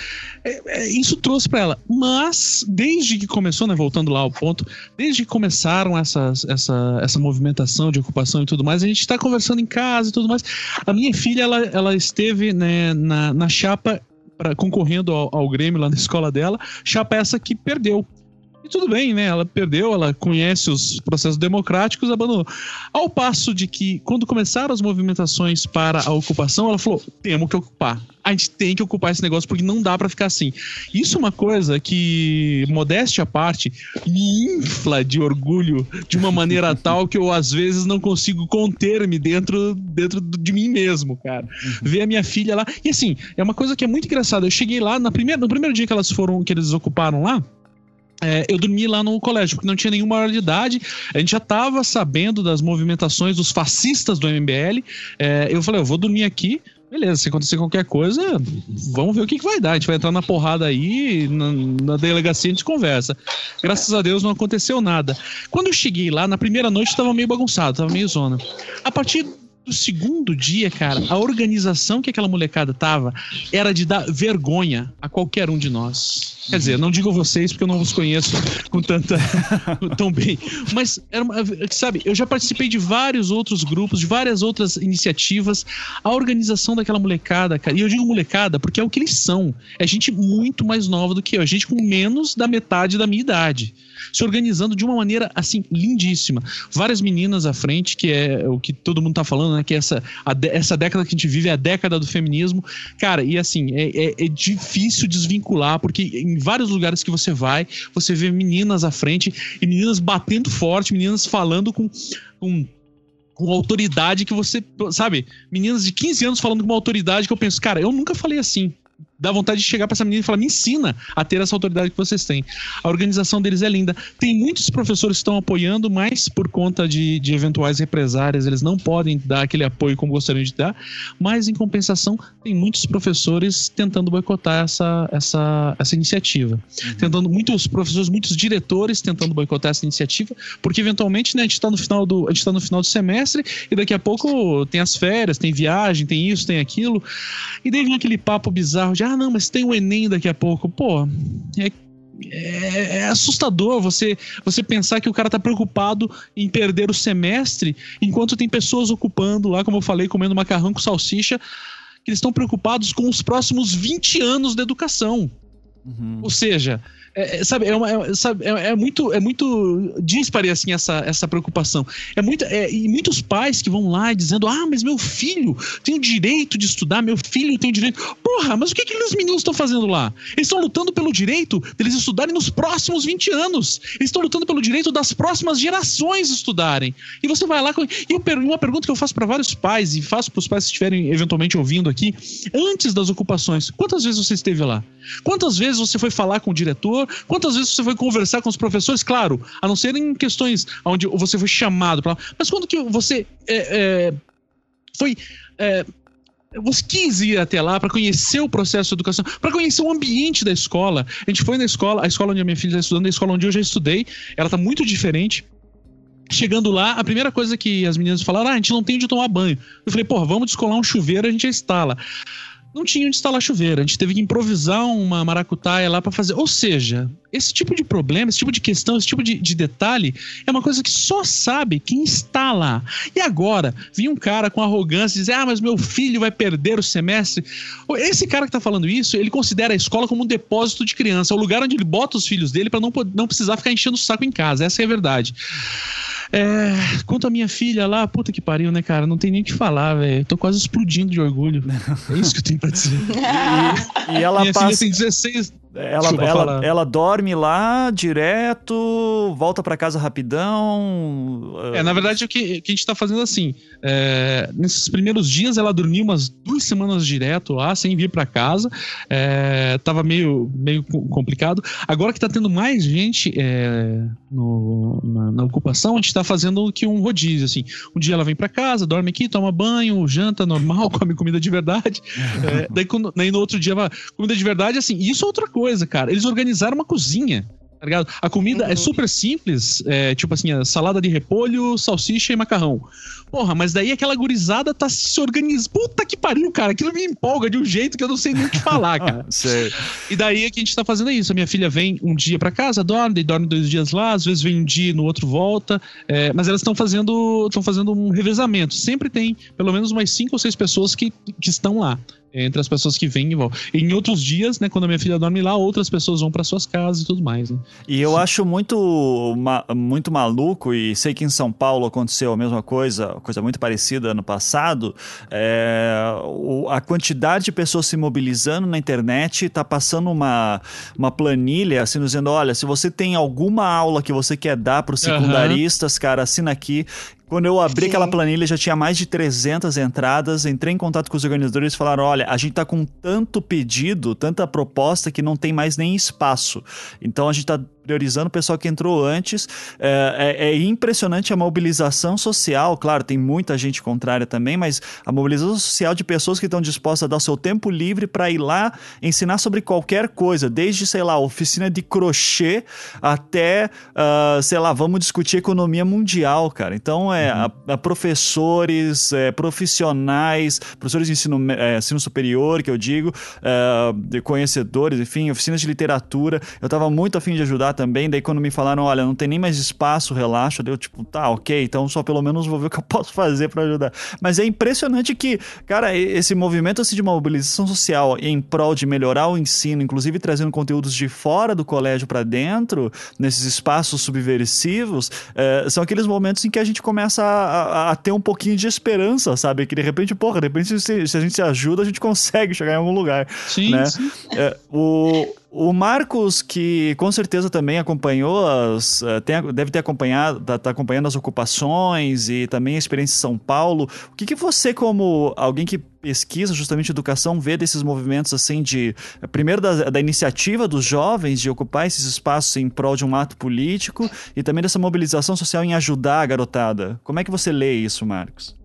É, é, isso trouxe para ela. Mas, desde que começou, né, voltando lá ao ponto, desde que começaram essas, essa, essa movimentação de ocupação e tudo mais, a gente está conversando em casa e tudo mais. A minha filha, ela, ela esteve né, na, na chapa pra, concorrendo ao, ao Grêmio lá na escola dela, chapa essa que perdeu. E tudo bem, né? Ela perdeu, ela conhece os processos democráticos, abandonou. Ao passo de que, quando começaram as movimentações para a ocupação, ela falou: temos que ocupar. A gente tem que ocupar esse negócio porque não dá para ficar assim. Isso é uma coisa que, modéstia à parte, me infla de orgulho de uma maneira tal que eu, às vezes, não consigo conter-me dentro, dentro de mim mesmo, cara. Ver a minha filha lá. E assim, é uma coisa que é muito engraçada. Eu cheguei lá, na primeira, no primeiro dia que elas foram, que eles ocuparam lá. É, eu dormi lá no colégio, porque não tinha nenhuma maior de idade. A gente já estava sabendo das movimentações dos fascistas do MBL. É, eu falei, eu vou dormir aqui. Beleza, se acontecer qualquer coisa, vamos ver o que, que vai dar. A gente vai entrar na porrada aí, na, na delegacia a gente conversa. Graças a Deus não aconteceu nada. Quando eu cheguei lá, na primeira noite estava meio bagunçado, estava meio zona. A partir do segundo dia, cara, a organização que aquela molecada tava era de dar vergonha a qualquer um de nós. Quer dizer, não digo vocês porque eu não os conheço com tanta tão bem, mas era uma, sabe, eu já participei de vários outros grupos, de várias outras iniciativas. A organização daquela molecada, cara, e eu digo molecada porque é o que eles são. É gente muito mais nova do que eu, é gente com menos da metade da minha idade se organizando de uma maneira assim lindíssima. Várias meninas à frente, que é o que todo mundo tá falando, né? Que essa, a essa década que a gente vive é a década do feminismo. Cara, e assim, é, é- é difícil desvincular, porque em vários lugares que você vai, você vê meninas à frente e meninas batendo forte, meninas falando com. com com autoridade que você, sabe, meninas de 15 anos falando com uma autoridade que eu penso, cara, eu nunca falei assim. Dá vontade de chegar pra essa menina e falar: me ensina a ter essa autoridade que vocês têm. A organização deles é linda. Tem muitos professores que estão apoiando, mas por conta de, de eventuais represárias, eles não podem dar aquele apoio como gostariam de dar. Mas, em compensação, tem muitos professores tentando boicotar essa, essa, essa iniciativa. Tentando, muitos professores, muitos diretores tentando boicotar essa iniciativa, porque eventualmente né, a gente está no final do. A gente tá no final do semestre e daqui a pouco tem as férias, tem viagem, tem isso, tem aquilo. E daí vem aquele papo bizarro de, ah, não, mas tem o Enem daqui a pouco. Pô, é é, é assustador você você pensar que o cara tá preocupado em perder o semestre enquanto tem pessoas ocupando lá, como eu falei, comendo macarrão com salsicha, que eles estão preocupados com os próximos 20 anos da educação. Uhum. Ou seja, é, é, sabe, é, uma- é- sabe, é- é muito, é muito dispare assim essa, essa preocupação. É muito, é, e muitos pais que vão lá dizendo: ah, mas meu filho tem o direito de estudar, meu filho tem o direito. Porra, mas o que aqueles meninos estão fazendo lá? Eles estão lutando pelo direito deles estudarem nos próximos 20 anos. Eles estão lutando pelo direito das próximas gerações estudarem. E você vai lá com. E eu uma pergunta que eu faço para vários pais, e faço para os pais que estiverem eventualmente ouvindo aqui, antes das ocupações, quantas vezes você esteve lá? Quantas vezes você foi falar com o diretor? Professor? Quantas vezes você foi conversar com os professores? Claro, a não ser em questões onde você foi chamado para. Mas quando que você é, é, foi. É, você quis ir até lá para conhecer o processo de educação, para conhecer o ambiente da escola. A gente foi na escola, a escola onde a minha filha está estudando, a escola onde eu já estudei, ela está muito diferente. Chegando lá, a primeira coisa que as meninas falaram, ah, a gente não tem onde tomar banho. Eu falei, porra, vamos descolar um chuveiro, a gente instala não tinha onde instalar chuveiro. A gente teve que improvisar uma maracutaia lá para fazer. Ou seja, esse tipo de problema, esse tipo de questão, esse tipo de, de, detalhe é uma coisa que só sabe quem está lá. E agora, vinha um cara com arrogância dizer: Ah, mas meu filho vai perder o semestre. Esse cara que está falando isso, ele considera a escola como um depósito de criança, é o lugar onde ele bota os filhos dele para não, não precisar ficar enchendo o saco em casa. Essa é a verdade. É, quanto a minha filha lá, puta que pariu, né, cara? Não tem nem o que falar, velho. Tô quase explodindo de orgulho. É isso que eu tenho pra. e, e ela minha passa. Filha tem 16, ela, ela, ela, dorme lá direto, volta para casa rapidão. É, na verdade, o que, que a gente tá fazendo assim: é, nesses primeiros dias ela dormiu umas duas semanas direto lá, sem vir para casa. É, tava meio, meio complicado. Agora que tá tendo mais gente é, no, na, na, ocupação, a gente tá fazendo que um rodízio. Assim. Um dia ela vem para casa, dorme aqui, toma banho, janta normal, come comida de verdade. É, daí, quando, daí no outro dia, comida de verdade, assim, isso é outra coisa coisa, cara. Eles organizaram uma cozinha. Tá ligado? A comida é uhum. é super simples, é, tipo assim, salada de repolho, salsicha e macarrão. Porra, mas daí aquela gurizada tá se organizando. Puta que pariu, cara. Aquilo me empolga de um jeito que eu não sei nem o que falar, cara. e daí é que a gente tá fazendo isso. A minha filha vem um dia para casa, dorme, dorme dois dias lá, às vezes vem um dia, no outro volta. É, mas elas estão fazendo, estão fazendo um revezamento. Sempre tem pelo menos umas cinco ou seis pessoas que, que estão lá entre as pessoas que vêm e vão. E em outros dias, né, quando a minha filha dorme lá, outras pessoas vão para suas casas e tudo mais. Né? E eu acho muito, ma muito maluco, e sei que em São Paulo aconteceu a mesma coisa, coisa muito parecida ano passado, é, o, a quantidade de pessoas se mobilizando na internet está passando uma, uma planilha, assim, dizendo, olha, se você tem alguma aula que você quer dar para os secundaristas, uhum. cara, assina aqui. Quando eu abri Sim. aquela planilha, já tinha mais de 300 entradas. Entrei em contato com os organizadores e falaram: olha, a gente tá com tanto pedido, tanta proposta que não tem mais nem espaço. Então a gente tá priorizando o pessoal que entrou antes. É, é, é, impressionante a mobilização social. Claro, tem muita gente contrária também, mas a mobilização social de pessoas que estão dispostas a dar o seu tempo livre para ir lá ensinar sobre qualquer coisa, desde, sei lá, oficina de crochê até, uh, sei lá, vamos discutir economia mundial, cara. Então, é uhum. a, a professores, é, profissionais, professores de ensino, é, ensino superior, que eu digo, é, conhecedores, enfim, oficinas de literatura. Eu estava muito afim de ajudar também. Daí quando me falaram, olha, não tem nem mais espaço, relaxa, deu tipo, tá, ok, então só pelo menos vou ver o que eu posso fazer para ajudar. Mas é impressionante que, cara, esse movimento assim, de mobilização social em prol de melhorar o ensino, inclusive trazendo conteúdos de fora do colégio para dentro, nesses espaços subversivos, é, são aqueles momentos em que a gente começa a, a, a, ter um pouquinho de esperança, sabe? Que de repente, porra, de repente se, se a gente se ajuda, a gente consegue chegar em algum lugar. Sim, né? sim. É, o, o Marcos, que com certeza também acompanhou as. Eh, tem, deve ter acompanhado, tá, tá, acompanhando as ocupações e também a experiência em São Paulo. O que, que você, como alguém que pesquisa justamente educação, vê desses movimentos assim de. Primeiro da, da iniciativa dos jovens de ocupar esses espaços em prol de um ato político e também dessa mobilização social em ajudar a garotada. Como é que você lê isso, Marcos?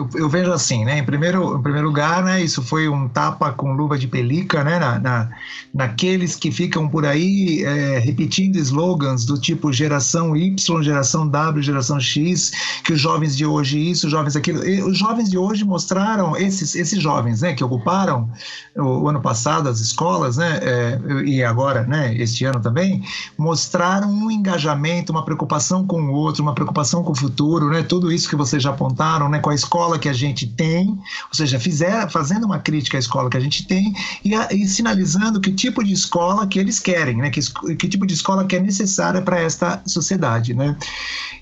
Eu, eu, vejo assim, né? Em primeiro, em primeiro lugar, né? Isso foi um tapa com luva de pelica, né? Na, na naqueles que ficam por aí é, repetindo slogans do tipo geração Y, geração W, geração X, que os jovens de hoje isso, os jovens aquilo. E os jovens de hoje mostraram esses esses jovens, né? Que ocuparam o, o ano passado as escolas, né? É, e agora, né? Este ano também mostraram um engajamento, uma preocupação com o outro, uma preocupação com o futuro, né? Tudo isso que vocês já apontaram, né? Com a escola escola que a gente tem, ou seja, fizer, fazendo uma crítica à escola que a gente tem e, a, e sinalizando que tipo de escola que eles querem, né? que, que tipo de escola que é necessária para esta sociedade. Né?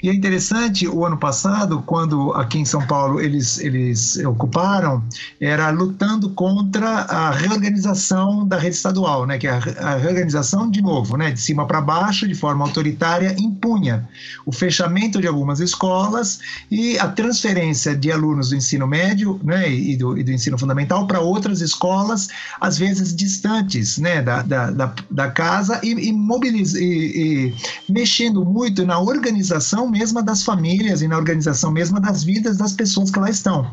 E é interessante, o ano passado, quando aqui em São Paulo eles, eles ocuparam, era lutando contra a reorganização da rede estadual, né? que é a, a reorganização, de novo, né? de cima para baixo, de forma autoritária, impunha o fechamento de algumas escolas e a transferência de alunos alunos do ensino médio né, e, do, e do ensino fundamental para outras escolas, às vezes distantes né, da, da, da, da casa e, e, e, e mexendo muito na organização mesma das famílias e na organização mesma das vidas das pessoas que lá estão.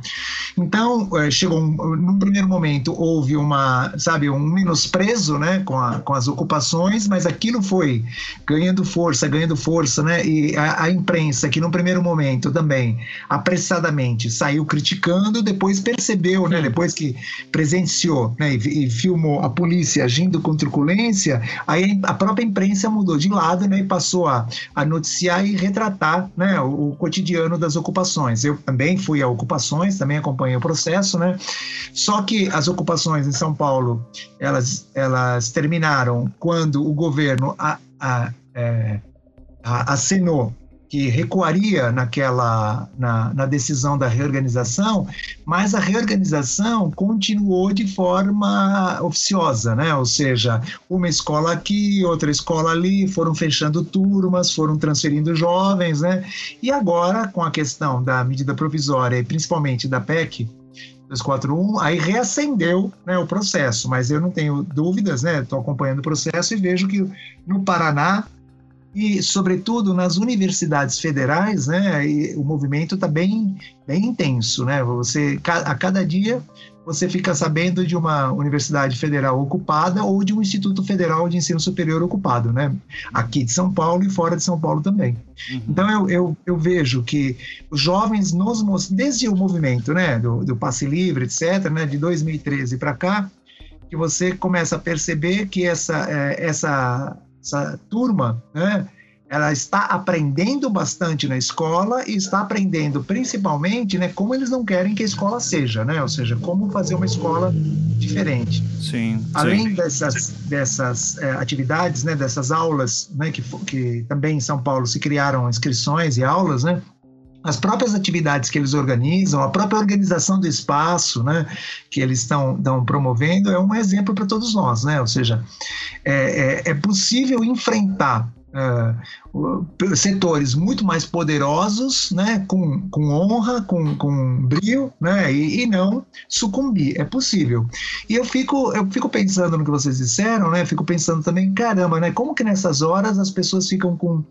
Então, é, chegou um, num primeiro momento houve uma, sabe, um menosprezo, né, com, a, com as ocupações, mas aquilo foi ganhando força, ganhando força, né, e a, a imprensa que num primeiro momento também apressadamente saiu criticando, depois percebeu, né, depois que presenciou, né, e, e filmou a polícia agindo com truculência, aí a própria imprensa mudou de lado, né, e passou a, a noticiar e retratar, né, o, o cotidiano das ocupações. Eu também fui a ocupações, também acompanhei o processo, né, só que as ocupações em São Paulo, elas, elas terminaram quando o governo a, a, é, a, assinou que recuaria naquela na, na, decisão da reorganização, mas a reorganização continuou de forma oficiosa, né? Ou seja, uma escola aqui, outra escola ali, foram fechando turmas, foram transferindo jovens, né? E agora, com a questão da medida provisória e principalmente da PEC 241, aí reacendeu né, o processo, mas eu não tenho dúvidas, né? Estou acompanhando o processo e vejo que no Paraná e, sobretudo, nas universidades federais, né, o movimento está bem, bem intenso, né? Você a cada dia você fica sabendo de uma universidade federal ocupada ou de um instituto federal de ensino superior ocupado, né? Aqui de São Paulo e fora de São Paulo também. Uhum. Então eu, eu, eu, vejo que os jovens nos desde o movimento, né, do, do passe livre, etc, né, de 2013 para cá, que você começa a perceber que essa é, essa essa turma, né, ela está aprendendo bastante na escola e está aprendendo principalmente, né, como eles não querem que a escola seja, né, ou seja, como fazer uma escola diferente. Sim. Além sim. dessas dessas é, atividades, né, dessas aulas, né, que que também em São Paulo se criaram inscrições e aulas, né, as próprias atividades que eles organizam, a própria organização do espaço, né, que eles estão, promovendo, é um exemplo para todos nós, né? Ou seja, é, é, é possível enfrentar uh, setores muito mais poderosos, né, com, com honra, com, com brio, né, e, e, não sucumbir. É possível. E eu fico, eu fico pensando no que vocês disseram, né, fico pensando também, caramba, né, como que nessas horas as pessoas ficam com,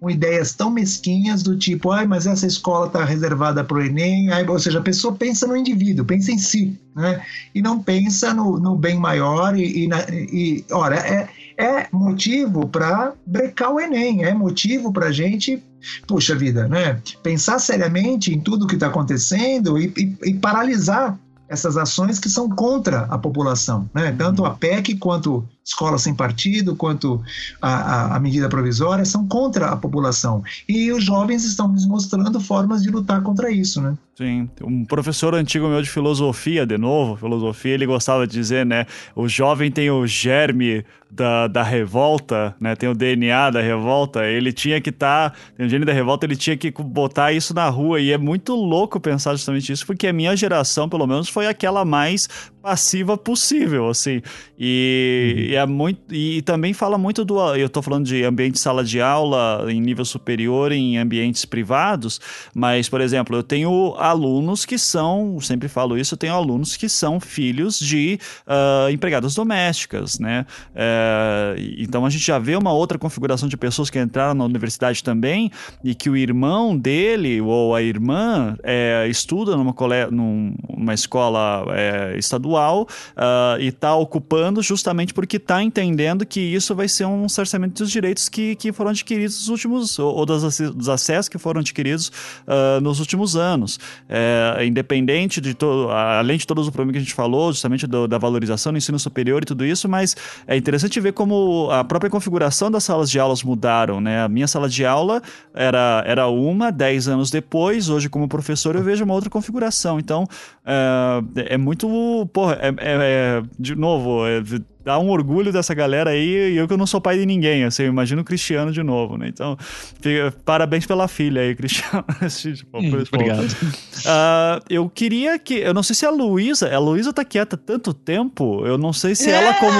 com ideias tão mesquinhas do tipo, ai, mas essa escola está reservada para o Enem, ai, ou seja, a pessoa pensa no indivíduo, pensa em si, né, e não pensa no, no bem maior e, e, na, e ora, é é motivo para brecar o Enem, é motivo para a gente, puxa vida, né? Pensar seriamente em tudo que está acontecendo e, e, e paralisar essas ações que são contra a população, né? Tanto a PEC quanto escola sem partido, quanto a, a, a, medida provisória, são contra a população. E os jovens estão nos mostrando formas de lutar contra isso, né? Sim. Um professor antigo meu de filosofia, de novo, filosofia, ele gostava de dizer, né? O jovem tem o germe da, da revolta, né? Tem o DNA da revolta. Ele tinha que estar. Tá, tem o gene da revolta, ele tinha que botar isso na rua. E é muito louco pensar justamente isso, porque a minha geração, pelo menos, foi aquela mais passiva possível, assim. E, uhum. e, é muito e também fala muito do eu tô falando de ambiente sala de aula em nível superior em ambientes privados, mas por exemplo, eu tenho alunos que são, sempre falo isso, eu tenho alunos que são filhos de uh, empregadas domésticas, né? Uh, então a gente já vê uma outra configuração de pessoas que entraram na universidade também e que o irmão dele ou a irmã é, estuda numa, numa escola é, estadual uh, e está ocupando justamente porque está entendendo que isso vai ser um cerceamento dos direitos que, que foram adquiridos nos últimos, ou, ou dos, dos acessos que foram adquiridos uh, nos últimos anos. É, independente de todo, além de todos os problemas que a gente falou, justamente do, da valorização do ensino superior e tudo isso, mas é interessante ver como a própria configuração das salas de aulas mudaram, né? A minha sala de aula era, era uma, dez anos depois, hoje como professor eu vejo uma outra configuração. Então, é, é muito porra, é, é, é, de novo, é, dá um orgulho dessa galera aí, e eu que eu não sou pai de ninguém, assim, eu imagino o Cristiano de novo, né? Então, fica, parabéns pela filha aí, Cristiano. tipo, hum, obrigado. Uh, eu queria que, eu não sei se a Luísa, a Luísa tá quieta tanto tempo, eu não sei se ela como...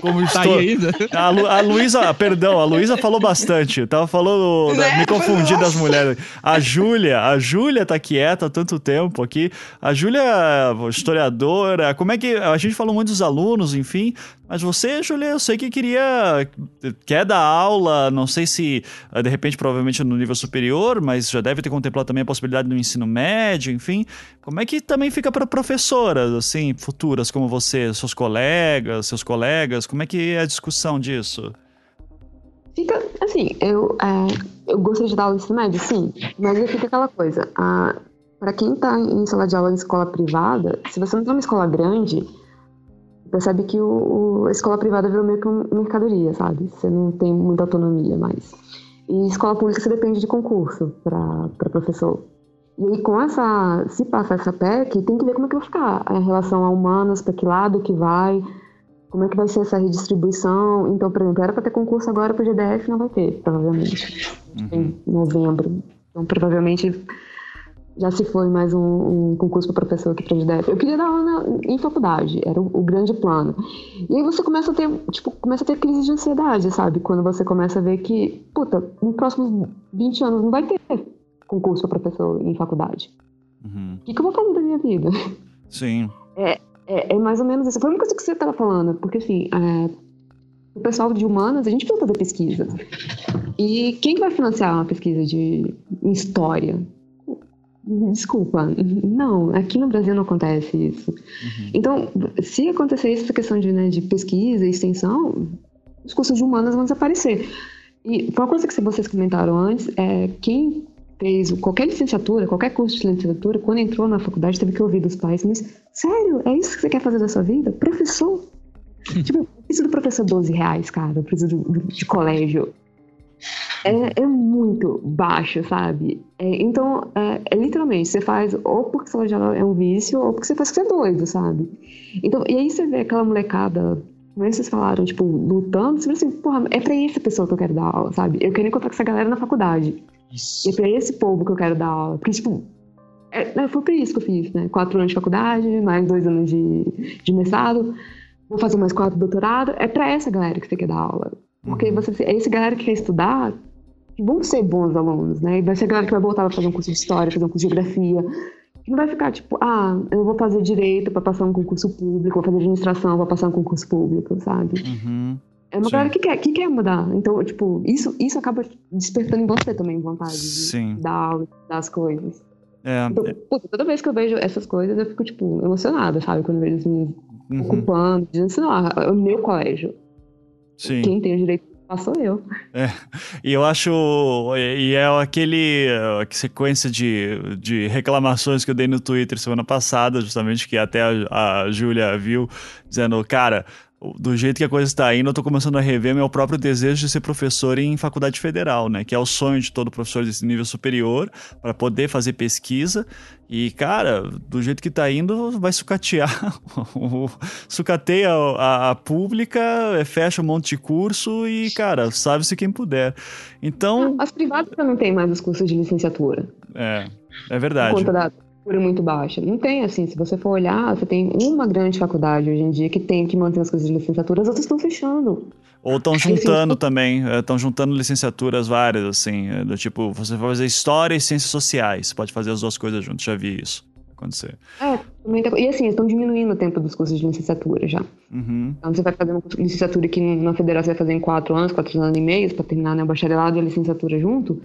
como tá estou, aí ainda? A, Lu, a Luísa, perdão, a Luísa falou bastante, tava falando, né, me confundi das mulheres. A Júlia, a Júlia tá quieta há tanto tempo aqui, a Júlia é historiadora, como é que, a gente falou muito dos alunos, enfim, mas você, Julia, eu sei que queria. quer dar aula, não sei se de repente, provavelmente no nível superior, mas já deve ter contemplado também a possibilidade do ensino médio, enfim. Como é que também fica para professoras, assim, futuras como você, seus colegas, seus colegas? Como é que é a discussão disso? Fica, assim, eu, é, eu gostaria de dar aula no ensino médio, sim, mas fica aquela coisa. Para quem está em sala de aula em escola privada, se você não está numa escola grande percebe que o, o, a escola privada virou meio que uma mercadoria, sabe? Você não tem muita autonomia mais. E escola pública você depende de concurso para professor. E aí, com essa. Se passar essa PEC, tem que ver como é que vai ficar a relação a humanas, para que lado que vai, como é que vai ser essa redistribuição. Então, por exemplo, era para ter concurso agora para o GDF, não vai ter, provavelmente. Uhum. Em novembro. Então, provavelmente já se foi mais um, um concurso para professor aqui para GDF. Eu queria dar aula em faculdade, era o, o, grande plano. E aí você começa a ter, tipo, começa a ter crise de ansiedade, sabe? Quando você começa a ver que, puta, nos próximos 20 anos não vai ter concurso para professor em faculdade. Uhum. O que, que, eu vou fazer da minha vida? Sim. É, é, é mais ou menos isso. Foi uma coisa que você estava falando, porque assim, é, o pessoal de humanas, a gente precisa fazer pesquisa. E quem vai financiar uma pesquisa de história? Desculpa, não, aqui no Brasil não acontece isso. Uhum. Então, se acontecer essa questão de, né, de pesquisa e extensão, os cursos de humanas vão desaparecer. E uma coisa que vocês comentaram antes é quem fez qualquer licenciatura, qualquer curso de licenciatura, quando entrou na faculdade teve que ouvir dos pais, mas sério, é isso que você quer fazer da sua vida? Professor? tipo, eu preciso do professor 12 reais, cara, eu preciso de, de colégio é, é muito baixo, sabe? É, então, é, é, literalmente, você faz ou porque já é um vício, ou porque você faz que você é doido, sabe? Então, e aí você vê aquela molecada, como vocês falaram, tipo, lutando, você vê assim, porra, é pra essa pessoa que eu quero dar aula, sabe? Eu quero encontrar com essa galera na faculdade. Isso. É pra esse povo que eu quero dar aula. Porque, tipo, é, né, foi pra isso que eu fiz, né? Quatro anos de faculdade, mais dois anos de, de mestrado, vou fazer mais quatro doutorado. É pra essa galera que você quer dar aula. Porque uhum. você, é esse galera que quer estudar, que vão ser bons alunos, né? E vai ser a galera que vai voltar para fazer um curso de história, fazer um curso de geografia. Que não vai ficar tipo, ah, eu vou fazer direito para passar um concurso público, vou fazer administração para passar um concurso público, sabe? Uhum. É uma Sim. galera que quer, que quer mudar. Então, tipo, isso, isso acaba despertando em você também vontade de Sim. dar aula, das coisas. É, então, é... Puta, toda vez que eu vejo essas coisas, eu fico, tipo, emocionada, sabe? Quando eu vejo assim, uhum. ocupando, dizendo assim, não, é o meu colégio. Sim. Quem tem o direito sou eu. É, e eu acho. E é aquele. A sequência de, de reclamações que eu dei no Twitter semana passada, justamente, que até a, a Júlia viu, dizendo, cara, do jeito que a coisa está indo, eu estou começando a rever meu próprio desejo de ser professor em faculdade federal, né? Que é o sonho de todo professor desse nível superior, para poder fazer pesquisa. E, cara, do jeito que está indo, vai sucatear. Sucateia a, a, pública, fecha um monte de curso e, cara, sabe-se quem puder. Então. As privadas também têm mais os cursos de licenciatura. É, é verdade. Por conta da muito baixa. Não tem, assim, se você for olhar, você tem uma grande faculdade hoje em dia que tem que manter as coisas de licenciatura, as outras estão fechando. Ou estão juntando também, estão é, juntando licenciaturas várias, assim, é, do tipo, você vai fazer História e Ciências Sociais, pode fazer as duas coisas juntas, já vi isso acontecer. É, também tá, e assim, estão diminuindo o tempo dos cursos de licenciatura já. Uhum. Então você vai fazer uma licenciatura que na federal você vai fazer em quatro anos, quatro anos e meio, para terminar né, o bacharelado e a licenciatura junto,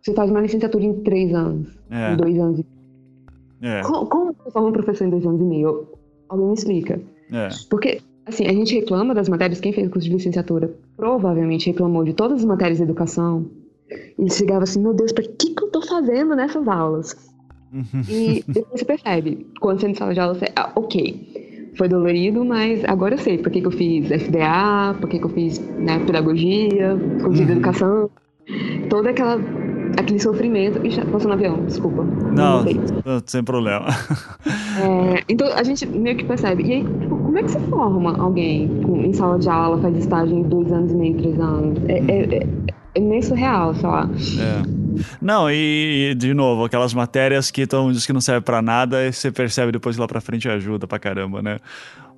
você faz uma licenciatura em três anos, é. em dois anos e é. Como, como você forma um professor em dois anos e meio? Alguém me explica. É. Porque, assim, a gente reclama das matérias, quem fez o curso de licenciatura provavelmente reclamou de todas as matérias de educação. E chegava assim, meu Deus, para que, que eu tô fazendo nessas aulas? Uhum. E depois você percebe, quando você entra sala de aula, você, ah, ok, foi dolorido, mas agora eu sei por que, que eu fiz FDA, por que, que eu fiz né, pedagogia, curso uhum. de educação, toda aquela aquele sofrimento. Ixi, passou no avião, desculpa. Não, não sem problema. É, então a gente meio que percebe. E aí, tipo, como é que se forma alguém em sala de aula, faz estágio em dois anos e meio, três anos? É, é, é, é meio surreal, sei lá. É. Não, e, de novo, aquelas matérias que todo mundo diz que não serve para nada, e você percebe depois lá pra frente ajuda pra caramba, né?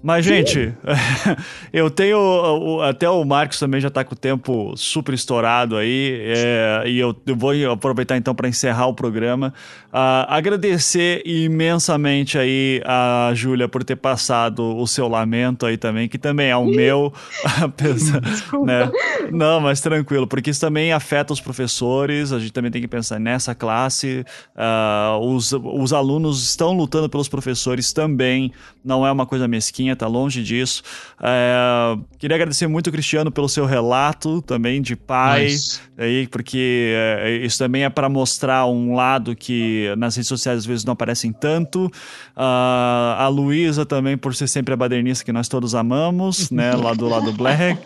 Mas, gente, eu tenho. Até o Marcos também já está com o tempo super estourado aí. É, e eu, eu, vou aproveitar então para encerrar o programa. Uh, agradecer imensamente aí a Júlia por ter passado o seu lamento aí também, que também é o meu. apesar, né? Não, mas tranquilo, porque isso também afeta os professores. A gente também tem que pensar nessa classe. Uh, os, os alunos estão lutando pelos professores também. Não é uma coisa mesquinha tá longe disso. É, queria agradecer muito o Cristiano pelo seu relato também de pai, nice. aí, porque é, isso também é para mostrar um lado que nas redes sociais às vezes não aparecem tanto. Uh, a Luísa também por ser sempre a badernista que nós todos amamos, né, lá do lado Black.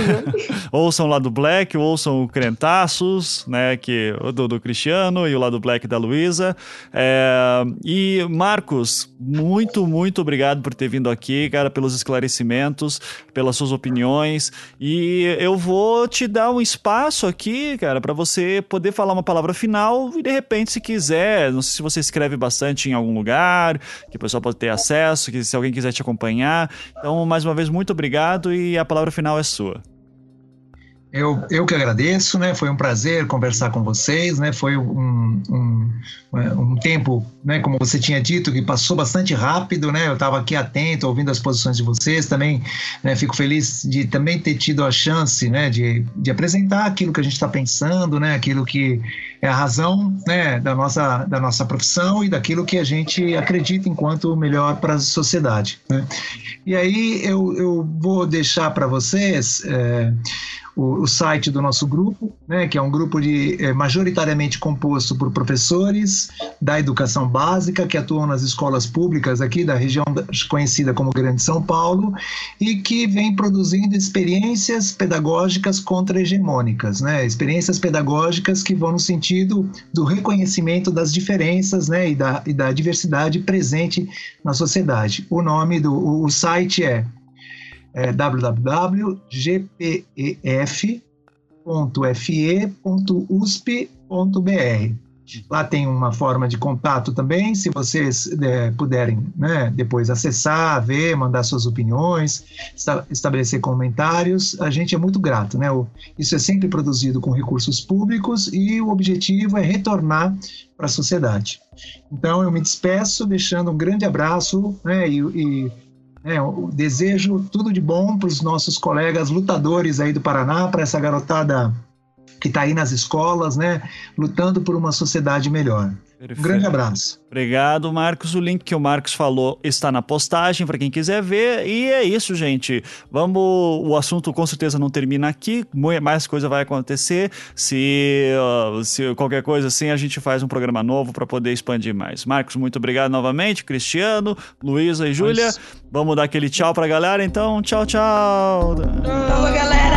ouçam o lado Black, ouçam o Crentaços, né, que do, do Cristiano e o lado Black da Luísa. É, e Marcos, muito, muito obrigado por ter vindo aqui aqui, cara, pelos esclarecimentos, pelas suas opiniões. E eu vou te dar um espaço aqui, cara, para você poder falar uma palavra final e de repente, se quiser, não sei se você escreve bastante em algum lugar, que o pessoal pode ter acesso, que se alguém quiser te acompanhar. Então, mais uma vez, muito obrigado e a palavra final é sua. Eu, eu que agradeço, né? Foi um prazer conversar com vocês, né? Foi um, um, um tempo, né? Como você tinha dito, que passou bastante rápido, né? Eu estava aqui atento, ouvindo as posições de vocês. Também né, fico feliz de também ter tido a chance, né? De, de apresentar aquilo que a gente está pensando, né? Aquilo que é a razão, né? Da nossa, da nossa profissão e daquilo que a gente acredita enquanto melhor para a sociedade. Né? E aí eu, eu vou deixar para vocês. É, o, o, site do nosso grupo, né, que é um grupo de, é, majoritariamente composto por professores da educação básica que atuam nas escolas públicas aqui da região conhecida como Grande São Paulo e que vem produzindo experiências pedagógicas contra-hegemônicas, né, experiências pedagógicas que vão no sentido do reconhecimento das diferenças né, e, da, e da diversidade presente na sociedade. O nome do o, o site é é www.gpef.fe.usp.br. Lá tem uma forma de contato também, se vocês é, puderem né, depois acessar, ver, mandar suas opiniões, estabelecer comentários, a gente é muito grato. Né? Isso é sempre produzido com recursos públicos e o objetivo é retornar para a sociedade. Então eu me despeço deixando um grande abraço né, e, e é, eu desejo tudo de bom para os nossos colegas lutadores aí do Paraná, para essa garotada que está aí nas escolas, né, lutando por uma sociedade melhor. Perfeito. Um grande abraço. Obrigado, Marcos. O link que o Marcos falou está na postagem para quem quiser ver. E é isso, gente. Vamos. O assunto com certeza não termina aqui. Mais coisa vai acontecer. Se, se qualquer coisa assim, a gente faz um programa novo para poder expandir mais. Marcos, muito obrigado novamente. Cristiano, Luísa e Júlia. Vamos dar aquele tchau para a galera. Então, tchau, tchau. Falou, galera.